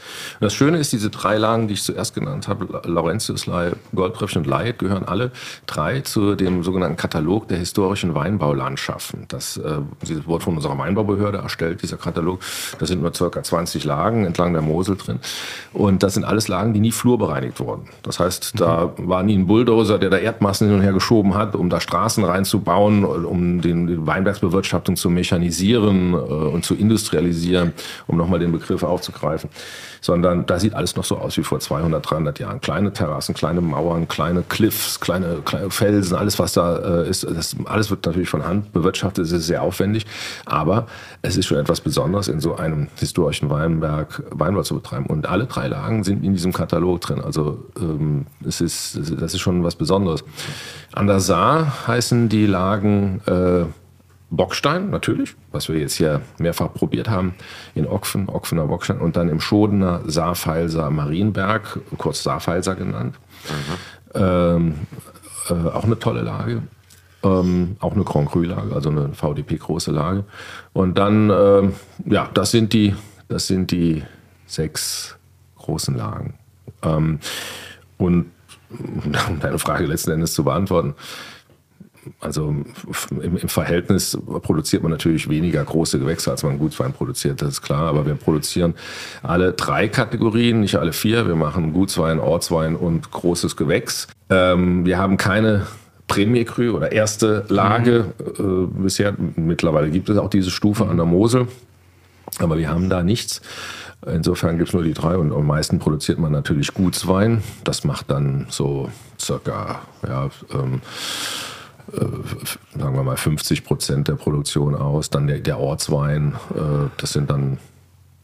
das Schöne ist, diese drei Lagen, die ich zuerst genannt habe, Laurentius, Goldbrüchen und Leyet, gehören alle drei zu dem sogenannten Katalog der historischen Weinbaulandschaften. Das, äh, Wort von unserer Weinbaubehörde erstellt, dieser Katalog. Da sind nur circa 20 Lagen entlang der Mosel drin. Und das sind alles Lagen, die nie flurbereinigt wurden. Das heißt, da war nie ein Bulldozer, der da Erdmassen hin und her geschoben hat, um da Straßen reinzubauen, um den, die Weinbergsbewirtschaftung zu mechanisieren äh, und zu industrialisieren, um nochmal den Begriff aufzugreifen, sondern da sieht alles noch so aus wie vor 200, 300 Jahren. Kleine Terrassen, kleine Mauern, kleine Cliffs, kleine, kleine Felsen, alles was da äh, ist, das, alles wird natürlich von Hand bewirtschaftet, es ist sehr aufwendig, aber es ist schon etwas Besonderes, in so einem historischen Weinberg Weinbau zu betreiben. Und alle drei Lagen sind in diesem Katalog drin. Also ähm, es ist, das ist schon was Besonderes. An der Saar heißen die Lagen äh, Bockstein natürlich, was wir jetzt hier mehrfach probiert haben, in Ockfen, Ockfener Bockstein und dann im Schodener Saarfeilser Marienberg, kurz Saarfeilser genannt. Mhm. Ähm, äh, auch eine tolle Lage. Ähm, auch eine Grand Cru-Lage, also eine VDP-große Lage. Und dann, ähm, ja, das sind die, das sind die sechs großen Lagen. Ähm, und um deine Frage letzten Endes zu beantworten, also im, im, Verhältnis produziert man natürlich weniger große Gewächse, als man Gutswein produziert, das ist klar. Aber wir produzieren alle drei Kategorien, nicht alle vier. Wir machen Gutswein, Ortswein und großes Gewächs. Ähm, wir haben keine Premier Cru oder erste Lage mhm. äh, bisher. Mittlerweile gibt es auch diese Stufe an der Mosel, aber wir haben da nichts. Insofern gibt es nur die drei und am meisten produziert man natürlich Gutswein. Das macht dann so circa ja, ähm, äh, sagen wir mal 50 Prozent der Produktion aus. Dann der, der Ortswein, äh, das sind dann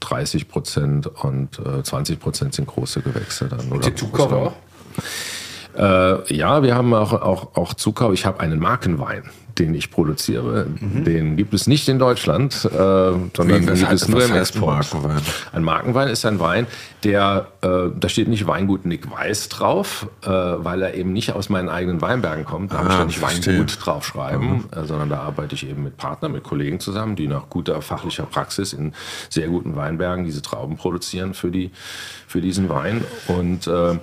30 Prozent und äh, 20 Prozent sind große Gewächse dann. Oder Zukauf auch? Äh, ja, wir haben auch, auch, auch Zukauf. Ich habe einen Markenwein den ich produziere, mhm. den gibt es nicht in Deutschland, äh, sondern Wie, gibt es nur im Export. Markenwein? Ein Markenwein ist ein Wein, der, äh, da steht nicht Weingut Nick Weiß drauf, äh, weil er eben nicht aus meinen eigenen Weinbergen kommt. Da ah, habe ich da nicht verstehe. Weingut draufschreiben, mhm. Äh, sondern da arbeite ich eben mit Partnern, mit Kollegen zusammen, die nach guter fachlicher Praxis in sehr guten Weinbergen diese Trauben produzieren für, die, für diesen Wein. Und äh,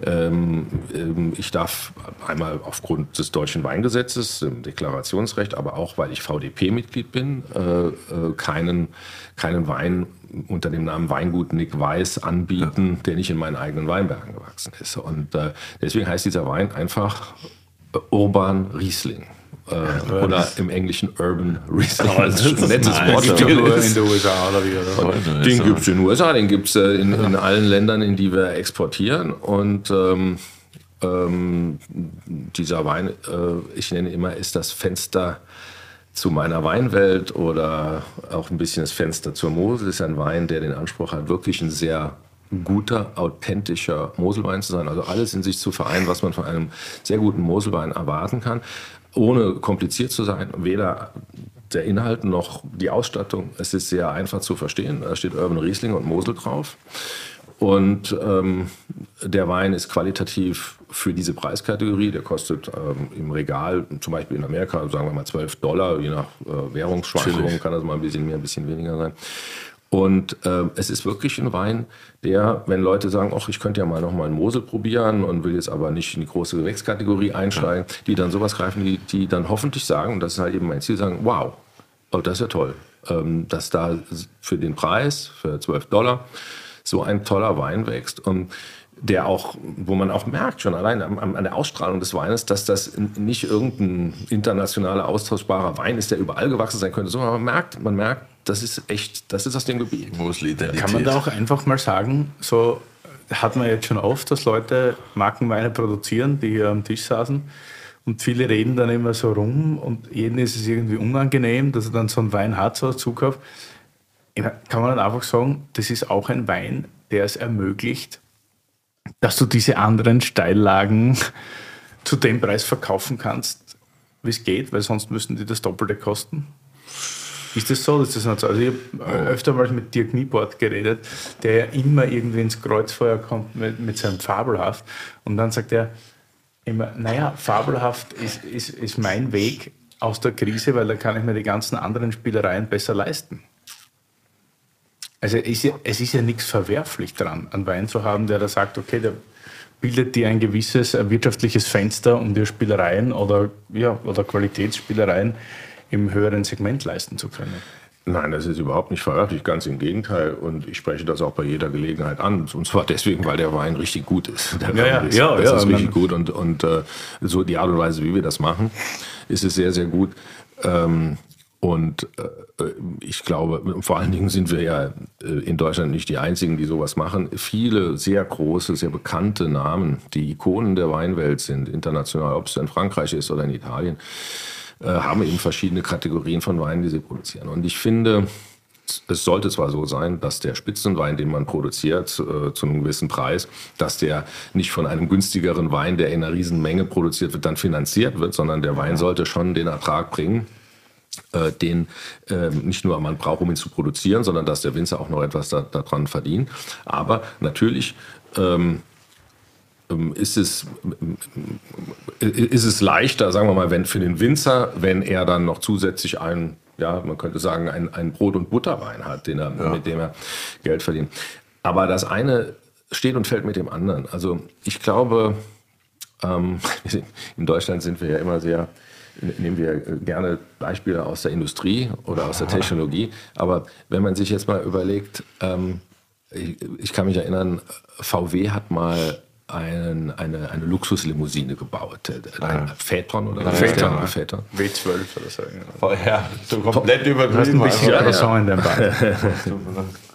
ich darf einmal aufgrund des deutschen Weingesetzes, dem Deklarationsrecht, aber auch weil ich VDP-Mitglied bin, äh, äh, keinen, keinen Wein unter dem Namen Weingut Nick Weiß anbieten, der nicht in meinen eigenen Weinbergen gewachsen ist. Und äh, deswegen heißt dieser Wein einfach Urban Riesling. Äh, oder im Englischen Urban Riesling. Oh, das ist ein nettes Wort. Gibt nur in den USA oder wie? Oder? Den gibt es in den USA, den gibt es äh, in, in, allen Ländern, in die wir exportieren. Und ähm, ähm, dieser Wein, äh, ich nenne immer, ist das Fenster zu meiner Weinwelt oder auch ein bisschen das Fenster zur Mosel. Ist ein Wein, der den Anspruch hat, wirklich ein sehr guter, authentischer Moselwein zu sein. Also alles in sich zu vereinen, was man von einem sehr guten Moselwein erwarten kann ohne kompliziert zu sein, weder der Inhalt noch die Ausstattung. Es ist sehr einfach zu verstehen. Da steht Urban Riesling und Mosel drauf. Und ähm, der Wein ist qualitativ für diese Preiskategorie. Der kostet ähm, im Regal, zum Beispiel in Amerika, sagen wir mal 12 Dollar, je nach äh, Währungsschwankungen kann das mal ein bisschen mehr, ein bisschen weniger sein. Und äh, es ist wirklich ein Wein, der, wenn Leute sagen, ach, ich könnte ja mal noch mal einen Mosel probieren und will jetzt aber nicht in die große Gewächskategorie einsteigen, ja. die dann sowas greifen, die, die dann hoffentlich sagen, und das ist halt eben mein Ziel, sagen, wow, oh, das ist ja toll, ähm, dass da für den Preis, für 12 Dollar, so ein toller Wein wächst. Und der auch, wo man auch merkt, schon allein an, an, der Ausstrahlung des Weines, dass das nicht irgendein internationaler, austauschbarer Wein ist, der überall gewachsen sein könnte, sondern man merkt, man merkt, das ist echt, das ist aus dem Gebiet. Kann man da auch einfach mal sagen, so hat man jetzt schon oft, dass Leute Markenweine produzieren, die hier am Tisch saßen und viele reden dann immer so rum und jedem ist es irgendwie unangenehm, dass er dann so einen Wein hat, so als Zukauf. Kann man dann einfach sagen, das ist auch ein Wein, der es ermöglicht, dass du diese anderen Steillagen zu dem Preis verkaufen kannst, wie es geht, weil sonst müssten die das Doppelte kosten? Ist das so? Ist das nicht so? Also ich habe öfter mal mit Dirk Niebort geredet, der ja immer irgendwie ins Kreuzfeuer kommt mit, mit seinem Fabelhaft. Und dann sagt er immer, naja, Fabelhaft ist, ist, ist mein Weg aus der Krise, weil da kann ich mir die ganzen anderen Spielereien besser leisten. Also es ist ja, es ist ja nichts verwerflich dran, einen Wein zu haben, der da sagt, okay, der bildet dir ein gewisses wirtschaftliches Fenster, um dir Spielereien oder, ja, oder Qualitätsspielereien im höheren Segment leisten zu können. Nein, das ist überhaupt nicht verwerflich, ganz im Gegenteil. Und ich spreche das auch bei jeder Gelegenheit an. Und zwar deswegen, weil der Wein richtig gut ist. Der ja, ja, ist, ja, das ja, ist richtig gut. Und, und äh, so die Art und Weise, wie wir das machen, ist es sehr, sehr gut. Ähm, und äh, ich glaube, vor allen Dingen sind wir ja äh, in Deutschland nicht die Einzigen, die sowas machen. Viele sehr große, sehr bekannte Namen, die Ikonen der Weinwelt sind, international, ob es in Frankreich ist oder in Italien, äh, haben eben verschiedene Kategorien von Weinen, die sie produzieren. Und ich finde, es sollte zwar so sein, dass der Spitzenwein, den man produziert, äh, zu einem gewissen Preis, dass der nicht von einem günstigeren Wein, der in einer riesen Menge produziert wird, dann finanziert wird, sondern der Wein sollte schon den Ertrag bringen, äh, den äh, nicht nur man braucht, um ihn zu produzieren, sondern dass der Winzer auch noch etwas da, daran verdient. Aber natürlich ähm, ähm ist es, äh, ist es leichter, sagen wir mal, wenn für den Winzer, wenn er dann noch zusätzlich einen, ja, man könnte sagen, einen Brot- und Butterwein hat, den er, ja. mit dem er Geld verdient. Aber das eine steht und fällt mit dem anderen. Also ich glaube, ähm, in Deutschland sind wir ja immer sehr nehmen wir gerne Beispiele aus der Industrie oder aus der Technologie. Aber wenn man sich jetzt mal überlegt, ähm, ich, ich, kann mich erinnern, VW hat mal einen, eine, eine Luxuslimousine gebaut. Ein ah, Phaeton oder Phaeton, Phaeton. W12 oder so. Genau. Ja, so komplett übertrieben. Ein bisschen ja, in dem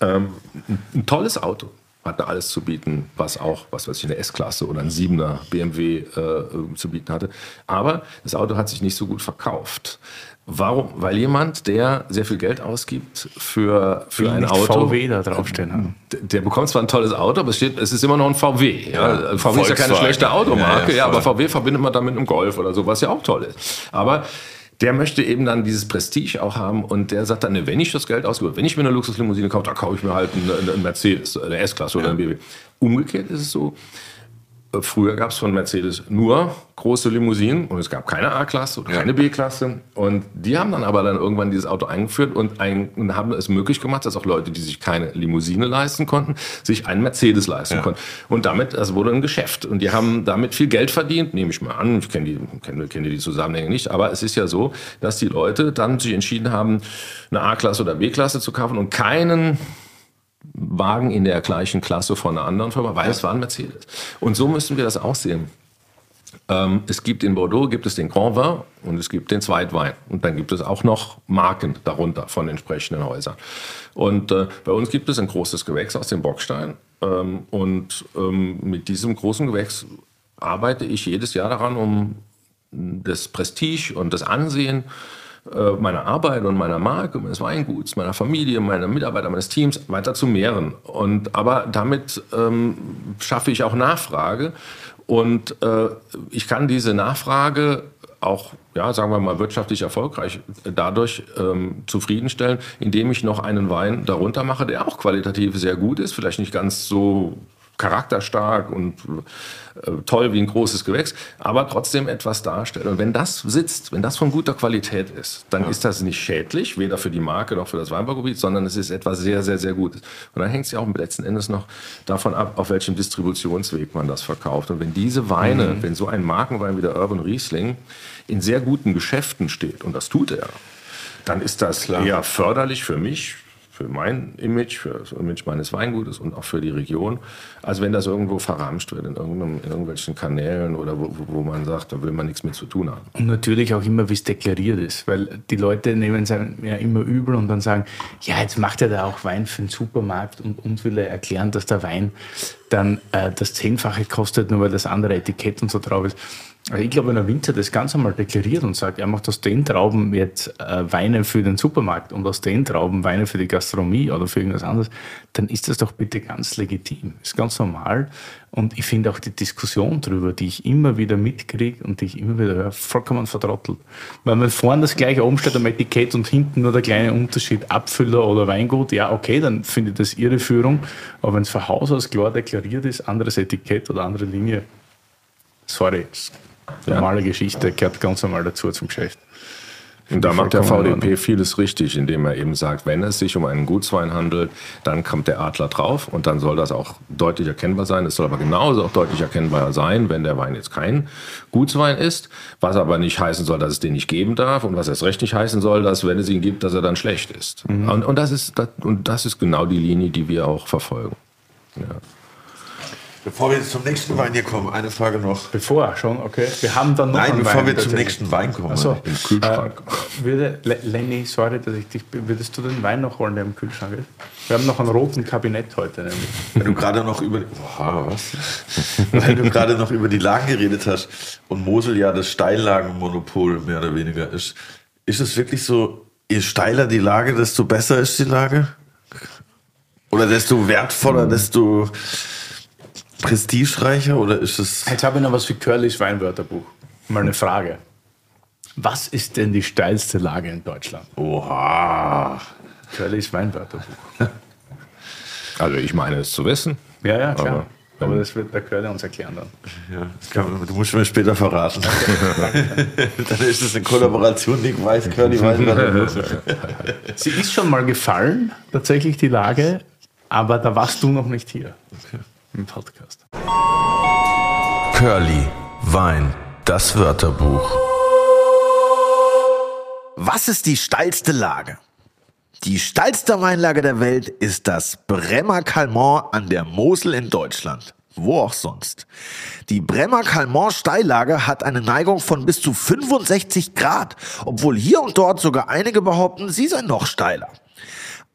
ähm, ein tolles Auto hatte alles zu bieten, was auch, was weiß ich, eine S-Klasse oder ein 7er BMW äh, zu bieten hatte. Aber das Auto hat sich nicht so gut verkauft. Warum? Weil jemand, der sehr viel Geld ausgibt für, für ein Auto. VW da draufstehen haben. Der, der bekommt zwar ein tolles Auto, aber es, steht, es ist immer noch ein VW. Ja. Ja, VW ist ja keine schlechte Automarke, ja, ja, aber VW verbindet man dann mit einem Golf oder so, was ja auch toll ist. Aber der möchte eben dann dieses Prestige auch haben und der sagt dann, ne, wenn ich das Geld ausgebe, wenn ich mir eine Luxuslimousine kaufe, dann kaufe ich mir halt einen, einen Mercedes, eine S-Klasse oder ein BMW. Umgekehrt ist es so, Früher gab es von Mercedes nur große Limousinen und es gab keine A-Klasse oder keine B-Klasse. Und die haben dann aber dann irgendwann dieses Auto eingeführt und, ein, und, haben es möglich gemacht, dass auch Leute, die sich keine Limousine leisten konnten, sich einen Mercedes leisten ja. konnten. Und damit, das wurde ein Geschäft. Und die haben damit viel Geld verdient, nehme ich mal an. Ich kenne die, kenne, kenne die Zusammenhänge nicht. Aber es ist ja so, dass die Leute dann sich entschieden haben, eine A-Klasse oder B-Klasse zu kaufen und keinen Wagen in der gleichen Klasse von einer anderen Firma, weil es war ein Mercedes. Und so müssen wir das auch sehen. Ähm, es gibt in Bordeaux gibt es den Grand Vin und es gibt den Zweitwein. Und dann gibt es auch noch Marken darunter von entsprechenden Häusern. Und äh, bei uns gibt es ein großes Gewächs aus dem Bockstein. Ähm, und ähm, mit diesem großen Gewächs arbeite ich jedes Jahr daran, um das Prestige und das Ansehen äh, meiner Arbeit und meiner Marke, meines Weinguts, meiner Familie, meiner Mitarbeiter, meines Teams weiter zu mehren. Und, aber damit ähm, schaffe ich auch Nachfrage. Und äh, ich kann diese Nachfrage auch, ja, sagen wir mal, wirtschaftlich erfolgreich dadurch ähm, zufriedenstellen, indem ich noch einen Wein darunter mache, der auch qualitativ sehr gut ist, vielleicht nicht ganz so charakterstark und äh, toll wie ein großes Gewächs, aber trotzdem etwas darstellt. Und wenn das sitzt, wenn das von guter Qualität ist, dann ja. ist das nicht schädlich, weder für die Marke noch für das Weinbaugebiet, sondern es ist etwas sehr, sehr, sehr Gutes. Und dann hängt es ja auch letzten Endes noch davon ab, auf welchem Distributionsweg man das verkauft. Und wenn diese Weine, mhm. wenn so ein Markenwein wie der Urban Riesling in sehr guten Geschäften steht, und das tut er, dann ist das Klar. eher förderlich für mich, für mein Image, für das Image meines Weingutes und auch für die Region, als wenn das irgendwo verramscht wird in, in irgendwelchen Kanälen oder wo, wo, man sagt, da will man nichts mit zu tun haben. Und natürlich auch immer, wie es deklariert ist, weil die Leute nehmen es ja immer übel und dann sagen, ja, jetzt macht er da auch Wein für den Supermarkt und uns will er erklären, dass der Wein dann äh, das Zehnfache kostet, nur weil das andere Etikett und so drauf ist. Also ich glaube, wenn ein Winzer das ganz einmal deklariert und sagt, er macht aus den Trauben jetzt äh, Weine für den Supermarkt und aus den Trauben Weine für die Gastronomie oder für irgendwas anderes, dann ist das doch bitte ganz legitim. Ist ganz normal. Und ich finde auch die Diskussion darüber, die ich immer wieder mitkriege und die ich immer wieder höre, vollkommen vertrottelt. Weil wenn vorne das gleiche oben steht am Etikett und hinten nur der kleine Unterschied Abfüller oder Weingut, ja, okay, dann finde ich das ihre Führung. Aber wenn es von Haus aus klar deklariert ist, anderes Etikett oder andere Linie, sorry, normale ja. Geschichte, gehört ganz normal dazu zum Geschäft. Und da macht der VDP vieles richtig, indem er eben sagt, wenn es sich um einen Gutswein handelt, dann kommt der Adler drauf und dann soll das auch deutlich erkennbar sein. Es soll aber genauso auch deutlich erkennbar sein, wenn der Wein jetzt kein Gutswein ist, was aber nicht heißen soll, dass es den nicht geben darf und was erst recht nicht heißen soll, dass wenn es ihn gibt, dass er dann schlecht ist. Mhm. Und, und, das ist und das ist genau die Linie, die wir auch verfolgen. Ja. Bevor wir zum nächsten Wein hier kommen, eine Frage noch. Bevor schon, okay. Wir haben dann noch Nein, bevor Wein, wir zum nächsten Wein kommen. Also, Im Kühlschrank. Äh, würde, Lenny, sorry, dass ich dich. Würdest du den Wein noch holen, der im Kühlschrank ist? Wir haben noch einen roten Kabinett heute nämlich. Wenn du gerade noch über. Boah, was? Wenn du gerade noch über die Lagen geredet hast und Mosel ja das Steillagenmonopol mehr oder weniger ist, ist es wirklich so, je steiler die Lage, desto besser ist die Lage? Oder desto wertvoller, desto prestigereicher oder ist es. Jetzt habe ich noch was für Curlys Weinwörterbuch. Mal eine Frage. Was ist denn die steilste Lage in Deutschland? Oha. Curlys Weinwörterbuch. Also ich meine es zu wissen. Ja, ja, klar. Aber, aber das wird der Curly uns erklären dann. Ja, kann, du musst mir später verraten. dann ist es eine Kollaboration, Nick Weiß, Curly Weinwörterbuch. Sie ist schon mal gefallen, tatsächlich die Lage, aber da warst du noch nicht hier. Okay im Podcast. Curly, Wein, das Wörterbuch. Was ist die steilste Lage? Die steilste Weinlage der Welt ist das Bremmer Calmont an der Mosel in Deutschland. Wo auch sonst. Die Bremmer Calmont Steillage hat eine Neigung von bis zu 65 Grad, obwohl hier und dort sogar einige behaupten, sie sei noch steiler.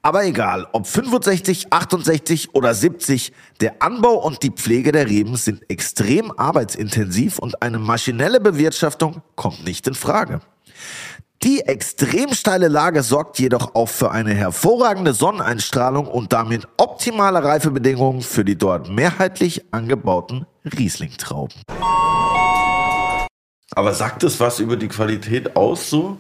Aber egal, ob 65, 68 oder 70, der Anbau und die Pflege der Reben sind extrem arbeitsintensiv und eine maschinelle Bewirtschaftung kommt nicht in Frage. Die extrem steile Lage sorgt jedoch auch für eine hervorragende Sonneneinstrahlung und damit optimale Reifebedingungen für die dort mehrheitlich angebauten Rieslingtrauben. Aber sagt es was über die Qualität aus so?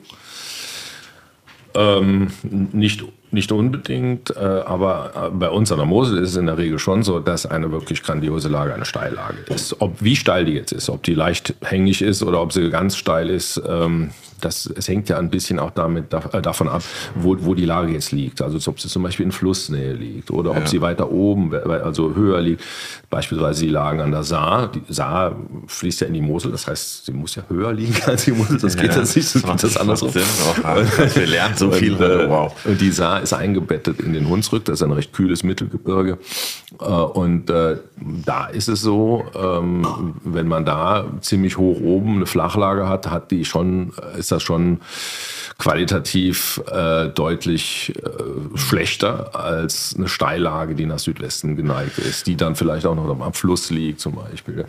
Ähm, nicht nicht unbedingt, äh, aber äh, bei uns an der Mosel ist es in der Regel schon so, dass eine wirklich grandiose Lage eine Steillage ist. Ob wie steil die jetzt ist, ob die leicht hängig ist oder ob sie ganz steil ist, ähm, das, es hängt ja ein bisschen auch damit, äh, davon ab, wo, wo die Lage jetzt liegt. Also ob sie zum Beispiel in Flussnähe liegt oder ob ja. sie weiter oben, also höher liegt. Beispielsweise die Lagen an der Saar. Die Saar fließt ja in die Mosel, das heißt, sie muss ja höher liegen als die Mosel. Das geht ja, jetzt nicht, so geht das andersrum. Sinn, wir lernen so viel. Äh, wow. und die Saar ist eingebettet in den Hunsrück, das ist ein recht kühles Mittelgebirge. Äh, und äh, da ist es so, ähm, wenn man da ziemlich hoch oben eine Flachlage hat, hat die schon, ist das schon qualitativ äh, deutlich schlechter als eine Steillage, die nach Südwesten geneigt ist, die dann vielleicht auch noch am Fluss liegt zum Beispiel.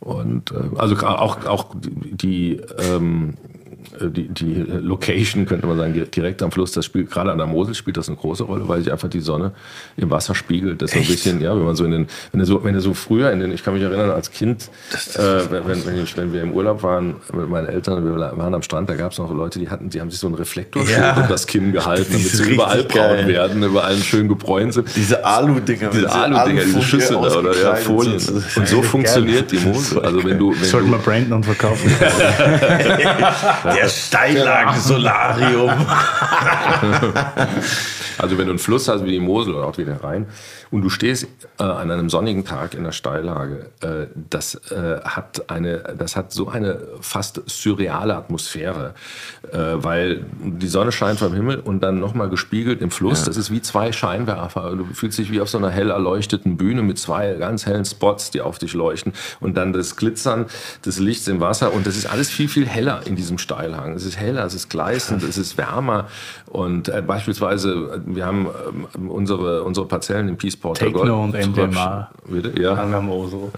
Und also auch, auch die, ähm, äh, die, die Location, könnte man sagen, direkt am Fluss, das spielt gerade an der Mosel spielt das eine große Rolle, weil sich einfach die Sonne im Wasser spiegelt. Das so ein bisschen, ja, wenn man so in den, wenn du so, wenn du so früher in den, ich kann mich erinnern, als Kind, äh, wenn, wenn, ich, wenn wir im Urlaub waren mit meinen Eltern, wir waren am Strand, da gab es noch Leute, die hatten, die haben sich so einen Reflektor ja. um das Kinn gehalten, damit sie überall braun werden, überall schön gebräunt sind. Diese Alu-Dinger. Diese Alu-Dinger, diese Schüssel da, oder ja, Folien. Und so funktioniert die Mosel. Also wenn du, wenn Sollten wir branden und verkaufen. Der Steillagen-Solarium. also wenn du einen Fluss hast wie die Mosel oder auch wie der Rhein und du stehst äh, an einem sonnigen Tag in der Steillage, äh, das, äh, hat eine, das hat so eine fast surreale Atmosphäre, äh, weil die Sonne scheint vom Himmel und dann nochmal gespiegelt im Fluss. Ja. Das ist wie zwei Scheinwerfer. Du fühlst dich wie auf so einer hell erleuchteten Bühne mit zwei ganz hellen Spots, die auf dich leuchten und dann das Glitzern des Lichts im Wasser und das ist alles viel, viel heller in diesem Steil Steilhang. Es ist heller, es ist gleißend, es ist wärmer. Und äh, beispielsweise, äh, wir haben ähm, unsere, unsere Parzellen im Peaceporter Techno und MDMA. Bitte? Ja. An der Mosel.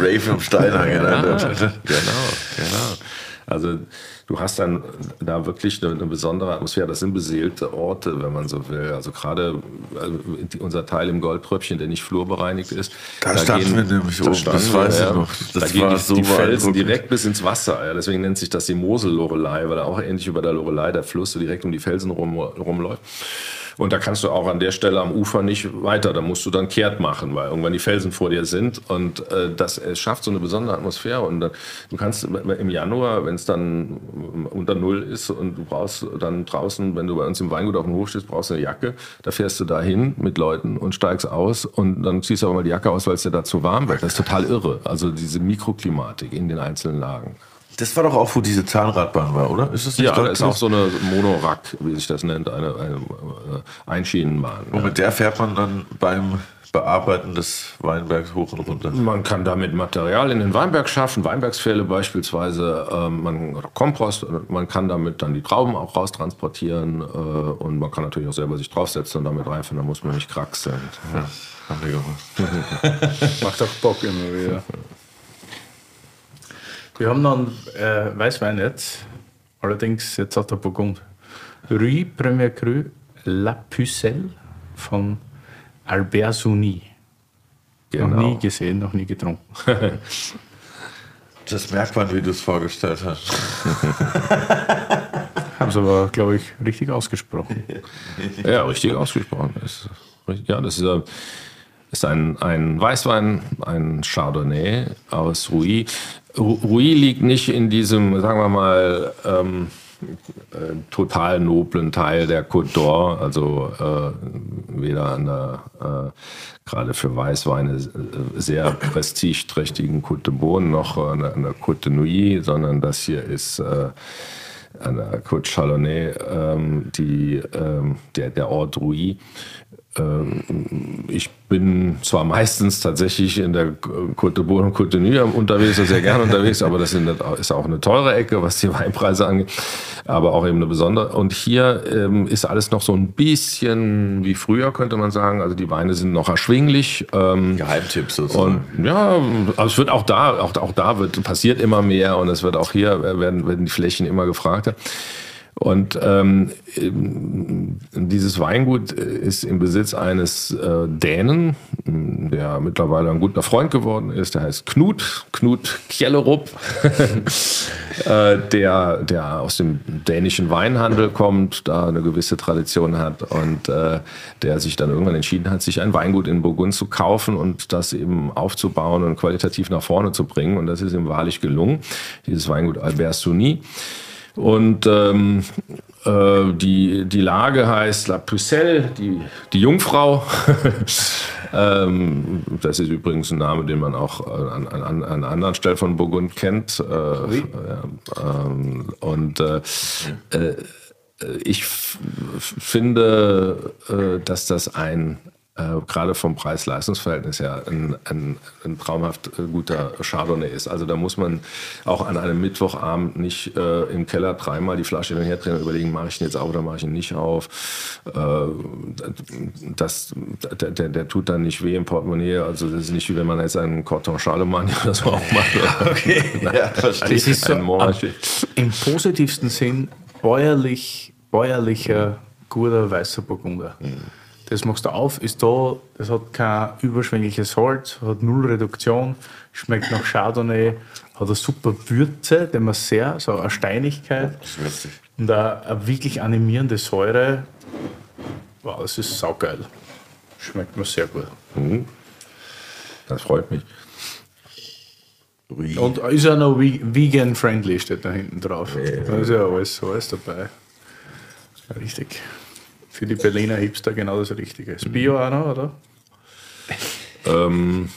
Rave im Steinhang. Ja, Ja. genau, genau. Also du hast dann da wirklich eine, eine besondere Atmosphäre. Das sind beseelte Orte, wenn man so will. Also gerade die- unser Teil im Goldtröpfchen, der nicht flurbereinigt ist. Da standen wir nämlich oben, standen das weiß ich ja. noch. Das da gehen die, so die Felsen direkt bis ins Wasser. Ja. Deswegen nennt sich das die Mosel-Lorelei, weil da auch ähnlich bei der Lorelei der Fluss so direkt um die Felsen rum, rumläuft. Und da kannst du auch an der Stelle am Ufer nicht weiter. Da musst du dann kehrt machen, weil irgendwann die Felsen vor dir sind. Und äh, das es schafft so eine besondere Atmosphäre. Und dann, du kannst im Januar, wenn es dann unter Null ist und du brauchst dann draußen, wenn du bei uns im Weingut auf dem Hof stehst, brauchst du eine Jacke. Da fährst du dahin mit Leuten und steigst aus. Und dann ziehst du aber mal die Jacke aus, weil es dir da zu warm wird. Das ist total irre. Also diese Mikroklimatik in den einzelnen Lagen. Das war doch auch, wo diese Zahnradbahn war, oder? Ist das nicht Ja, dort da ist auch so eine Monorack, wie sich das nennt, eine, eine äh, Einschienenbahn. Und mit der fährt man dann beim Bearbeiten des Weinbergs hoch und runter. Man kann damit Material in den Weinberg schaffen, Weinbergspfähle beispielsweise, ähm, man, oder Kompost, man kann damit dann die Trauben auch raustransportieren äh, und man kann natürlich auch selber sich draufsetzen und damit reifen, da muss man nicht kraxeln. Ja. Macht auch Bock immer wieder. Wir haben noch einen äh, Weißwein jetzt, allerdings jetzt aus der Burgund. Rue Premier Cru La Pucelle von Albert Souni. Noch Genau. nie gesehen, noch nie getrunken. Das merkt man, wie du es vorgestellt hast. Haben es aber, glaube ich, richtig ausgesprochen. Ja, richtig ausgesprochen. Ja, das ist, äh, ist ein, ein Weißwein, ein Chardonnay aus Rouy. Ru- Rouy liegt nicht in diesem, sagen wir mal, ähm, äh, total noblen Teil der Côte d'Or, also äh, weder an der, äh, gerade für Weißweine sehr prestigeträchtigen Côte de Beaune noch an der, an der Côte de Nuit, sondern das hier ist äh, an der Côte Chalonnais, ähm, die, ähm, der, der Ort Rouy. Ähm, ich bin zwar meistens tatsächlich in der Côte de Beaune und Côte de Nuit unterwegs, sehr gerne unterwegs, aber das ist auch eine teure Ecke, was die Weinpreise angeht, aber auch eben eine besondere. Und hier ähm, ist alles noch so ein bisschen wie früher, könnte man sagen. Also die Weine sind noch erschwinglich. Ähm, Geheimtipp sozusagen. und ja, also es wird auch da, auch, auch da wird, passiert immer mehr und es wird auch hier werden, werden die Flächen immer gefragter. Und ähm, dieses Weingut ist im Besitz eines äh, Dänen, der mittlerweile ein guter Freund geworden ist. Der heißt Knut, Knut Kjellerup, äh, der, der aus dem dänischen Weinhandel kommt, da eine gewisse Tradition hat und äh, der sich dann irgendwann entschieden hat, sich ein Weingut in Burgund zu kaufen und das eben aufzubauen und qualitativ nach vorne zu bringen. Und das ist ihm wahrlich gelungen. Dieses Weingut Albert Souni. Und ähm, äh, die, die Lage heißt La Pucelle, die, die Jungfrau. ähm, das ist übrigens ein Name, den man auch äh, an, an, an einer anderen Stelle von Burgund kennt. Äh, ja, ähm, und äh, äh, ich finde, äh, dass das ein äh, gerade vom Preis-Leistungs-Verhältnis her ein, ein, ein traumhaft äh, guter Chardonnay ist. Also da muss man auch an einem Mittwochabend nicht äh, im Keller dreimal die Flasche hin und her drehen und überlegen, mache ich ihn jetzt auf oder mache ich ihn nicht auf. Äh, das, der, der, der tut dann nicht weh im Portemonnaie. Also das ist nicht wie wenn man jetzt einen Corton Charlemagne oder so auch macht. Okay, ja, verstehe. Das ist so im positivsten Sinn bäuerlich, bäuerlicher, guter weißer Burgunder. Das machst du auf, ist da, das hat kein überschwängliches Holz, hat null Reduktion, schmeckt nach Chardonnay, hat eine super Würze, die man sehr, so eine Steinigkeit und eine, eine wirklich animierende Säure. Wow, das ist saugeil. Schmeckt mir sehr gut. Das freut mich. Ui. Und ist ja noch ve- vegan-friendly, steht da hinten drauf. Da ist ja alles, alles dabei. Richtig. Für die Berliner Hipster genau das Richtige. Ist Bio auch noch, oder? Ähm,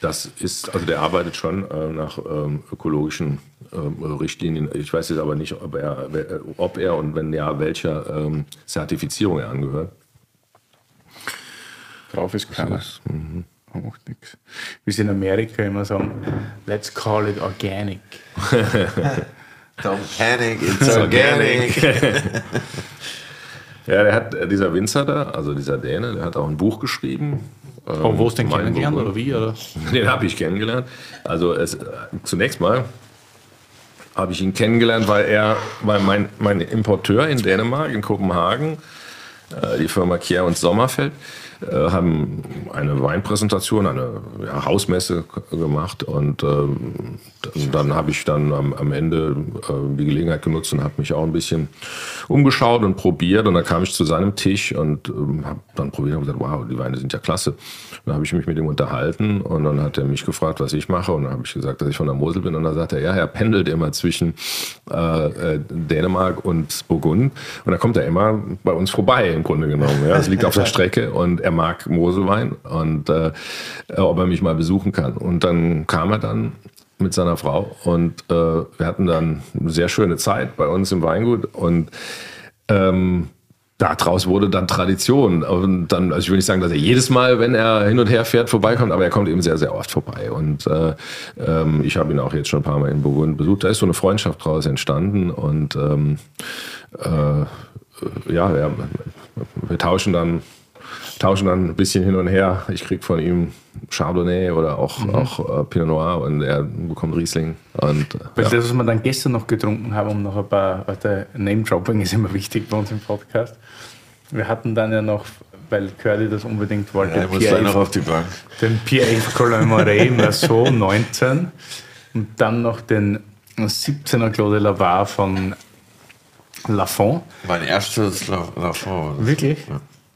das ist, also der arbeitet schon äh, nach ähm, ökologischen ähm, Richtlinien. Ich weiß jetzt aber nicht, ob er, ob er und wenn ja, welcher ähm, Zertifizierung er angehört. Drauf ist keiner. macht nichts. Wie sie in Amerika immer sagen, let's call it organic. Don't panic, it's organic. Ja, der hat, äh, dieser Winzer da, also dieser Däne, der hat auch ein Buch geschrieben. Oh, wo ist denn Mein kennengelernt oder wie? Oder? Den habe ich kennengelernt. Also es, äh, zunächst mal habe ich ihn kennengelernt, weil er, weil mein, mein Importeur in Dänemark, in Kopenhagen, äh, die Firma Kier und Sommerfeld, haben eine Weinpräsentation, eine ja, Hausmesse gemacht und ähm, dann, habe ich dann am, am Ende äh, die Gelegenheit genutzt und habe mich auch ein bisschen umgeschaut und probiert und dann kam ich zu seinem Tisch und ähm, habe dann probiert und gesagt, wow, die Weine sind ja klasse. Dann habe ich mich mit ihm unterhalten und dann hat er mich gefragt, was ich mache und dann habe ich gesagt, dass ich von der Mosel bin und dann sagt er, ja, er pendelt immer zwischen äh, äh, Dänemark und Burgund und da kommt er immer bei uns vorbei im Grunde genommen. Ja. Es liegt auf der Strecke und er mag Moselwein und äh, ob er mich mal besuchen kann. Und dann kam er dann mit seiner Frau und äh, wir hatten dann eine sehr schöne Zeit bei uns im Weingut und ähm, daraus wurde dann Tradition. Und dann, also ich will nicht sagen, dass er jedes Mal, wenn er hin und her fährt, vorbeikommt, aber er kommt eben sehr, sehr oft vorbei. Und äh, ähm, ich habe ihn auch jetzt schon ein paar Mal in Burgund besucht. Da ist so eine Freundschaft daraus entstanden und ähm, äh, ja, wir, wir tauschen dann tauschen dann ein bisschen hin und her. Ich krieg von ihm Chardonnay oder auch, auch äh, Pinot Noir und er bekommt Riesling. Und, äh, Weil ja. das, was wir dann gestern noch getrunken haben, um noch ein paar, der Name-Dropping ist immer wichtig bei uns im Podcast. Wir hatten dann ja noch, weil Curly das unbedingt wollte, Ja, ich muss noch auf die Bank. den Pierre-Yves Colomare Merceau 19 und dann noch den 17er Claude Lavar von Lafont. Mein erstes La- Lafont. Wirklich?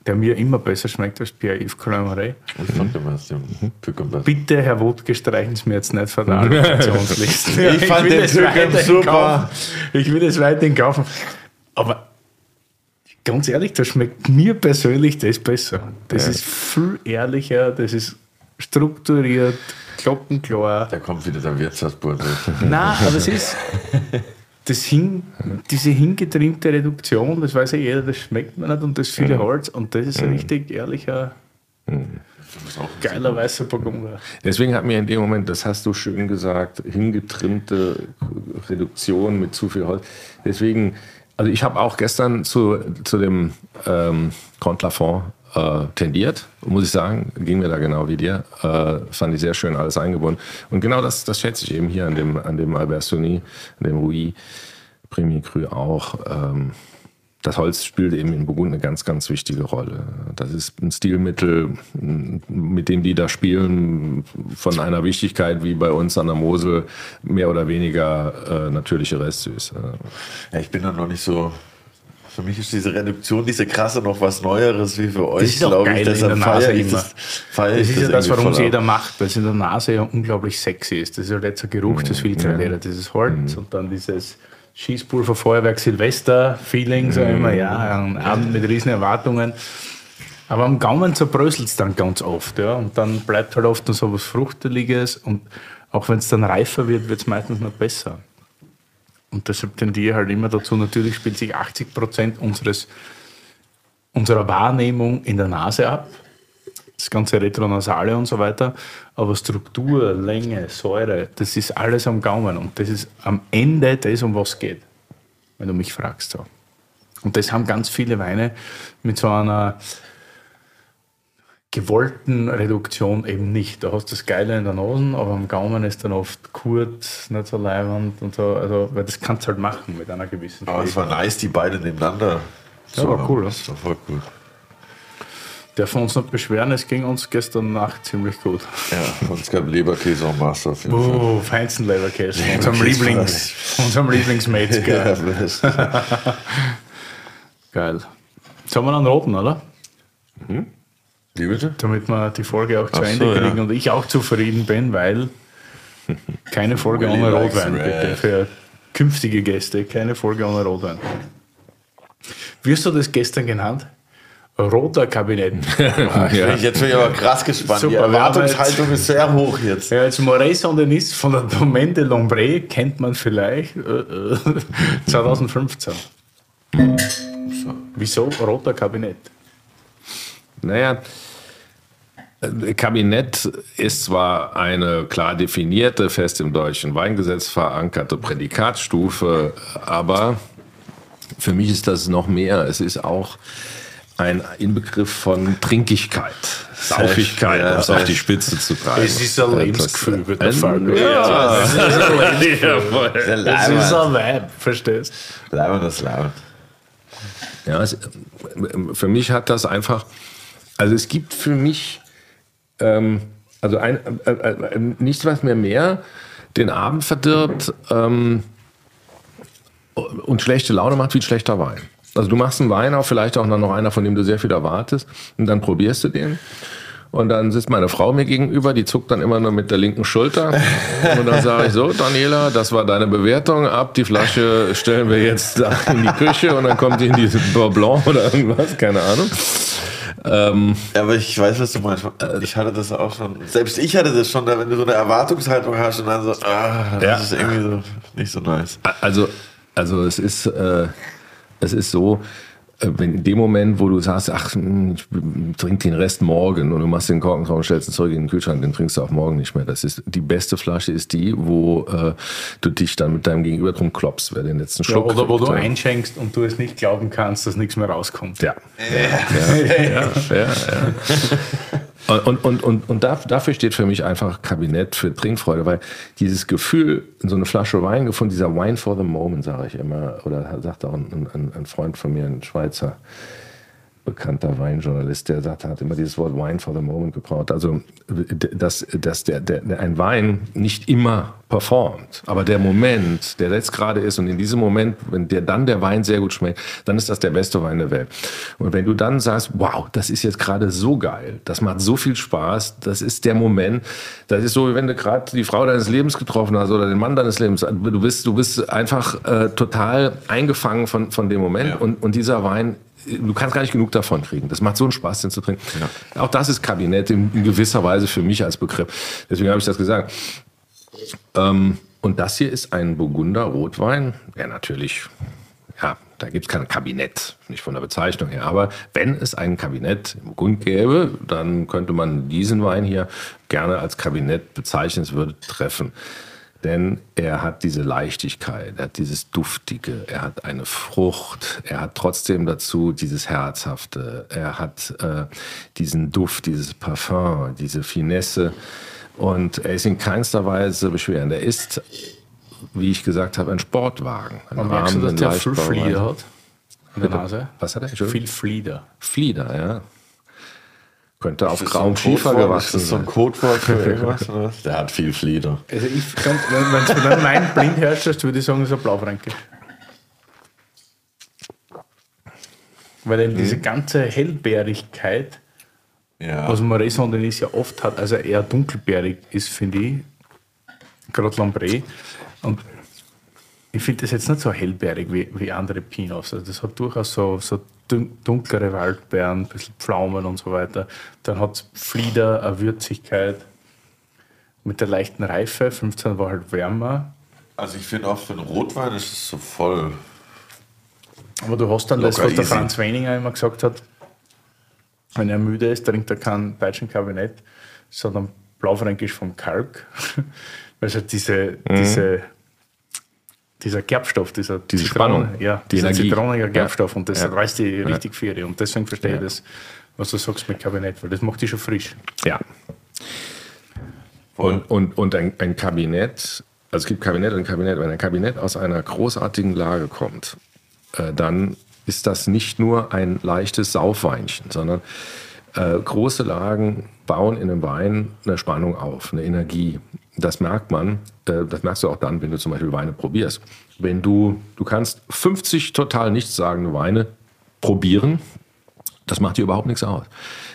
Der mir immer besser schmeckt als. Ich aus dem Pückem besser. Bitte, Herr Wodke, streichen Sie mir jetzt nicht von der Argumentationsliste. Ich fand will den weiterhin super. kaufen. Ich will es weiterhin kaufen. Aber ganz ehrlich, das schmeckt mir persönlich das besser. Das ist viel ehrlicher, das ist strukturiert, glockenklar. Da kommt wieder der Wirtshausbursche. Nein, aber es ist das hin, diese hingetrimmte Reduktion, das weiß ja jeder, das schmeckt man nicht und das viele Holz und das ist ein richtig ehrlicher, geiler weißer Burgunder. Deswegen hat mir in dem Moment, das hast du schön gesagt, hingetrimmte Reduktion mit zu viel Holz. Deswegen, also ich habe auch gestern zu, zu dem ähm, Lafont äh, tendiert, muss ich sagen, ging mir da genau wie dir. Äh, fand ich sehr schön alles eingebunden. Und genau das, das schätze ich eben hier an dem, an dem Albert Sonny, an dem Rouy Premier Cru auch. Ähm, das Holz spielt eben in Burgund eine ganz, ganz wichtige Rolle. Das ist ein Stilmittel, mit dem die da spielen, von einer Wichtigkeit wie bei uns an der Mosel, mehr oder weniger äh, natürliche Restsüße. Ja, ich bin da noch nicht so. Für mich ist diese Reduktion, diese krasse noch was Neueres wie für euch, glaube ich. Deshalb der Nase feiere ich immer. das. Feiere Das ist ja das, warum es jeder macht, weil es in der Nase ja unglaublich sexy ist. Das ist ja letzter Geruch, das Filterlehrer, dieses Holz und dann dieses Schießpulver, Feuerwerk, Silvester, Feeling, so immer, ja, ein Abend mit riesen Erwartungen. Aber am Gaumen zerbröselt es dann ganz oft, ja, und dann bleibt halt oft noch so was Fruchteliges und auch wenn es dann reifer wird, wird es meistens noch besser. Und deshalb tendiere ich halt immer dazu, natürlich spielt sich 80 Prozent unseres, unserer Wahrnehmung in der Nase ab das ganze Retronasale und so weiter. Aber Struktur, Länge, Säure, das ist alles am Gaumen. Und das ist am Ende das, um was es geht, wenn du mich fragst. So. Und das haben ganz viele Weine mit so einer gewollten Reduktion eben nicht. Da hast du das Geile in der Nase, aber am Gaumen ist dann oft kurz, nicht so leibend und so. Also, weil das kannst du halt machen mit einer gewissen Aber es war nice, die beiden nebeneinander. Ja, war haben. cool, Das war voll cool. Dürfen wir uns nicht beschweren, es ging uns gestern Nacht ziemlich gut. Ja, und es gab Leberkäse en masse auf jeden Fall. Oh, feinsten Leberkäse. Unserem Leberkäse. Lieblings, unserem Lieblingsmetzger. Ja. Geil. Jetzt haben wir einen roten, oder? Wie bitte? Damit wir die Folge auch zu Ach Ende so, ja. kriegen und ich auch zufrieden bin, weil keine Folge ohne Rotwein, red. bitte. Für künftige Gäste, keine Folge ohne Rotwein. Wie hast du das gestern genannt? Roter Kabinett. Ja. Jetzt bin ich aber krass gespannt. Super, die Erwartungshaltung ist sehr hoch jetzt. Ja, als Maurice Sandenis von der Domaine de Lombré kennt man vielleicht äh, äh, 2015. Wieso roter Kabinett? Naja, Kabinett ist zwar eine klar definierte, fest im deutschen Weingesetz verankerte Prädikatstufe, aber für mich ist das noch mehr. Es ist auch ein Inbegriff von Trinkigkeit, Saufigkeit, Ja, um es auf die Spitze zu treiben. Es ist ein Lebensgefühl, wird der Fall. Ja. Es ist ein Lebensgefühl. Es ist ein Vibe, verstehst Leibend ist leibend. Ja, es, für mich hat das einfach, also es gibt für mich ähm, also ein, äh, äh, nichts, was mir mehr den Abend verdirbt ähm, und schlechte Laune macht wie ein schlechter Wein. Also du machst einen Wein auf, vielleicht auch noch einer, von dem du sehr viel erwartest, und dann probierst du den. Und dann sitzt meine Frau mir gegenüber, die zuckt dann immer nur mit der linken Schulter. Und dann sage ich so, Daniela, das war deine Bewertung. Ab, die Flasche stellen wir jetzt da in die Küche und dann kommt die in diese Blanc oder irgendwas, keine Ahnung. Ähm, Ja, aber ich weiß, was du meinst. Ich hatte das auch schon. Selbst ich hatte das schon, da wenn du so eine Erwartungshaltung hast und dann so, ah, das Ja. ist irgendwie so nicht so nice. Also, also es ist, äh, es ist so, äh, wenn in dem Moment, wo du sagst, ach, hm, ich trink den Rest morgen und du machst den Korken drauf und stellst ihn zurück in den Kühlschrank, den trinkst du auch morgen nicht mehr. Das ist die beste Flasche ist die, wo äh, du dich dann mit deinem Gegenüber drum klopfst, wer den letzten Ja, Schluck oder wo du einschenkst und du es nicht glauben kannst, dass nichts mehr rauskommt. Ja. Ja, ja, ja, ja. Und, und, und, und, und da- dafür steht für mich einfach Kabinett für Trinkfreude, weil dieses Gefühl, in so eine Flasche Wein gefunden, dieser Wine for the Moment, sage ich immer, oder sagt auch ein, ein, ein Freund von mir, ein Schweizer bekannter Weinjournalist, der sagt, hat immer dieses Wort Wine for the Moment gebraucht. Also, dass, dass der, der, der, ein Wein nicht immer performt, aber der Moment, der jetzt gerade ist und in diesem Moment, wenn dir dann der Wein sehr gut schmeckt, dann ist das der beste Wein der Welt. Und wenn du dann sagst, wow, das ist jetzt gerade so geil, das macht so viel Spaß, das ist der Moment, das ist so, wie wenn du gerade die Frau deines Lebens getroffen hast oder den Mann deines Lebens, du bist, du bist einfach äh, total eingefangen von, von dem Moment Ja. und, und dieser Wein du kannst gar nicht genug davon kriegen. Das macht so einen Spaß, den zu trinken. Auch das ist Kabinett in, in gewisser Weise für mich als Begriff. Deswegen habe ich das gesagt. Ähm, und das hier ist ein Burgunder Rotwein, der natürlich, ja, da gibt es kein Kabinett, nicht von der Bezeichnung her. Aber wenn es ein Kabinett im Burgund gäbe, dann könnte man diesen Wein hier gerne als Kabinett bezeichnen. Es würde treffen. Denn er hat diese Leichtigkeit, er hat dieses Duftige, er hat eine Frucht, er hat trotzdem dazu dieses Herzhafte, er hat äh, diesen Duft, dieses Parfum, diese Finesse. Und er ist in keinster Weise beschwerend. Er ist, wie ich gesagt habe, ein Sportwagen. Ein Man merkst du, dass der viel. Flieder hat in der Nase? Was hat er? Viel Flieder. Flieder, ja. Könnte auf so grauem ein Schiefer Codewort? gewachsen Ist das so ein sein. Codewort für irgendwas? Oder was? Der hat viel Flieder. Also ich kann, wenn du dann mein blind herstellst, würde ich sagen, das ist ein Blaufränkisch. Weil eben diese ganze Hellbeerigkeit, Ja. was Marais Denis ja oft hat, also eher dunkelbeerig ist, finde ich, gerade Lambré. Und ich finde das jetzt nicht so hellbeerig wie, wie andere Pinots. Also das hat durchaus so, so dun- dunklere Waldbeeren, ein bisschen Pflaumen und so weiter. Dann hat es Flieder, eine Würzigkeit mit der leichten Reife. 15 war halt wärmer. Also ich finde auch für einen Rotwein ist es so voll. Aber du hast dann das, was der easy. Franz Weininger immer gesagt hat, wenn er müde ist, trinkt er keinen deutschen Kabinett, sondern Blaufränkisch vom Kalk. Weil es halt diese, diese, dieser Gerbstoff, dieser. Diese Zitrone- Spannung, ja, die dieser Energie. zitronige Ja. Gerbstoff und das Ja. reißt die richtig für Und deswegen verstehe ich das, was du sagst mit Kabinett, weil das macht dich schon frisch. Ja. Und, und, und ein, ein Kabinett, also es gibt Kabinett und Kabinett, wenn ein Kabinett aus einer großartigen Lage kommt, äh, dann ist das nicht nur ein leichtes Saufweinchen, sondern äh, große Lagen bauen in einem Wein eine Spannung auf, eine Energie. Das merkt man, äh, das merkst du auch dann, wenn du zum Beispiel Weine probierst. Wenn du, du kannst 50 total nichtssagende Weine probieren, das macht dir überhaupt nichts aus.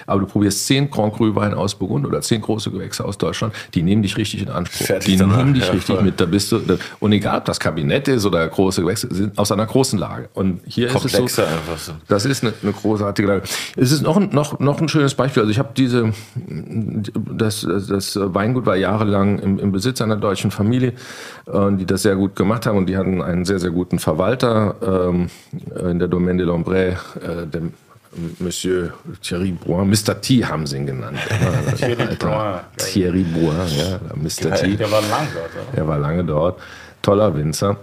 Aber du probierst zehn Grand Cru Weine aus Burgund oder zehn große Gewächse aus Deutschland, die nehmen dich richtig in Anspruch. Fertig die danach, nehmen dich ja, richtig voll. mit. Da bist du, da, und egal, ob das Kabinett ist oder große Gewächse, sind aus einer großen Lage. Und hier ist es so, Komplexer einfach so. das ist eine, eine großartige Lage. Es ist noch, ein- noch, noch ein schönes Beispiel. Also ich habe diese, das, das Weingut war jahrelang im, im Besitz einer deutschen Familie, äh, die das sehr gut gemacht haben und die hatten einen sehr, sehr guten Verwalter ähm, in der Domaine de Lombray, äh, dem Monsieur Thierry Bois, Mr. T haben sie ihn genannt. Thierry Bois. Thierry Bois, ja, Mr. T. Der war lang dort, oder? Er war lange dort. Toller Winzer.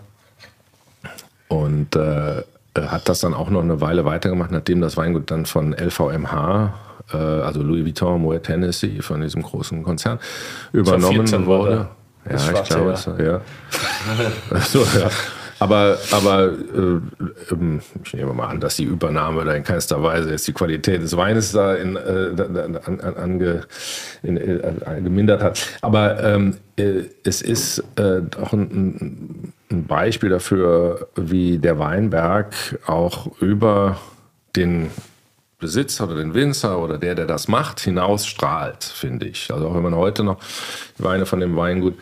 Und äh, hat das dann auch noch eine Weile weitergemacht, nachdem das Weingut dann von LVMH, äh, also Louis Vuitton Moet Hennessy, von diesem großen Konzern, übernommen 2014 war wurde. der- Ja, ich glaube, ja. Ach so, ja. Aber, aber äh, ähm, ich nehme mal an, dass die Übernahme da in keinster Weise jetzt die Qualität des Weines da, in, äh, da, an, an, ange, in, äh, gemindert hat. Aber ähm, äh, es ist äh, doch ein, ein Beispiel dafür, wie der Weinberg auch über den Besitzer oder den Winzer oder der, der das macht, hinausstrahlt, finde ich. Also auch wenn man heute noch Weine von dem Weingut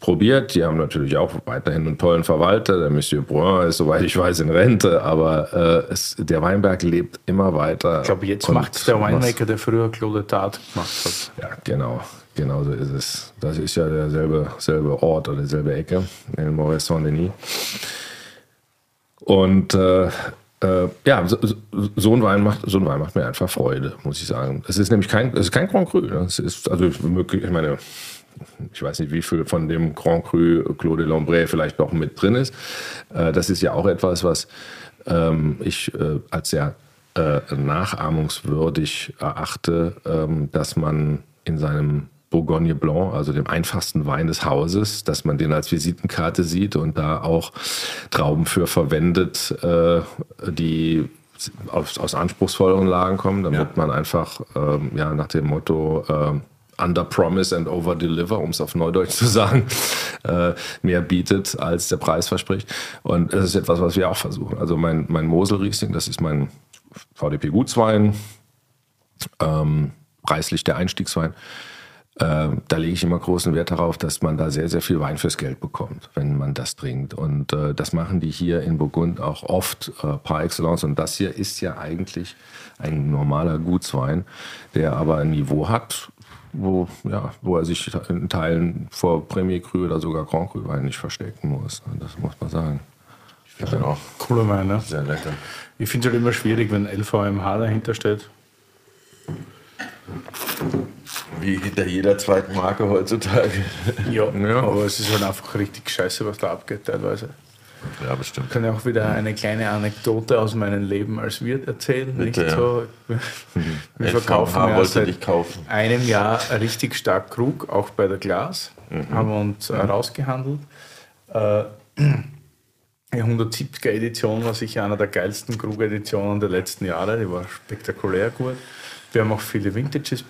probiert, die haben natürlich auch weiterhin einen tollen Verwalter, der Monsieur Brun ist, soweit ich weiß, in Rente, aber äh, es, der Weinberg lebt immer weiter. Ich glaube, jetzt macht es der Winemaker, der früher Claude Tart gemacht hat. ja, genau. Genau so ist es. Das ist ja derselbe selbe Ort oder dieselbe Ecke in Maurice Saint-Denis. Und äh, äh, ja, so, so- so, ein Wein macht, so ein Wein macht mir einfach Freude, muss ich sagen. Es ist nämlich kein, es ist kein Grand Cru. Ne? Es ist also möglich, ich meine, ich weiß nicht, wie viel von dem Grand Cru Claude Lambray vielleicht noch mit drin ist. Äh, das ist ja auch etwas, was ähm, ich äh, als sehr äh, nachahmungswürdig erachte, ähm, dass man in seinem Bourgogne Blanc, also dem einfachsten Wein des Hauses, dass man den als Visitenkarte sieht und da auch Trauben für verwendet, die aus, aus anspruchsvolleren Lagen kommen, damit man einfach ähm, ja, nach dem Motto ähm, under promise and over deliver, um es auf Neudeutsch zu sagen, äh, mehr bietet, als der Preis verspricht. Und das ist etwas, was wir auch versuchen. Also mein, mein Mosel-Riesling, das ist mein VDP-Gutswein, ähm, preislich der Einstiegswein. Äh, da lege ich immer großen Wert darauf, dass man da sehr, sehr viel Wein fürs Geld bekommt, wenn man das trinkt. Und äh, das machen die hier in Burgund auch oft äh, par excellence. Und das hier ist ja eigentlich ein normaler Gutswein, der aber ein Niveau hat, wo, ja, wo er sich in Teilen vor Premier Cru oder sogar Grand Cru Wein nicht verstecken muss. Das muss man sagen. Ich bin auch Cooler Wein, ne? sehr lecker. Ich finde es halt immer schwierig, wenn LVMH dahinter steht. Wie hinter jeder zweiten Marke heutzutage. Ja, Ja. aber es ist halt einfach richtig scheiße, was da abgeht teilweise. Ja, bestimmt. Ich kann ja auch wieder eine kleine Anekdote aus meinem Leben als Wirt erzählen. Bitte, nicht ja. so. Wir verkaufen ja seit einem Jahr richtig stark Krug, auch bei der Glas. Haben wir uns äh, rausgehandelt. Äh, die 170er Edition war sicher einer der geilsten Krug-Editionen der letzten Jahre. Die war spektakulär gut. Wir haben auch viele Vintages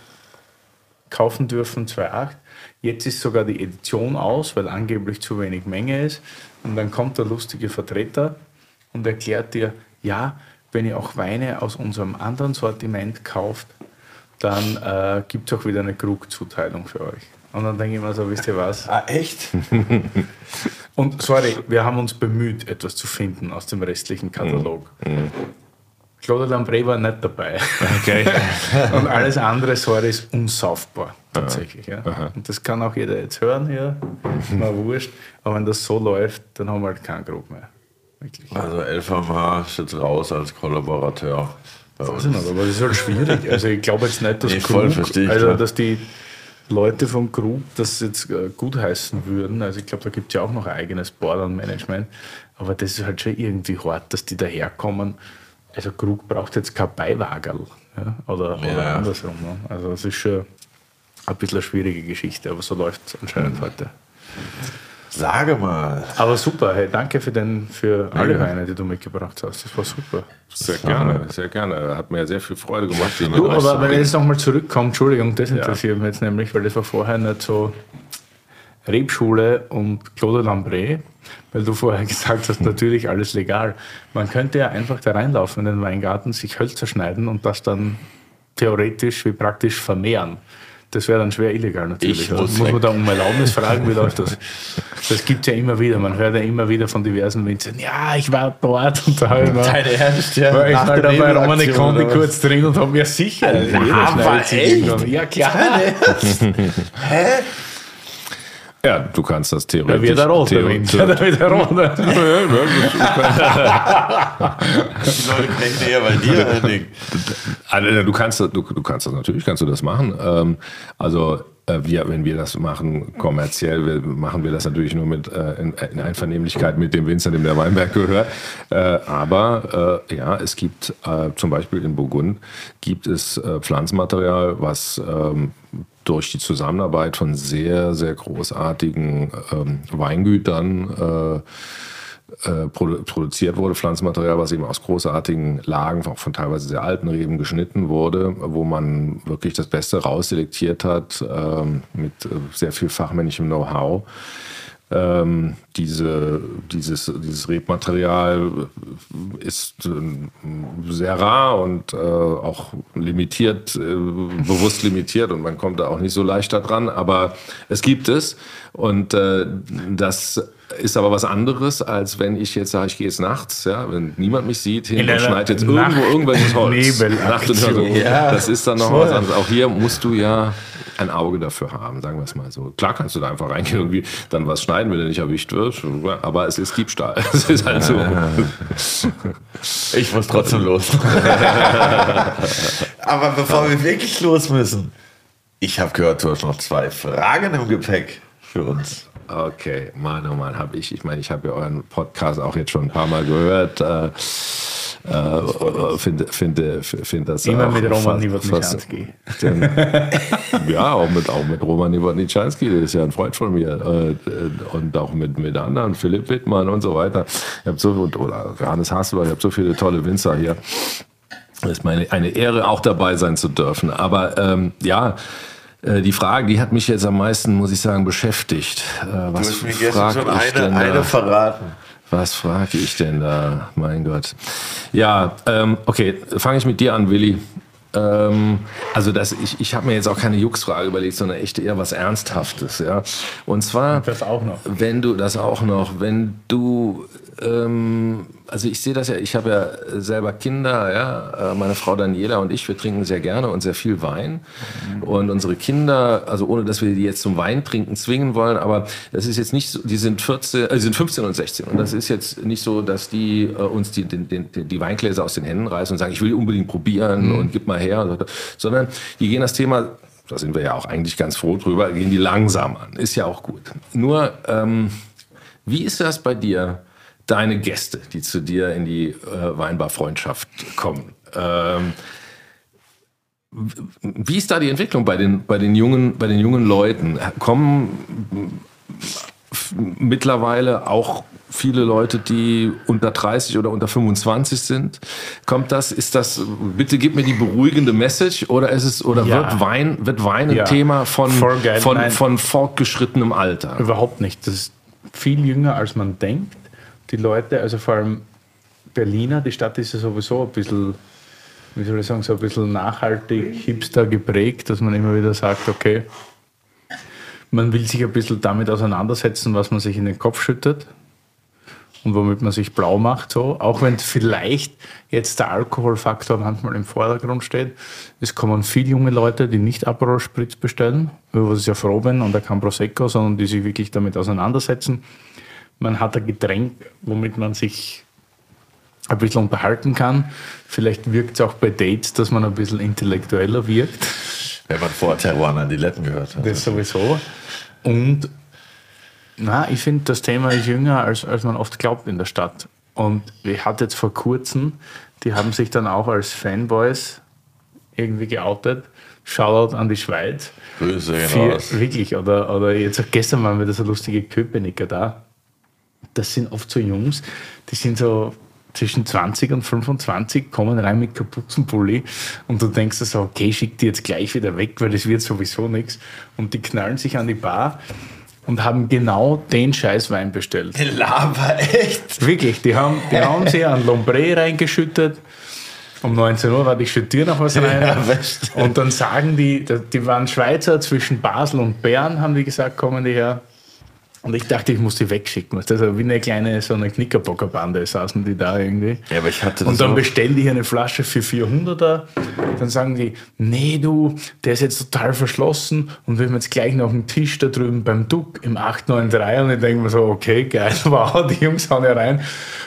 kaufen dürfen, 2,8. Jetzt ist sogar die Edition aus, weil angeblich zu wenig Menge ist. Und dann kommt der lustige Vertreter und erklärt dir, ja, wenn ihr auch Weine aus unserem anderen Sortiment kauft, dann äh, gibt es auch wieder eine Krugzuteilung für euch. Und dann denke ich mir so, wisst ihr was? Ah, echt? Und sorry, wir haben uns bemüht, etwas zu finden aus dem restlichen Katalog. Claude Lambré war nicht dabei. Okay. Und alles andere, sorry, ist unsaufbar. Tatsächlich. Ja. Und das kann auch jeder jetzt hören hier. Mal wurscht. Aber wenn das so läuft, dann haben wir halt keinen Grub mehr. Wirklich. Also LVMH ist jetzt raus als Kollaborateur. bei Weiß uns. ich nicht, aber das ist halt schwierig. Also ich glaube jetzt nicht, dass Nee, Krug, ich, also dass die Leute von Krug das jetzt äh, gut heißen würden. Also ich glaube, da gibt es ja auch noch ein eigenes Board und Management. Aber das ist halt schon irgendwie hart, dass die daherkommen. Also Krug braucht jetzt kein Beiwagerl. Ja? Oder, oder Ja. andersrum. Ne? Also es ist schon ein bisschen eine schwierige Geschichte, aber so läuft es anscheinend heute. Sage mal. Aber super, hey, danke für, den, für alle Weine, die du mitgebracht hast. Das war super. Sehr gerne, sehr gerne. Hat mir sehr viel Freude gemacht. Du, aber wenn ich jetzt nochmal zurückkomme, Entschuldigung, das interessiert mich jetzt nämlich, weil das war vorher nicht so Rebschule und Claude Lambré, weil du vorher gesagt hast, natürlich alles legal. Man könnte ja einfach da reinlaufen in den Weingarten, sich Hölzer schneiden und das dann theoretisch wie praktisch vermehren. Das wäre dann schwer illegal natürlich. Ich muss muss man da um Erlaubnis fragen, wie läuft das? Das gibt es ja immer wieder. Man hört ja immer wieder von diversen Winzern, ja, ich war dort und da habe ich mal Ernst, ja? war ich mal der dabei Romane Conti kurz drin und habe mir sicher. schneidet sich echt? Ja, klar. Ja, du kannst das theoretisch. Da wird er rot, der theo- Wind. theo- Ja, da wird er rot. Die Leute knechten eher bei dir. Also, du kannst, das- du, du kannst das natürlich, kannst du das machen. Ähm, also äh, wir, wenn wir das machen kommerziell, wir, machen wir das natürlich nur mit äh, in, in Einvernehmlichkeit mit dem Winzer, dem der Weinberg gehört. Äh, aber äh, ja, es gibt zum Beispiel in Burgund gibt es Pflanzenmaterial, was ähm, durch die Zusammenarbeit von sehr, sehr großartigen ähm, Weingütern äh, äh, produ produziert wurde, Pflanzenmaterial, was eben aus großartigen Lagen, auch von teilweise sehr alten Reben geschnitten wurde, wo man wirklich das Beste rausselektiert hat, ähm, mit äh, sehr viel fachmännischem Know-how. Ähm, diese, dieses, dieses Rebmaterial ist äh, sehr rar und äh, auch limitiert, äh, bewusst limitiert und man kommt da auch nicht so leicht dran, aber es gibt es und äh, das ist aber was anderes, als wenn ich jetzt sage, ich gehe jetzt nachts, ja, wenn niemand mich sieht, hin In und einer schneidet jetzt irgendwo irgendwelches Holz. Nacht und. Ja. Das ist dann noch was anderes. Auch hier musst du ja ein Auge dafür haben, sagen wir es mal so. Klar kannst du da einfach reingehen und irgendwie dann was schneiden, wenn du nicht erwischt wirst, aber es ist Diebstahl. Es ist halt so. Ich muss trotzdem los. Aber bevor wir wirklich los müssen, ich habe gehört, du hast noch zwei Fragen im Gepäck für uns. Okay, Mann, oh Mann, habe ich. Ich meine, ich habe ja euren Podcast auch jetzt schon ein paar Mal gehört. Äh, äh, finde, finde, finde das Immer auch mit Roman denn- ja, auch mit, auch mit Roman Nowotniczanski, der ist ja ein Freund von mir. Äh, und auch mit, mit anderen, Philipp Wittmann und so weiter. Ich habe so, und- oder Johannes Hasselbach, ich habe so viele tolle Winzer hier. Es ist meine, eine Ehre, auch dabei sein zu dürfen. Aber ähm, ja, äh, die Frage, die hat mich jetzt am meisten, muss ich sagen, beschäftigt. Äh, Du was hast mir gestern schon eine, eine verraten. Was frage ich denn da? Mein Gott. Ja, ähm, okay, fange ich mit dir an, Willi. Ähm, also das, ich, ich habe mir jetzt auch keine Jux-Frage überlegt, sondern echt eher was Ernsthaftes. Ja? Und zwar, Das auch noch. wenn du das auch noch, wenn du, ähm, also ich sehe das ja, ich habe ja selber Kinder, ja, äh, meine Frau Daniela und ich, wir trinken sehr gerne und sehr viel Wein. Und unsere Kinder, also ohne dass wir die jetzt zum Wein trinken zwingen wollen, aber das ist jetzt nicht so, die sind 14, äh, sind 15 und 16 und das ist jetzt nicht so, dass die äh, uns die, den, den, die Weingläser aus den Händen reißen und sagen, ich will die unbedingt probieren und gib mal her, sondern die gehen das Thema da sind wir ja auch eigentlich ganz froh drüber, gehen die langsam an. Ist ja auch gut. Nur, ähm, wie ist das bei dir, deine Gäste, die zu dir in die äh, Weinbar-Freundschaft kommen? Ähm, wie ist da die Entwicklung bei den, bei den, jungen, bei den jungen Leuten? Kommen mittlerweile auch viele Leute, die unter 30 oder unter 25 sind. Kommt das, ist das, bitte gib mir die beruhigende Message oder ist es, oder Ja. wird Wein, wird Wein ein Ja. Thema von, von, von fortgeschrittenem Alter? Überhaupt nicht. Das ist viel jünger, als man denkt. Die Leute, also vor allem Berliner, die Stadt ist ja sowieso ein bisschen, wie soll ich sagen, so ein bisschen nachhaltig, hipster geprägt, dass man immer wieder sagt, okay, man will sich ein bisschen damit auseinandersetzen, was man sich in den Kopf schüttet und womit man sich blau macht, so. Auch wenn vielleicht jetzt der Alkoholfaktor manchmal im Vordergrund steht. Es kommen viele junge Leute, die nicht Aperol Spritz bestellen, über was ich ja froh bin, und kein Prosecco, sondern die sich wirklich damit auseinandersetzen. Man hat ein Getränk, womit man sich ein bisschen unterhalten kann. Vielleicht wirkt es auch bei Dates, dass man ein bisschen intellektueller wirkt. Wenn man vor Teruana die Letten gehört hat. Das sowieso. Und na, ich finde, das Thema ist jünger, als, als man oft glaubt in der Stadt. Und ich hatte jetzt vor kurzem, die haben sich dann auch als Fanboys irgendwie geoutet. Shoutout an die Schweiz. Grüße Für, raus. wirklich, oder, oder jetzt auch gestern waren wieder so lustige Köpenicker da. Das sind oft so Jungs, die sind so zwischen 20 und 25, kommen rein mit Kapuzenpulli und du denkst dir so, okay, schick die jetzt gleich wieder weg, weil das wird sowieso nichts. Und die knallen sich an die Bar und haben genau den Scheißwein bestellt. Laber, echt? Wirklich, die haben, die haben sie an Lombre reingeschüttet. Um 19 Uhr war die Schüttier noch was rein. Ja, und dann sagen die, die waren Schweizer zwischen Basel und Bern, haben die gesagt, kommen die her. Und ich dachte, ich muss die wegschicken. du, Also wie eine kleine, so eine Knickerbockerbande saßen die da irgendwie. Ja, aber ich hatte das Und dann auch. bestellen die eine Flasche für 400er. Dann sagen die, nee du, der ist jetzt total verschlossen und wir haben jetzt gleich noch einen Tisch da drüben beim Duck im 893. Und ich denke mir so, okay, geil, wow, die Jungs hauen ja rein.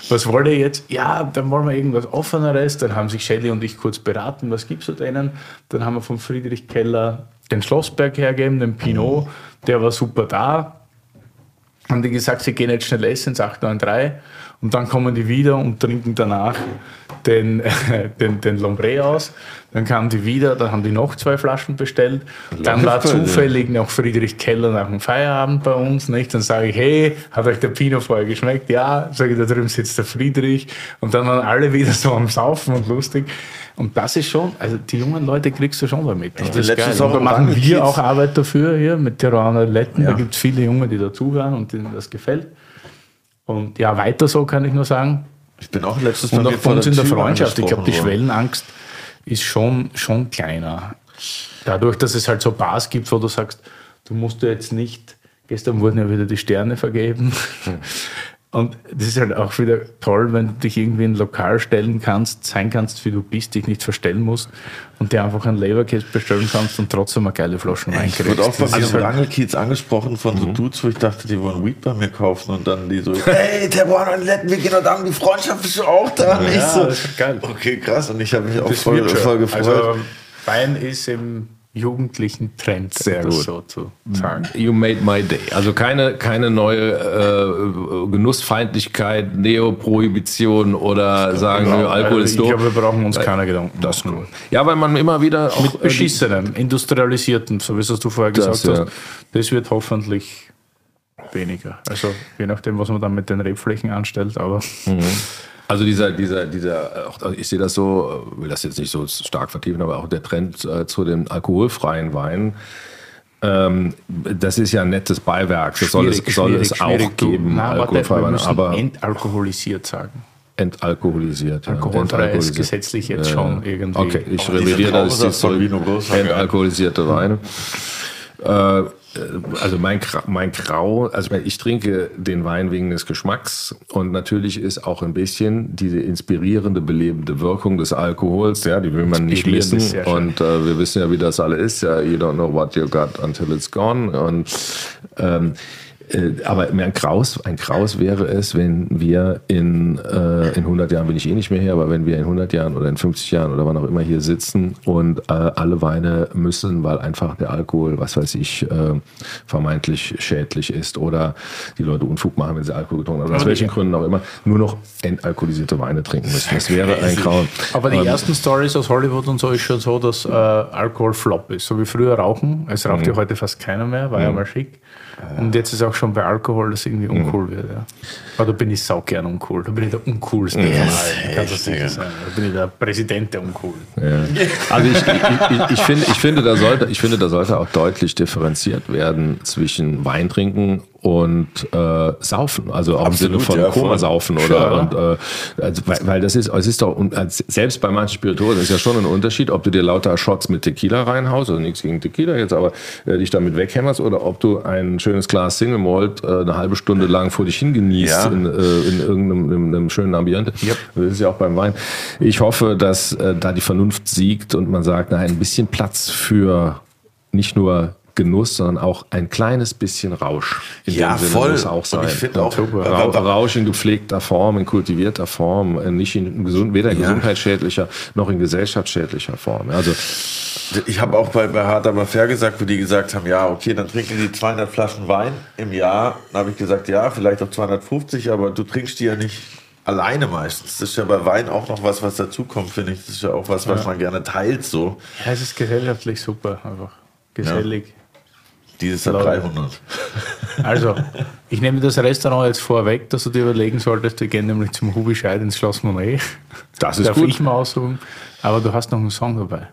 Was wollt ihr jetzt? Ja, dann wollen wir irgendwas Offeneres. Dann haben sich Shelly und ich kurz beraten, was gibt's da denen? Dann haben wir von Friedrich Keller den Schlossberg hergegeben, den Pinot. Der war super da haben die gesagt, sie gehen jetzt schnell essen ins 893 und dann kommen die wieder und trinken danach den, den, den Lombre aus. Dann kamen die wieder, dann haben die noch zwei Flaschen bestellt. Dann war zufällig noch Friedrich Keller nach dem Feierabend bei uns. Nicht? Dann sage ich, hey, hat euch der Pinot vorher geschmeckt? Ja, sage ich, da drüben sitzt der Friedrich. Und dann waren alle wieder so am Saufen und lustig. Und das ist schon, also die jungen Leute kriegst du schon damit. bin Das ist letztens auch da machen wir auch Arbeit dafür hier mit Tiroler Letten. Da Ja. gibt es viele Junge, die dazuhören und denen das gefällt. Und ja, weiter so kann ich nur sagen. Ich bin auch letztes Und Mal auch mir bei uns in der Freundschaft. Ich glaube, die. Schwellenangst ist schon, schon kleiner. Dadurch, dass es halt so Bars gibt, wo du sagst, du musst ja jetzt nicht, gestern wurden ja wieder die Sterne vergeben. Und das ist halt auch wieder toll, wenn du dich irgendwie in ein Lokal stellen kannst, sein kannst, wie du bist, dich nicht verstellen musst und dir einfach einen Leberkäse bestellen kannst und trotzdem eine geile Flaschen Wein Ich wurde auch ist im halt- Rangelkiez angesprochen von so Dudes, wo ich dachte, die wollen Weed bei mir kaufen und dann die so, hey, Terbuan und Letten, wir gehen heute Abend, die Freundschaft ist auch da. Und ich Ja, so, das ist geil. Okay, krass. Und ich habe mich auch voll, voll gefreut. Also Wein ist im jugendlichen Trend, Sehr gut. so zu sagen. You made my day. Also keine, keine neue äh, Genussfeindlichkeit, Neoprohibition oder sagen, nö, Alkohol Also ist ich doof. glaube, wir brauchen uns keine Gedanken Das ist machen. cool. Ja, weil man immer wieder auch Mit äh, beschissenem, industrialisierten, so wie es du vorher gesagt Das, ja. hast, das wird hoffentlich weniger. Also je nachdem, was man dann mit den Rebflächen anstellt, aber Also dieser, dieser, dieser, auch, ich sehe das so, will das jetzt nicht so stark vertiefen, aber auch der Trend äh, zu den alkoholfreien Weinen. Ähm, das ist ja ein nettes Beiwerk. Das soll es, soll es auch geben, Na, warte, Weine, müssen aber entalkoholisiert sagen. entalkoholisiert. ja, Alkoholfrei ist entalkoholisiert. gesetzlich jetzt schon irgendwie. Okay, ich revidiere das zurück. Vino Grosso, Entalkoholisierte Weine. Äh, also mein, mein Grau, also ich, trinke den Wein wegen des Geschmacks und natürlich ist auch ein bisschen diese inspirierende, belebende Wirkung des Alkohols, ja, die will man nicht missen und äh, wir wissen ja, wie das alle ist, ja, you don't know what you got until it's gone und ähm, äh, aber ein Graus, ein Graus wäre es, wenn wir in, äh, in 100 Jahren, bin ich eh nicht mehr hier, aber wenn wir in 100 Jahren oder in 50 Jahren oder wann auch immer hier sitzen und äh, alle Weine müssen, weil einfach der Alkohol, was weiß ich, äh, vermeintlich schädlich ist oder die Leute Unfug machen, wenn sie Alkohol getrunken haben, aus welchen Gründen auch immer, nur noch entalkoholisierte Weine trinken müssen. Das wäre ein Grauen. Aber die Ähm, ersten Stories aus Hollywood und so ist schon so, dass äh, Alkohol flop ist. So wie früher Rauchen. Es raucht Mhm. ja heute fast keiner mehr, war ja mal schick. Und jetzt ist auch schon bei Alkohol, dass irgendwie Mhm. uncool wird. Ja. Aber da bin ich saugern uncool. Da bin ich der uncoolste von allen. Kannst du sicher sein. Da bin ich der Präsident der uncool. Also ich, ich, ich, ich, finde, ich, finde, da sollte, ich finde, da sollte auch deutlich differenziert werden zwischen Weintrinken und äh, Saufen. Also auch im Absolut, Sinne von ja. Komasaufen oder Klar. und, äh, also, weil, weil das ist, es ist doch selbst bei manchen Spirituosen ist ja schon ein Unterschied, ob du dir lauter Shots mit Tequila reinhaust, also nichts gegen Tequila jetzt, aber äh, dich damit weghämmerst oder ob du ein schönes Glas Single Malt äh, eine halbe Stunde lang vor dich hingenießt Ja. in, äh, in irgendeinem in einem schönen Ambiente. Das ist ja auch beim Wein. Ich hoffe, dass äh, da die Vernunft siegt und man sagt, nein, ein bisschen Platz für nicht nur Genuss, sondern auch ein kleines bisschen Rausch. In Ja, dem Sinne voll. muss auch Und sein. ich finde auch, Ra aber- Rausch in gepflegter Form, in kultivierter Form, äh, nicht in gesund, weder in gesundheitsschädlicher noch in gesellschaftsschädlicher Form. Also Ich habe auch bei, bei Hart aber fair gesagt, wo die gesagt haben, ja, okay, dann trinken die 200 Flaschen Wein im Jahr. Dann habe ich gesagt, ja, vielleicht auch 250, aber du trinkst die ja nicht alleine meistens. Das ist ja bei Wein auch noch was, was dazukommt, finde ich. Das ist ja auch was, was man gerne teilt so. Ja, es ist gesellschaftlich super, einfach. Gesellig. Dieses Laut. 300. Also, ich nehme das Restaurant jetzt vorweg, dass du dir überlegen solltest, wir gehen nämlich zum Hubi Scheid ins Schloss Monet. Das ist Darf gut. ich mal aussuchen. Aber du hast noch einen Song dabei.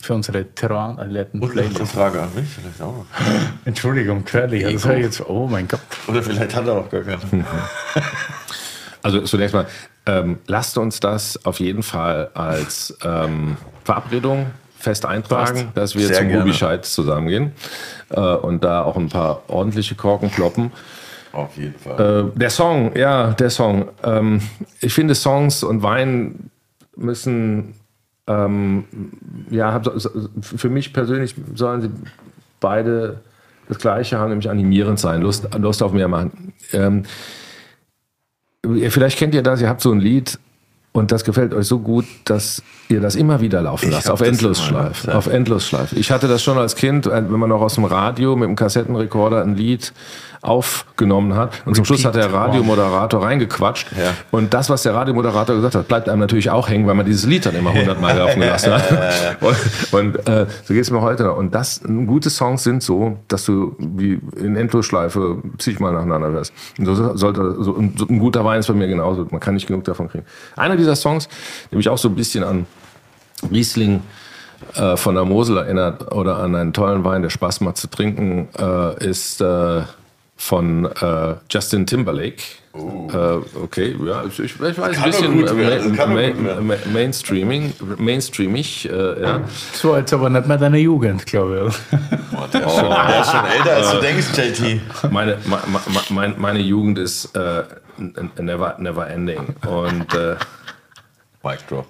Für unsere Terrain-Alletten Und noch eine. Frage an mich vielleicht auch noch. Entschuldigung, Curly. Das ich jetzt, oh mein Gott. Oder vielleicht hat er auch gar keinen. Also zunächst mal, ähm, lasst uns das auf jeden Fall als ähm, Verabredung fest eintragen, dass wir Sehr zum gerne. Ruby Scheid zusammengehen äh, und da auch ein paar ordentliche Korken kloppen. Auf jeden Fall. Äh, der Song, ja, der Song. Ähm, ich finde, Songs und Wein müssen, ähm, ja, hab, für mich persönlich sollen sie beide das Gleiche haben, nämlich animierend sein, Lust, Lust auf mehr machen. Ähm, vielleicht kennt ihr das, ihr habt so ein Lied und das gefällt euch so gut, dass ihr das immer wieder laufen lasst, auf Endlosschleife. Auf Endlosschleife. Ich hatte das schon als Kind, äh, wenn man noch aus dem Radio mit dem Kassettenrekorder ein Lied aufgenommen hat. Und zum Schluss hat der Radiomoderator reingequatscht. Ja. Und das, was der Radiomoderator gesagt hat, bleibt einem natürlich auch hängen, weil man dieses Lied dann immer hundertmal laufen gelassen hat. Und, und äh, so geht es mir heute noch. Und das, gute Songs sind so, dass du wie in Endlosschleife zigmal nacheinander hörst. Und so sollte, so, so ein guter Wein ist bei mir genauso. Man kann nicht genug davon kriegen. Einer dieser Songs, der mich auch so ein bisschen an Riesling äh, von der Mosel erinnert oder an einen tollen Wein, der Spaß macht zu trinken, äh, ist äh, von äh, Justin Timberlake. Äh, okay, ja, ich, ich weiß ein Kann bisschen äh, kann ma gut werden. ma Mainstreaming, Mainstreamig, äh, ja. War jetzt aber nicht mehr deine Jugend, glaube ich. Boah, der, ist schon, der ist schon älter, als du denkst, JT. Meine, ma, ma, ma- mein, meine Jugend ist äh, never, never ending. Und äh, Mic drop.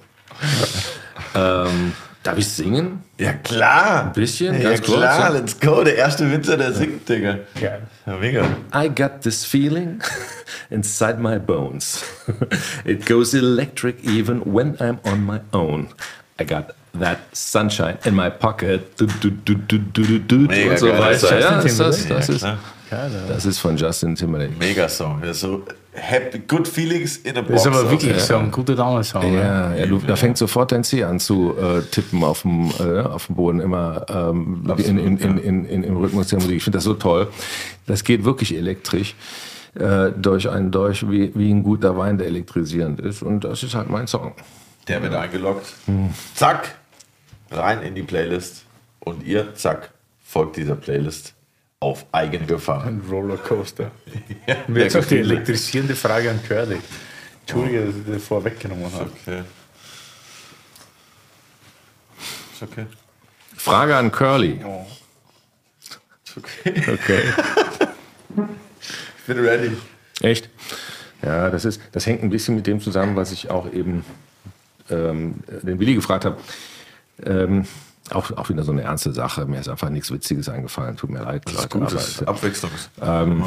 ähm, darf ich singen? Ja, klar. Ein bisschen, Ja, ganz kurz. klar, ja? let's go. Der erste Winzer, der singt, Digga. Geil. Ja, mega. I got this feeling inside my bones. It goes electric even when I'm on my own. I got that sunshine in my pocket. Du, du, du, du, du, du, Mega und so geil. weiter. Ja, das, das, Ja, ist, das ist von Justin Timberlake. Mega Song. Das ist so happy, good feelings in a box. Das ist aber wirklich Ja. so ein guter Damen-Song. Ja, ja, da fängt sofort dein C an zu äh, tippen auf dem, äh, auf dem Boden, immer ähm, in, in, in, in, in, im Rhythmus der Musik. Ich finde das so toll. Das geht wirklich elektrisch äh, durch einen Dolch, wie, wie ein guter Wein, der elektrisierend ist. Und das ist halt mein Song. Der wird eingeloggt. Zack, rein in die Playlist. Und ihr, zack, folgt dieser Playlist auf eigene Gefahr. Ein Rollercoaster. Ja, Und jetzt auch die elektrisierende Frage an Curly. Entschuldige, dass ich das vorweggenommen habe. Okay. Ist okay. Frage an Curly. Ist okay. Okay. Ich bin ready. Echt? Ja, das, ist, das hängt ein bisschen mit dem zusammen, was ich auch eben ähm, den Willi gefragt habe. Ähm, auch, auch wieder so eine ernste Sache. Mir ist einfach nichts Witziges eingefallen. Tut mir leid, Leute. Gut, aber- das ist Abwechslung. Ähm,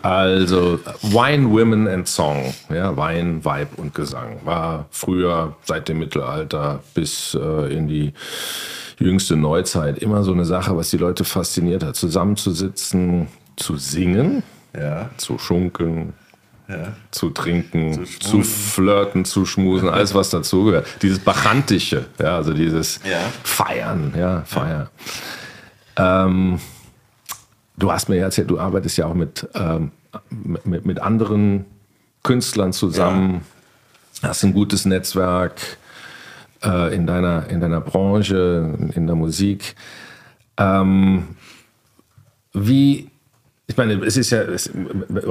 Also Wine, Women and Song, ja, Wein, Vibe und Gesang war früher seit dem Mittelalter bis äh, in die jüngste Neuzeit immer so eine Sache, was die Leute fasziniert hat, zusammenzusitzen, zu singen, Ja. zu schunkeln, Ja. zu trinken, zu, schmusen. flirten, zu schmusen, alles was dazugehört. Dieses Bachantische, ja, also dieses Ja. Feiern, ja, Feiern. Ähm, du hast mir ja erzählt, du arbeitest ja auch mit, ähm, mit- mit, mit anderen Künstlern zusammen, hast ein gutes Netzwerk äh, in, deiner, in deiner Branche, in der Musik. Ähm, wie, ich meine, es ist ja, es,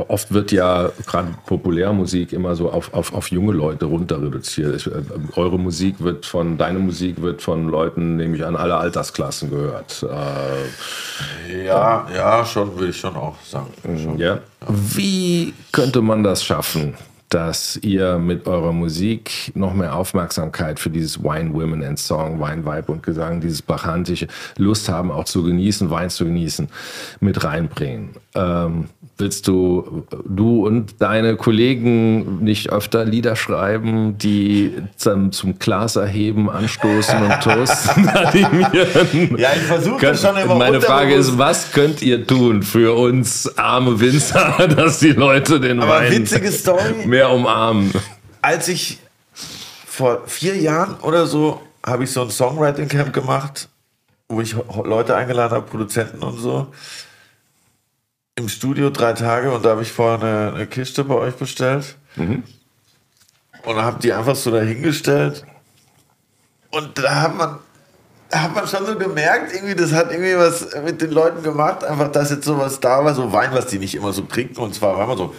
oft wird ja gerade Populärmusik immer so auf, auf, auf junge Leute runter reduziert. Ich, äh, eure Musik wird von, deine Musik wird von Leuten, nämlich an alle Altersklassen gehört. Äh, Ja, ja, schon, würde ich schon auch sagen. Schon. ja. Wie könnte man das schaffen, dass ihr mit eurer Musik noch mehr Aufmerksamkeit für dieses Wine, Women and Song, Wine, Vibe und Gesang, dieses bachantische Lust haben, auch zu genießen, Wein zu genießen, mit reinbringen? Ähm, willst du, du und deine Kollegen nicht öfter Lieder schreiben, die zum, zum Glas erheben, anstoßen und toasten, animieren? Ja, ich versuche das schon immer Meine Frage ist, was könnt ihr tun für uns arme Winzer, dass die Leute den Aber Wein witzige Story. Mehr umarmen? als ich vor vier Jahren oder so habe ich so ein Songwriting Camp gemacht, wo ich Leute eingeladen habe, Produzenten und so. Im Studio drei Tage und da habe ich vorher eine, eine Kiste bei euch bestellt. Und habe die einfach so dahingestellt. Und da hat man, da hat man schon so gemerkt, irgendwie, das hat irgendwie was mit den Leuten gemacht, einfach, dass jetzt sowas da war, so Wein, was die nicht immer so trinken. Und zwar war immer so,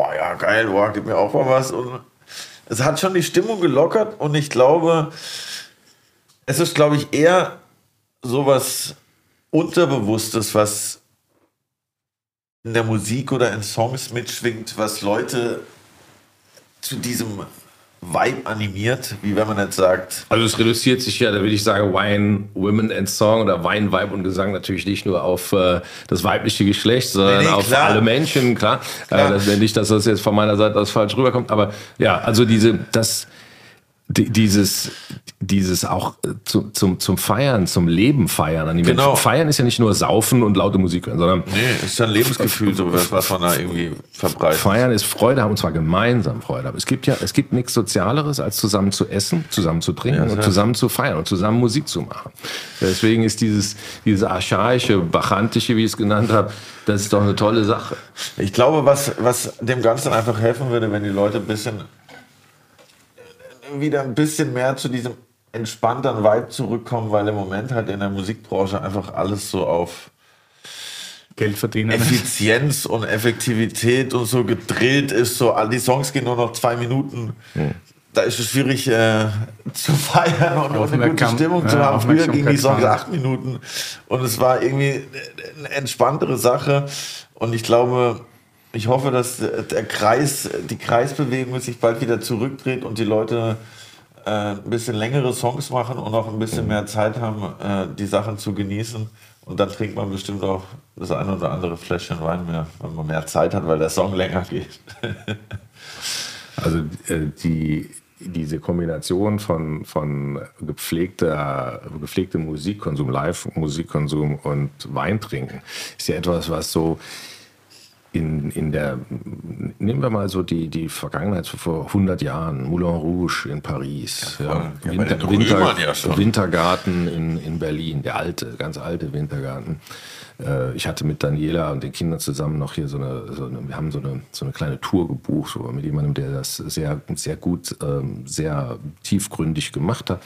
boah, ja, geil, boah, gib mir auch mal was. Und es hat schon die Stimmung gelockert und ich glaube, es ist, glaube ich, eher sowas Unterbewusstes, was in der Musik oder in Songs mitschwingt, was Leute zu diesem Vibe animiert, wie wenn man jetzt sagt, Also es reduziert sich ja, da würde ich sagen, Wine, Women and Song oder Wein, Vibe und Gesang natürlich nicht nur auf äh, das weibliche Geschlecht, sondern Nee, nee, auf klar. alle Menschen, klar. Klar. Äh, das, nicht, dass das jetzt von meiner Seite aus falsch rüberkommt, aber ja, also diese, das, dieses, dieses auch äh, zu, zum, zum Feiern, zum Leben feiern. An die Genau. Feiern ist ja nicht nur saufen und laute Musik hören, sondern nee, ist ja ein Lebensgefühl, so was, was man da irgendwie verbreitet. Feiern ist Freude haben und zwar gemeinsam Freude haben. Es gibt ja, es gibt nichts Sozialeres, als zusammen zu essen, zusammen zu trinken und zusammen zu feiern und zusammen Musik zu machen. Deswegen ist dieses, dieses archaische, bachantische, wie ich es genannt habe, das ist doch eine tolle Sache. Ich glaube, was, was dem Ganzen einfach helfen würde, wenn die Leute ein bisschen wieder ein bisschen mehr zu diesem entspannteren Vibe zurückkommen, weil im Moment halt in der Musikbranche einfach alles so auf Geld verdienen. Effizienz und Effektivität und so gedrillt ist. So, all die Songs gehen nur noch zwei Minuten. Da ist es schwierig äh, zu feiern und, und eine gute Stimmung zu haben. Früher gingen die Songs acht Minuten und es war irgendwie eine entspanntere Sache. Und ich glaube, ich hoffe, dass der Kreis, die Kreisbewegung sich bald wieder zurückdreht und die Leute äh, ein bisschen längere Songs machen und auch ein bisschen mehr Zeit haben, äh, die Sachen zu genießen. Und dann trinkt man bestimmt auch das eine oder andere Fläschchen Wein mehr, wenn man mehr Zeit hat, weil der Song länger geht. Also äh, die, diese Kombination von, von gepflegter, gepflegtem Musikkonsum, Live-Musikkonsum und Weintrinken ist ja etwas, was so in, in der, nehmen wir mal so die, die Vergangenheit so vor 100 Jahren, Moulin Rouge in Paris, ja, Ja, Winter, Winter, ja. Wintergarten in, in Berlin, der alte, ganz alte Wintergarten. Äh, Ich hatte mit Daniela und den Kindern zusammen noch hier so eine, so eine wir haben so eine, so eine kleine Tour gebucht, so mit jemandem, der das sehr, sehr gut, ähm, sehr tiefgründig gemacht hat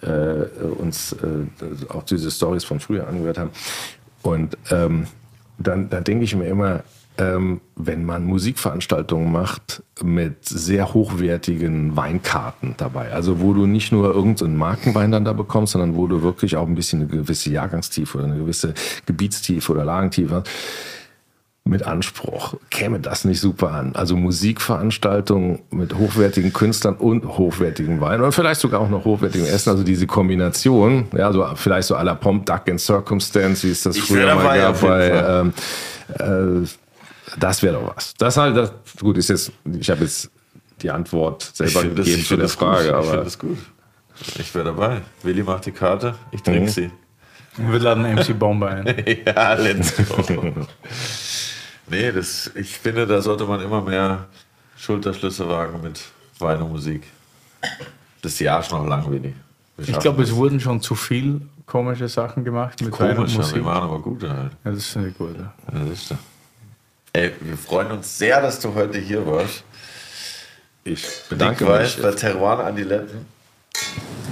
äh, uns äh, auch diese Stories von früher angehört haben. Und ähm, dann, dann denke ich mir immer, ähm, wenn man Musikveranstaltungen macht mit sehr hochwertigen Weinkarten dabei, also wo du nicht nur irgendeinen Markenwein dann da bekommst, sondern wo du wirklich auch ein bisschen eine gewisse Jahrgangstiefe oder eine gewisse Gebietstiefe oder Lagentiefe hast, mit Anspruch. Käme das nicht super an? Also Musikveranstaltungen mit hochwertigen Künstlern und hochwertigem Wein oder vielleicht sogar auch noch hochwertigem Essen. Also diese Kombination, ja, so vielleicht so à la Pomp Duck in Circumstance, wie es das Ich früher mal dabei, gab auf jeden bei, ähm, äh, das wäre doch was. Das halt, das, gut, ist jetzt, ich habe jetzt die Antwort selber das- gegeben ich zu der das gut. Frage, Ich aber finde das gut. Ich wäre dabei. Willi macht die Karte, ich trinke Mhm. sie. Wir laden MC Bomber ein. ja, let's go. nee, das, ich finde, da sollte man immer mehr Schulterschlüsse wagen mit Wein und Musik. Das Jahr ist noch lang, Willi. Ich glaube, es wurden schon zu viel komische Sachen gemacht mit Wein und Musik. wir waren aber gut halt. Ja, das finde ich gut. Ja. Das ist doch. Ey, wir freuen uns sehr, dass du heute hier warst. ich bedanke mich. Bei Terroir Adiletten.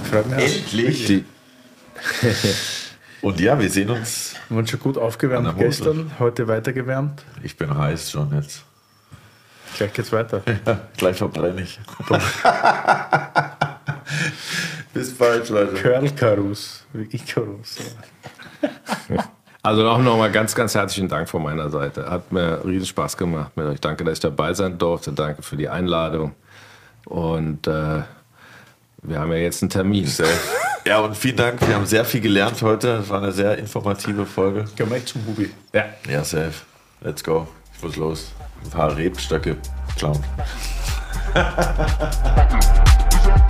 Freut mich. Endlich. Und ja, wir sehen uns. Wir waren schon gut aufgewärmt gestern, heute weitergewärmt. Ich bin heiß schon jetzt. Gleich geht's weiter. Gleich verbrenne ich. Bis bald, Leute. Curl-Karus, wie Icarus. Also auch nochmal ganz, ganz herzlichen Dank von meiner Seite. Hat mir riesen Spaß gemacht mit euch. Danke, dass ich dabei sein durfte. Danke für die Einladung. Und äh, wir haben ja jetzt einen Termin. Sehr. Ja, und vielen Dank. Wir haben sehr viel gelernt heute. Es war eine sehr informative Folge. Gehen wir zum Bubi. Ja. Ja, safe. Let's go. Ich muss los. Ein paar Rebstöcke klauen.